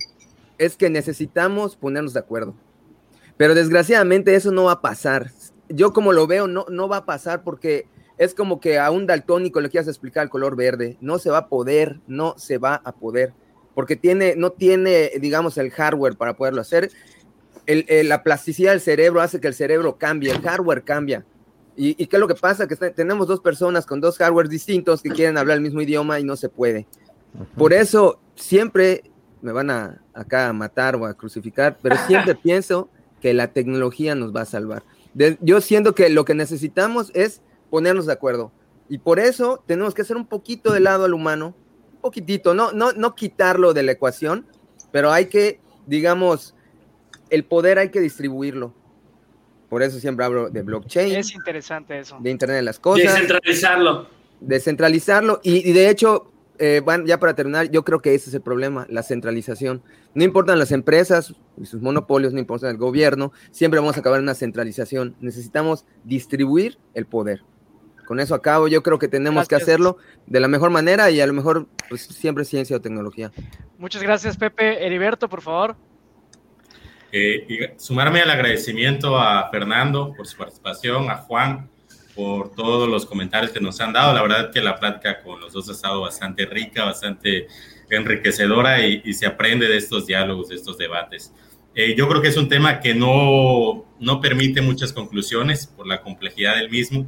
es que necesitamos ponernos de acuerdo. Pero desgraciadamente eso no va a pasar. Yo como lo veo, no, no va a pasar porque es como que a un daltónico le quieras explicar el color verde. No se va a poder, no se va a poder, porque tiene, no tiene, digamos, el hardware para poderlo hacer. la plasticidad del cerebro hace que el cerebro cambie, el hardware cambia. ¿Y, qué es lo que pasa? Que tenemos dos personas con dos hardware distintos que quieren hablar el mismo idioma y no se puede. Por eso siempre me van a acá a matar o a crucificar, pero siempre pienso que la tecnología nos va a salvar. Yo siento que lo que necesitamos es ponernos de acuerdo. Y por eso tenemos que hacer un poquito de lado al humano, un poquitito, no, no, no quitarlo de la ecuación, pero hay que, digamos, el poder hay que distribuirlo. Por eso siempre hablo de blockchain. Es interesante eso. De Internet de las Cosas. Descentralizarlo. Descentralizarlo. Y, de hecho, eh, ya para terminar, yo creo que ese es el problema, la centralización. No importan las empresas y sus monopolios, no importa el gobierno, siempre vamos a acabar en una centralización. Necesitamos distribuir el poder con eso acabo. Yo creo que tenemos que hacerlo de la mejor manera y a lo mejor pues, siempre ciencia o tecnología. Muchas gracias, Pepe. Heriberto, por favor. Eh, sumarme al agradecimiento a Fernando por su participación, a Juan por todos los comentarios que nos han dado. La verdad que la plática con los dos ha estado bastante rica, bastante enriquecedora y, se aprende de estos diálogos, de estos debates. Eh, yo creo que es un tema que no, no permite muchas conclusiones por la complejidad del mismo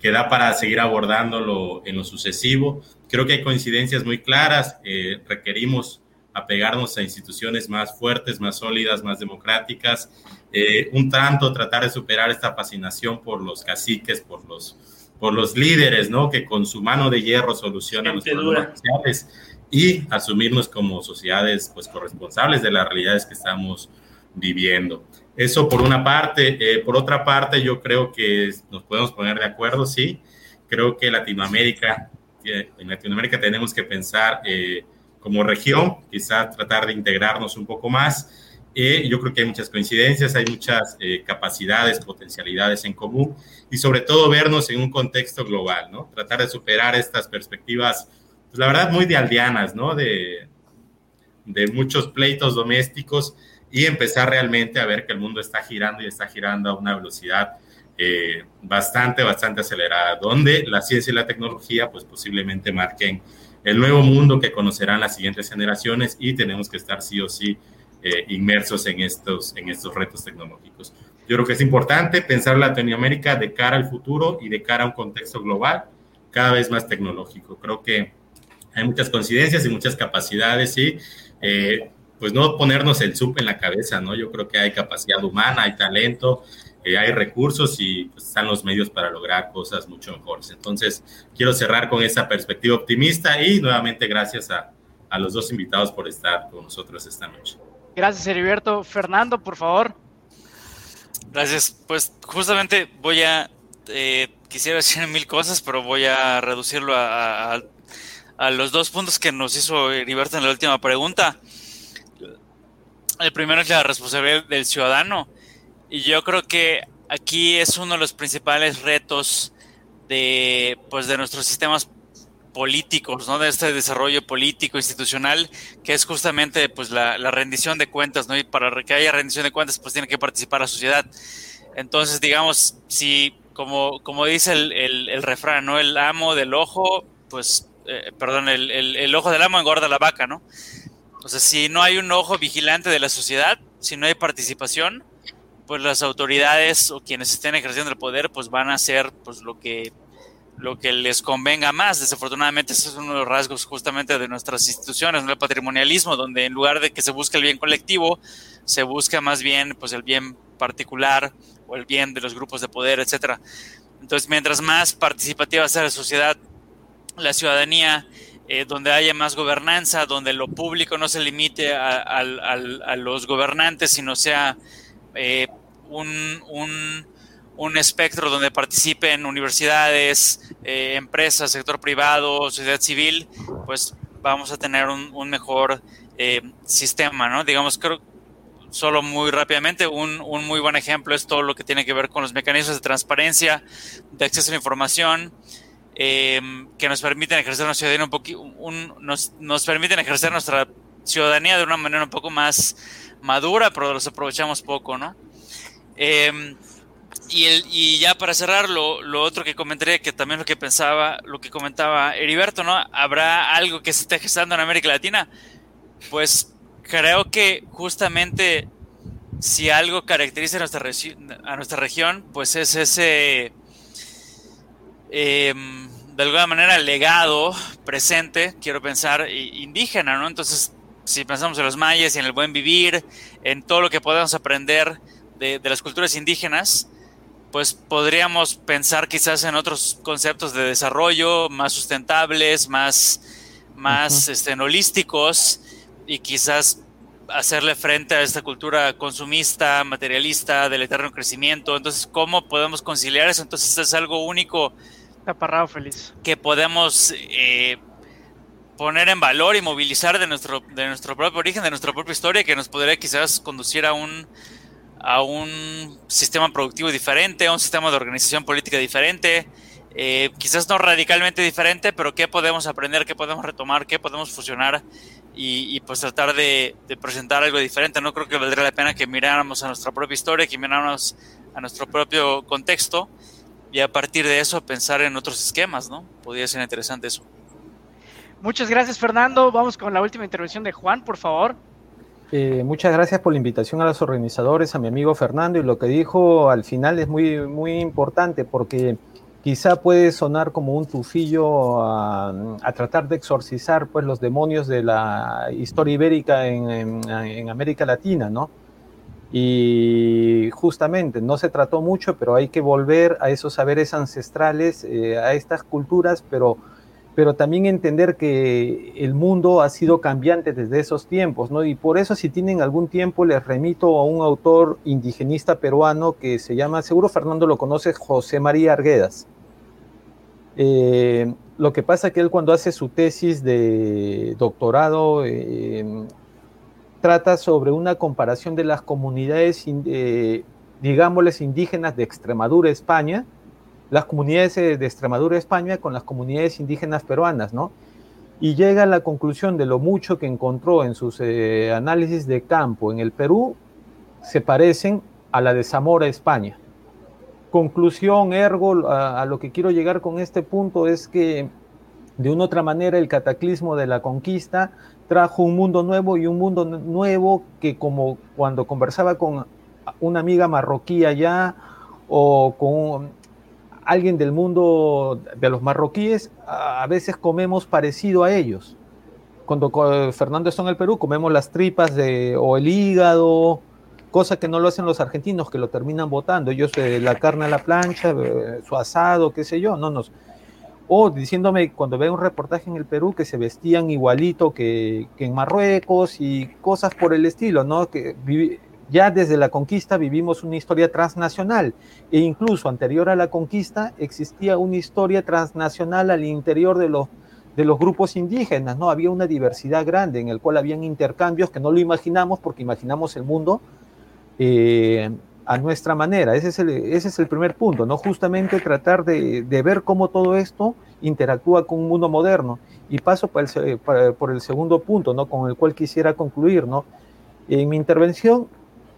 que da para seguir abordándolo en lo sucesivo. Creo que hay coincidencias muy claras, eh, requerimos apegarnos a instituciones más fuertes, más sólidas, más democráticas, eh, un tanto tratar de superar esta fascinación por los caciques, por los, por los líderes, ¿no? Que con su mano de hierro solucionan los problemas sociales y asumirnos como sociedades, pues, corresponsables de las realidades que estamos viviendo. Eso por una parte. Eh, por otra parte, yo creo que nos podemos poner de acuerdo, sí. Creo que Latinoamérica, en Latinoamérica tenemos que pensar eh, como región, quizá tratar de integrarnos un poco más. Eh, yo creo que hay muchas coincidencias, hay muchas capacidades, potencialidades en común y sobre todo vernos en un contexto global, ¿no? Tratar de superar estas perspectivas, pues la verdad, muy de aldeanas, ¿no? De, de muchos pleitos domésticos y empezar realmente a ver que el mundo está girando y está girando a una velocidad eh, bastante, bastante acelerada, donde la ciencia y la tecnología pues posiblemente marquen el nuevo mundo que conocerán las siguientes generaciones y tenemos que estar sí o sí eh, inmersos en estos, en estos retos tecnológicos. Yo creo que es importante pensar Latinoamérica de cara al futuro y de cara a un contexto global cada vez más tecnológico. Creo que hay muchas coincidencias y muchas capacidades y eh, pues no ponernos el sub en la cabeza, ¿no? Yo creo que hay capacidad humana, hay talento, eh, hay recursos y pues, están los medios para lograr cosas mucho mejores. Entonces, quiero cerrar con esa perspectiva optimista y nuevamente gracias a, a los dos invitados por estar con nosotros esta noche. Gracias, Heriberto. Fernando, por favor. Gracias. Pues justamente voy a, eh, quisiera decir mil cosas, pero voy a reducirlo a, a, los dos puntos que nos hizo Heriberto en la última pregunta. El primero es la responsabilidad del ciudadano. Y yo creo que aquí es uno de los principales retos de, pues, de nuestros sistemas políticos, ¿no? De este desarrollo político, institucional, que es justamente pues la, rendición de cuentas, ¿no? Y para que haya rendición de cuentas, pues tiene que participar la sociedad. Entonces, digamos, si, como, como dice el, refrán, ¿no? El amo del ojo, pues, eh, perdón, el, el, ojo del amo engorda la vaca, ¿no? O sea, si no hay un ojo vigilante de la sociedad, si no hay participación, pues las autoridades o quienes estén ejerciendo el poder, pues van a hacer pues lo que lo que les convenga más. Desafortunadamente, ese es uno de los rasgos justamente de nuestras instituciones, el patrimonialismo, donde en lugar de que se busque el bien colectivo, se busca más bien pues el bien particular o el bien de los grupos de poder, etc. Entonces, mientras más participativa sea la sociedad, la ciudadanía, eh, donde haya más gobernanza, donde lo público no se limite a, los gobernantes, sino sea eh, un, espectro donde participen universidades, eh, empresas, sector privado, sociedad civil, pues vamos a tener un, mejor sistema, ¿no? Digamos, creo, solo muy rápidamente, un, un, muy buen ejemplo es todo lo que tiene que ver con los mecanismos de transparencia, de acceso a la información, Em, que nos permiten ejercer una ciudadanía un poquito, nos, nos, permiten ejercer nuestra ciudadanía de una manera un poco más madura, pero los aprovechamos poco, ¿no? Em, y, el, y, ya para cerrar, lo, otro que comentaré, que también lo que pensaba, lo que comentaba Heriberto, ¿no? ¿Habrá algo que se esté gestando en América Latina? Pues creo que justamente si algo caracteriza a nuestra, a nuestra región, pues es ese Em, de alguna manera legado presente, quiero pensar, indígena, ¿no? Entonces, si pensamos en los mayas y en el buen vivir, en todo lo que podemos aprender de, las culturas indígenas, pues podríamos pensar quizás en otros conceptos de desarrollo más sustentables, más, más este, holísticos y quizás hacerle frente a esta cultura consumista, materialista, del eterno crecimiento. Entonces, ¿cómo podemos conciliar eso? Entonces, es algo único Taparrado feliz. Que podemos eh, poner en valor y movilizar de nuestro, de nuestro propio origen, de nuestra propia historia, que nos podría quizás conducir a un, a un sistema productivo diferente, a un sistema de organización política diferente. Eh, quizás no radicalmente diferente, pero qué podemos aprender, qué podemos retomar, qué podemos fusionar y, pues tratar de, de, presentar algo diferente. No creo que valdría la pena que miráramos a nuestra propia historia, que miráramos a nuestro propio contexto y a partir de eso pensar en otros esquemas, ¿no? Podría ser interesante eso. Muchas gracias, Fernando. Vamos con la última intervención de Juan, por favor. Eh, muchas gracias por la invitación a los organizadores, a mi amigo Fernando, y lo que dijo al final es muy, muy importante porque quizá puede sonar como un tufillo a, tratar de exorcizar pues, los demonios de la historia ibérica en, América Latina, ¿no? Y justamente no se trató mucho, pero hay que volver a esos saberes ancestrales, eh, a estas culturas, pero, pero también entender que el mundo ha sido cambiante desde esos tiempos, ¿no? Y por eso si tienen algún tiempo les remito a un autor indigenista peruano que se llama, seguro Fernando lo conoce, José María Arguedas. Eh, lo que pasa es que él cuando hace su tesis de doctorado eh, trata sobre una comparación de las comunidades, eh, digámosles, indígenas de Extremadura, España, las comunidades de Extremadura, España, con las comunidades indígenas peruanas, ¿no? Y llega a la conclusión de lo mucho que encontró en sus eh, análisis de campo en el Perú, se parecen a la de Zamora, España. Conclusión, ergo, a, a lo que quiero llegar con este punto es que de una otra manera el cataclismo de la conquista trajo un mundo nuevo y un mundo nuevo que como cuando conversaba con una amiga marroquí allá o con alguien del mundo de los marroquíes, a veces comemos parecido a ellos. Cuando Fernando está en el Perú, comemos las tripas de, o el hígado, cosa que no lo hacen los argentinos, que lo terminan botando. Ellos eh, la carne a la plancha, eh, su asado, qué sé yo, no nos o diciéndome cuando veo un reportaje en el Perú que se vestían igualito que, en Marruecos y cosas por el estilo, ¿no? Que ya desde la conquista vivimos una historia transnacional e incluso anterior a la conquista existía una historia transnacional al interior de los, de los grupos indígenas, ¿no? Había una diversidad grande en el cual habían intercambios que no lo imaginamos porque imaginamos el mundo eh, a nuestra manera. Ese es el, ese es el primer punto, ¿no? Justamente tratar de, ver cómo todo esto interactúa con un mundo moderno. Y paso por el, por el segundo punto, ¿no? Con el cual quisiera concluir, ¿no? En mi intervención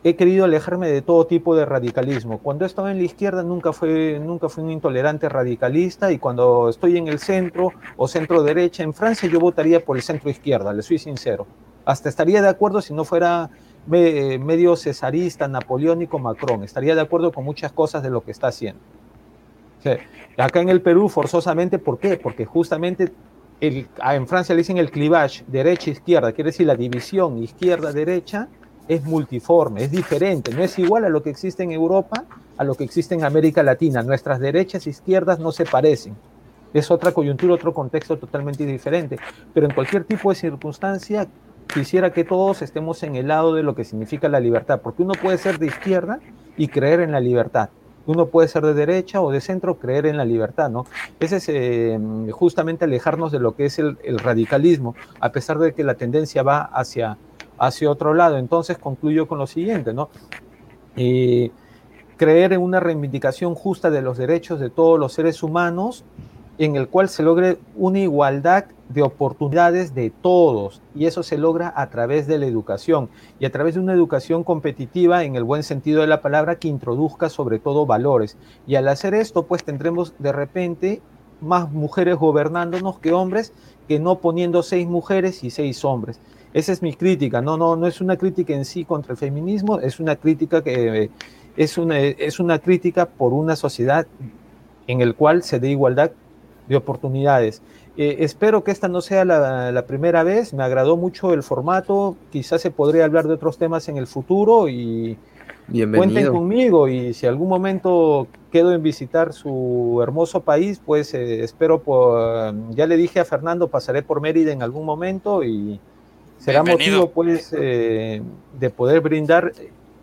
he querido alejarme de todo tipo de radicalismo. Cuando he estado en la izquierda nunca fue, nunca fui un intolerante radicalista y cuando estoy en el centro o centro derecha en Francia yo votaría por el centro izquierda, le soy sincero. Hasta estaría de acuerdo si no fuera medio cesarista, napoleónico Macron. Estaría de acuerdo con muchas cosas de lo que está haciendo. acá en el Perú, forzosamente, ¿por qué? Porque justamente en Francia le dicen el clivage, derecha-izquierda, quiere decir la división izquierda-derecha, es multiforme, es diferente, no es igual a lo que existe en Europa, a lo que existe en América Latina. Nuestras derechas e izquierdas no se parecen. Es otra coyuntura, otro contexto totalmente diferente. Pero en cualquier tipo de circunstancia, quisiera que todos estemos en el lado de lo que significa la libertad, porque uno puede ser de izquierda y creer en la libertad. Uno puede ser de derecha o de centro, creer en la libertad, ¿no? Ese es eh, justamente alejarnos de lo que es el, radicalismo, a pesar de que la tendencia va hacia, hacia otro lado. Entonces concluyo con lo siguiente, ¿no? Creer en una reivindicación justa de los derechos de todos los seres humanos en el cual se logre una igualdad de oportunidades de todos y eso se logra a través de la educación y a través de una educación competitiva en el buen sentido de la palabra que introduzca sobre todo valores y al hacer esto pues tendremos de repente más mujeres gobernándonos que hombres que no poniendo seis mujeres y seis hombres esa es mi crítica. No no no es una crítica en sí contra el feminismo es una crítica que es una es una crítica por una sociedad en el cual se dé igualdad de oportunidades. Eh, espero que esta no sea la, primera vez, me agradó mucho el formato, quizás se podría hablar de otros temas en el futuro y cuenten conmigo. Y si algún momento quedo en visitar su hermoso país, pues eh, espero, por, ya le dije a Fernando, pasaré por Mérida en algún momento y será motivo pues eh, de poder brindar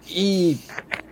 y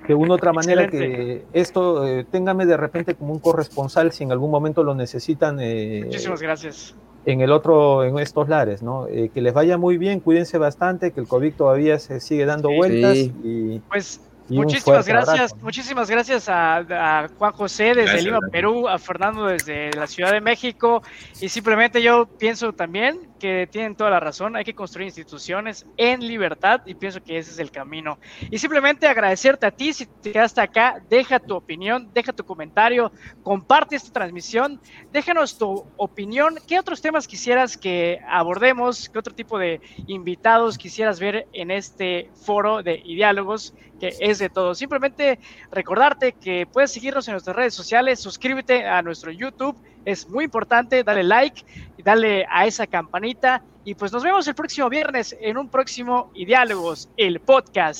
de una otra manera que esto eh, téngame de repente como un corresponsal si en algún momento lo necesitan. Eh, Muchísimas gracias. En el otro, en estos lares, ¿no? Eh, que les vaya muy bien, cuídense bastante, que el COVID todavía se sigue dando vueltas y. Pues Muchísimas gracias, muchísimas gracias a, Juan José desde Lima, Perú, a Fernando desde la Ciudad de México y simplemente yo pienso también que tienen toda la razón, hay que construir instituciones en libertad y pienso que ese es el camino. Y simplemente agradecerte a ti si te quedaste acá, deja tu opinión, deja tu comentario, comparte esta transmisión, déjanos tu opinión, qué otros temas quisieras que abordemos, qué otro tipo de invitados quisieras ver en este foro de diálogos que es de todo. Simplemente recordarte que puedes seguirnos en nuestras redes sociales, suscríbete a nuestro YouTube, es muy importante, dale like dale a esa campanita. Y pues nos vemos el próximo viernes en un próximo Diálogos, el podcast.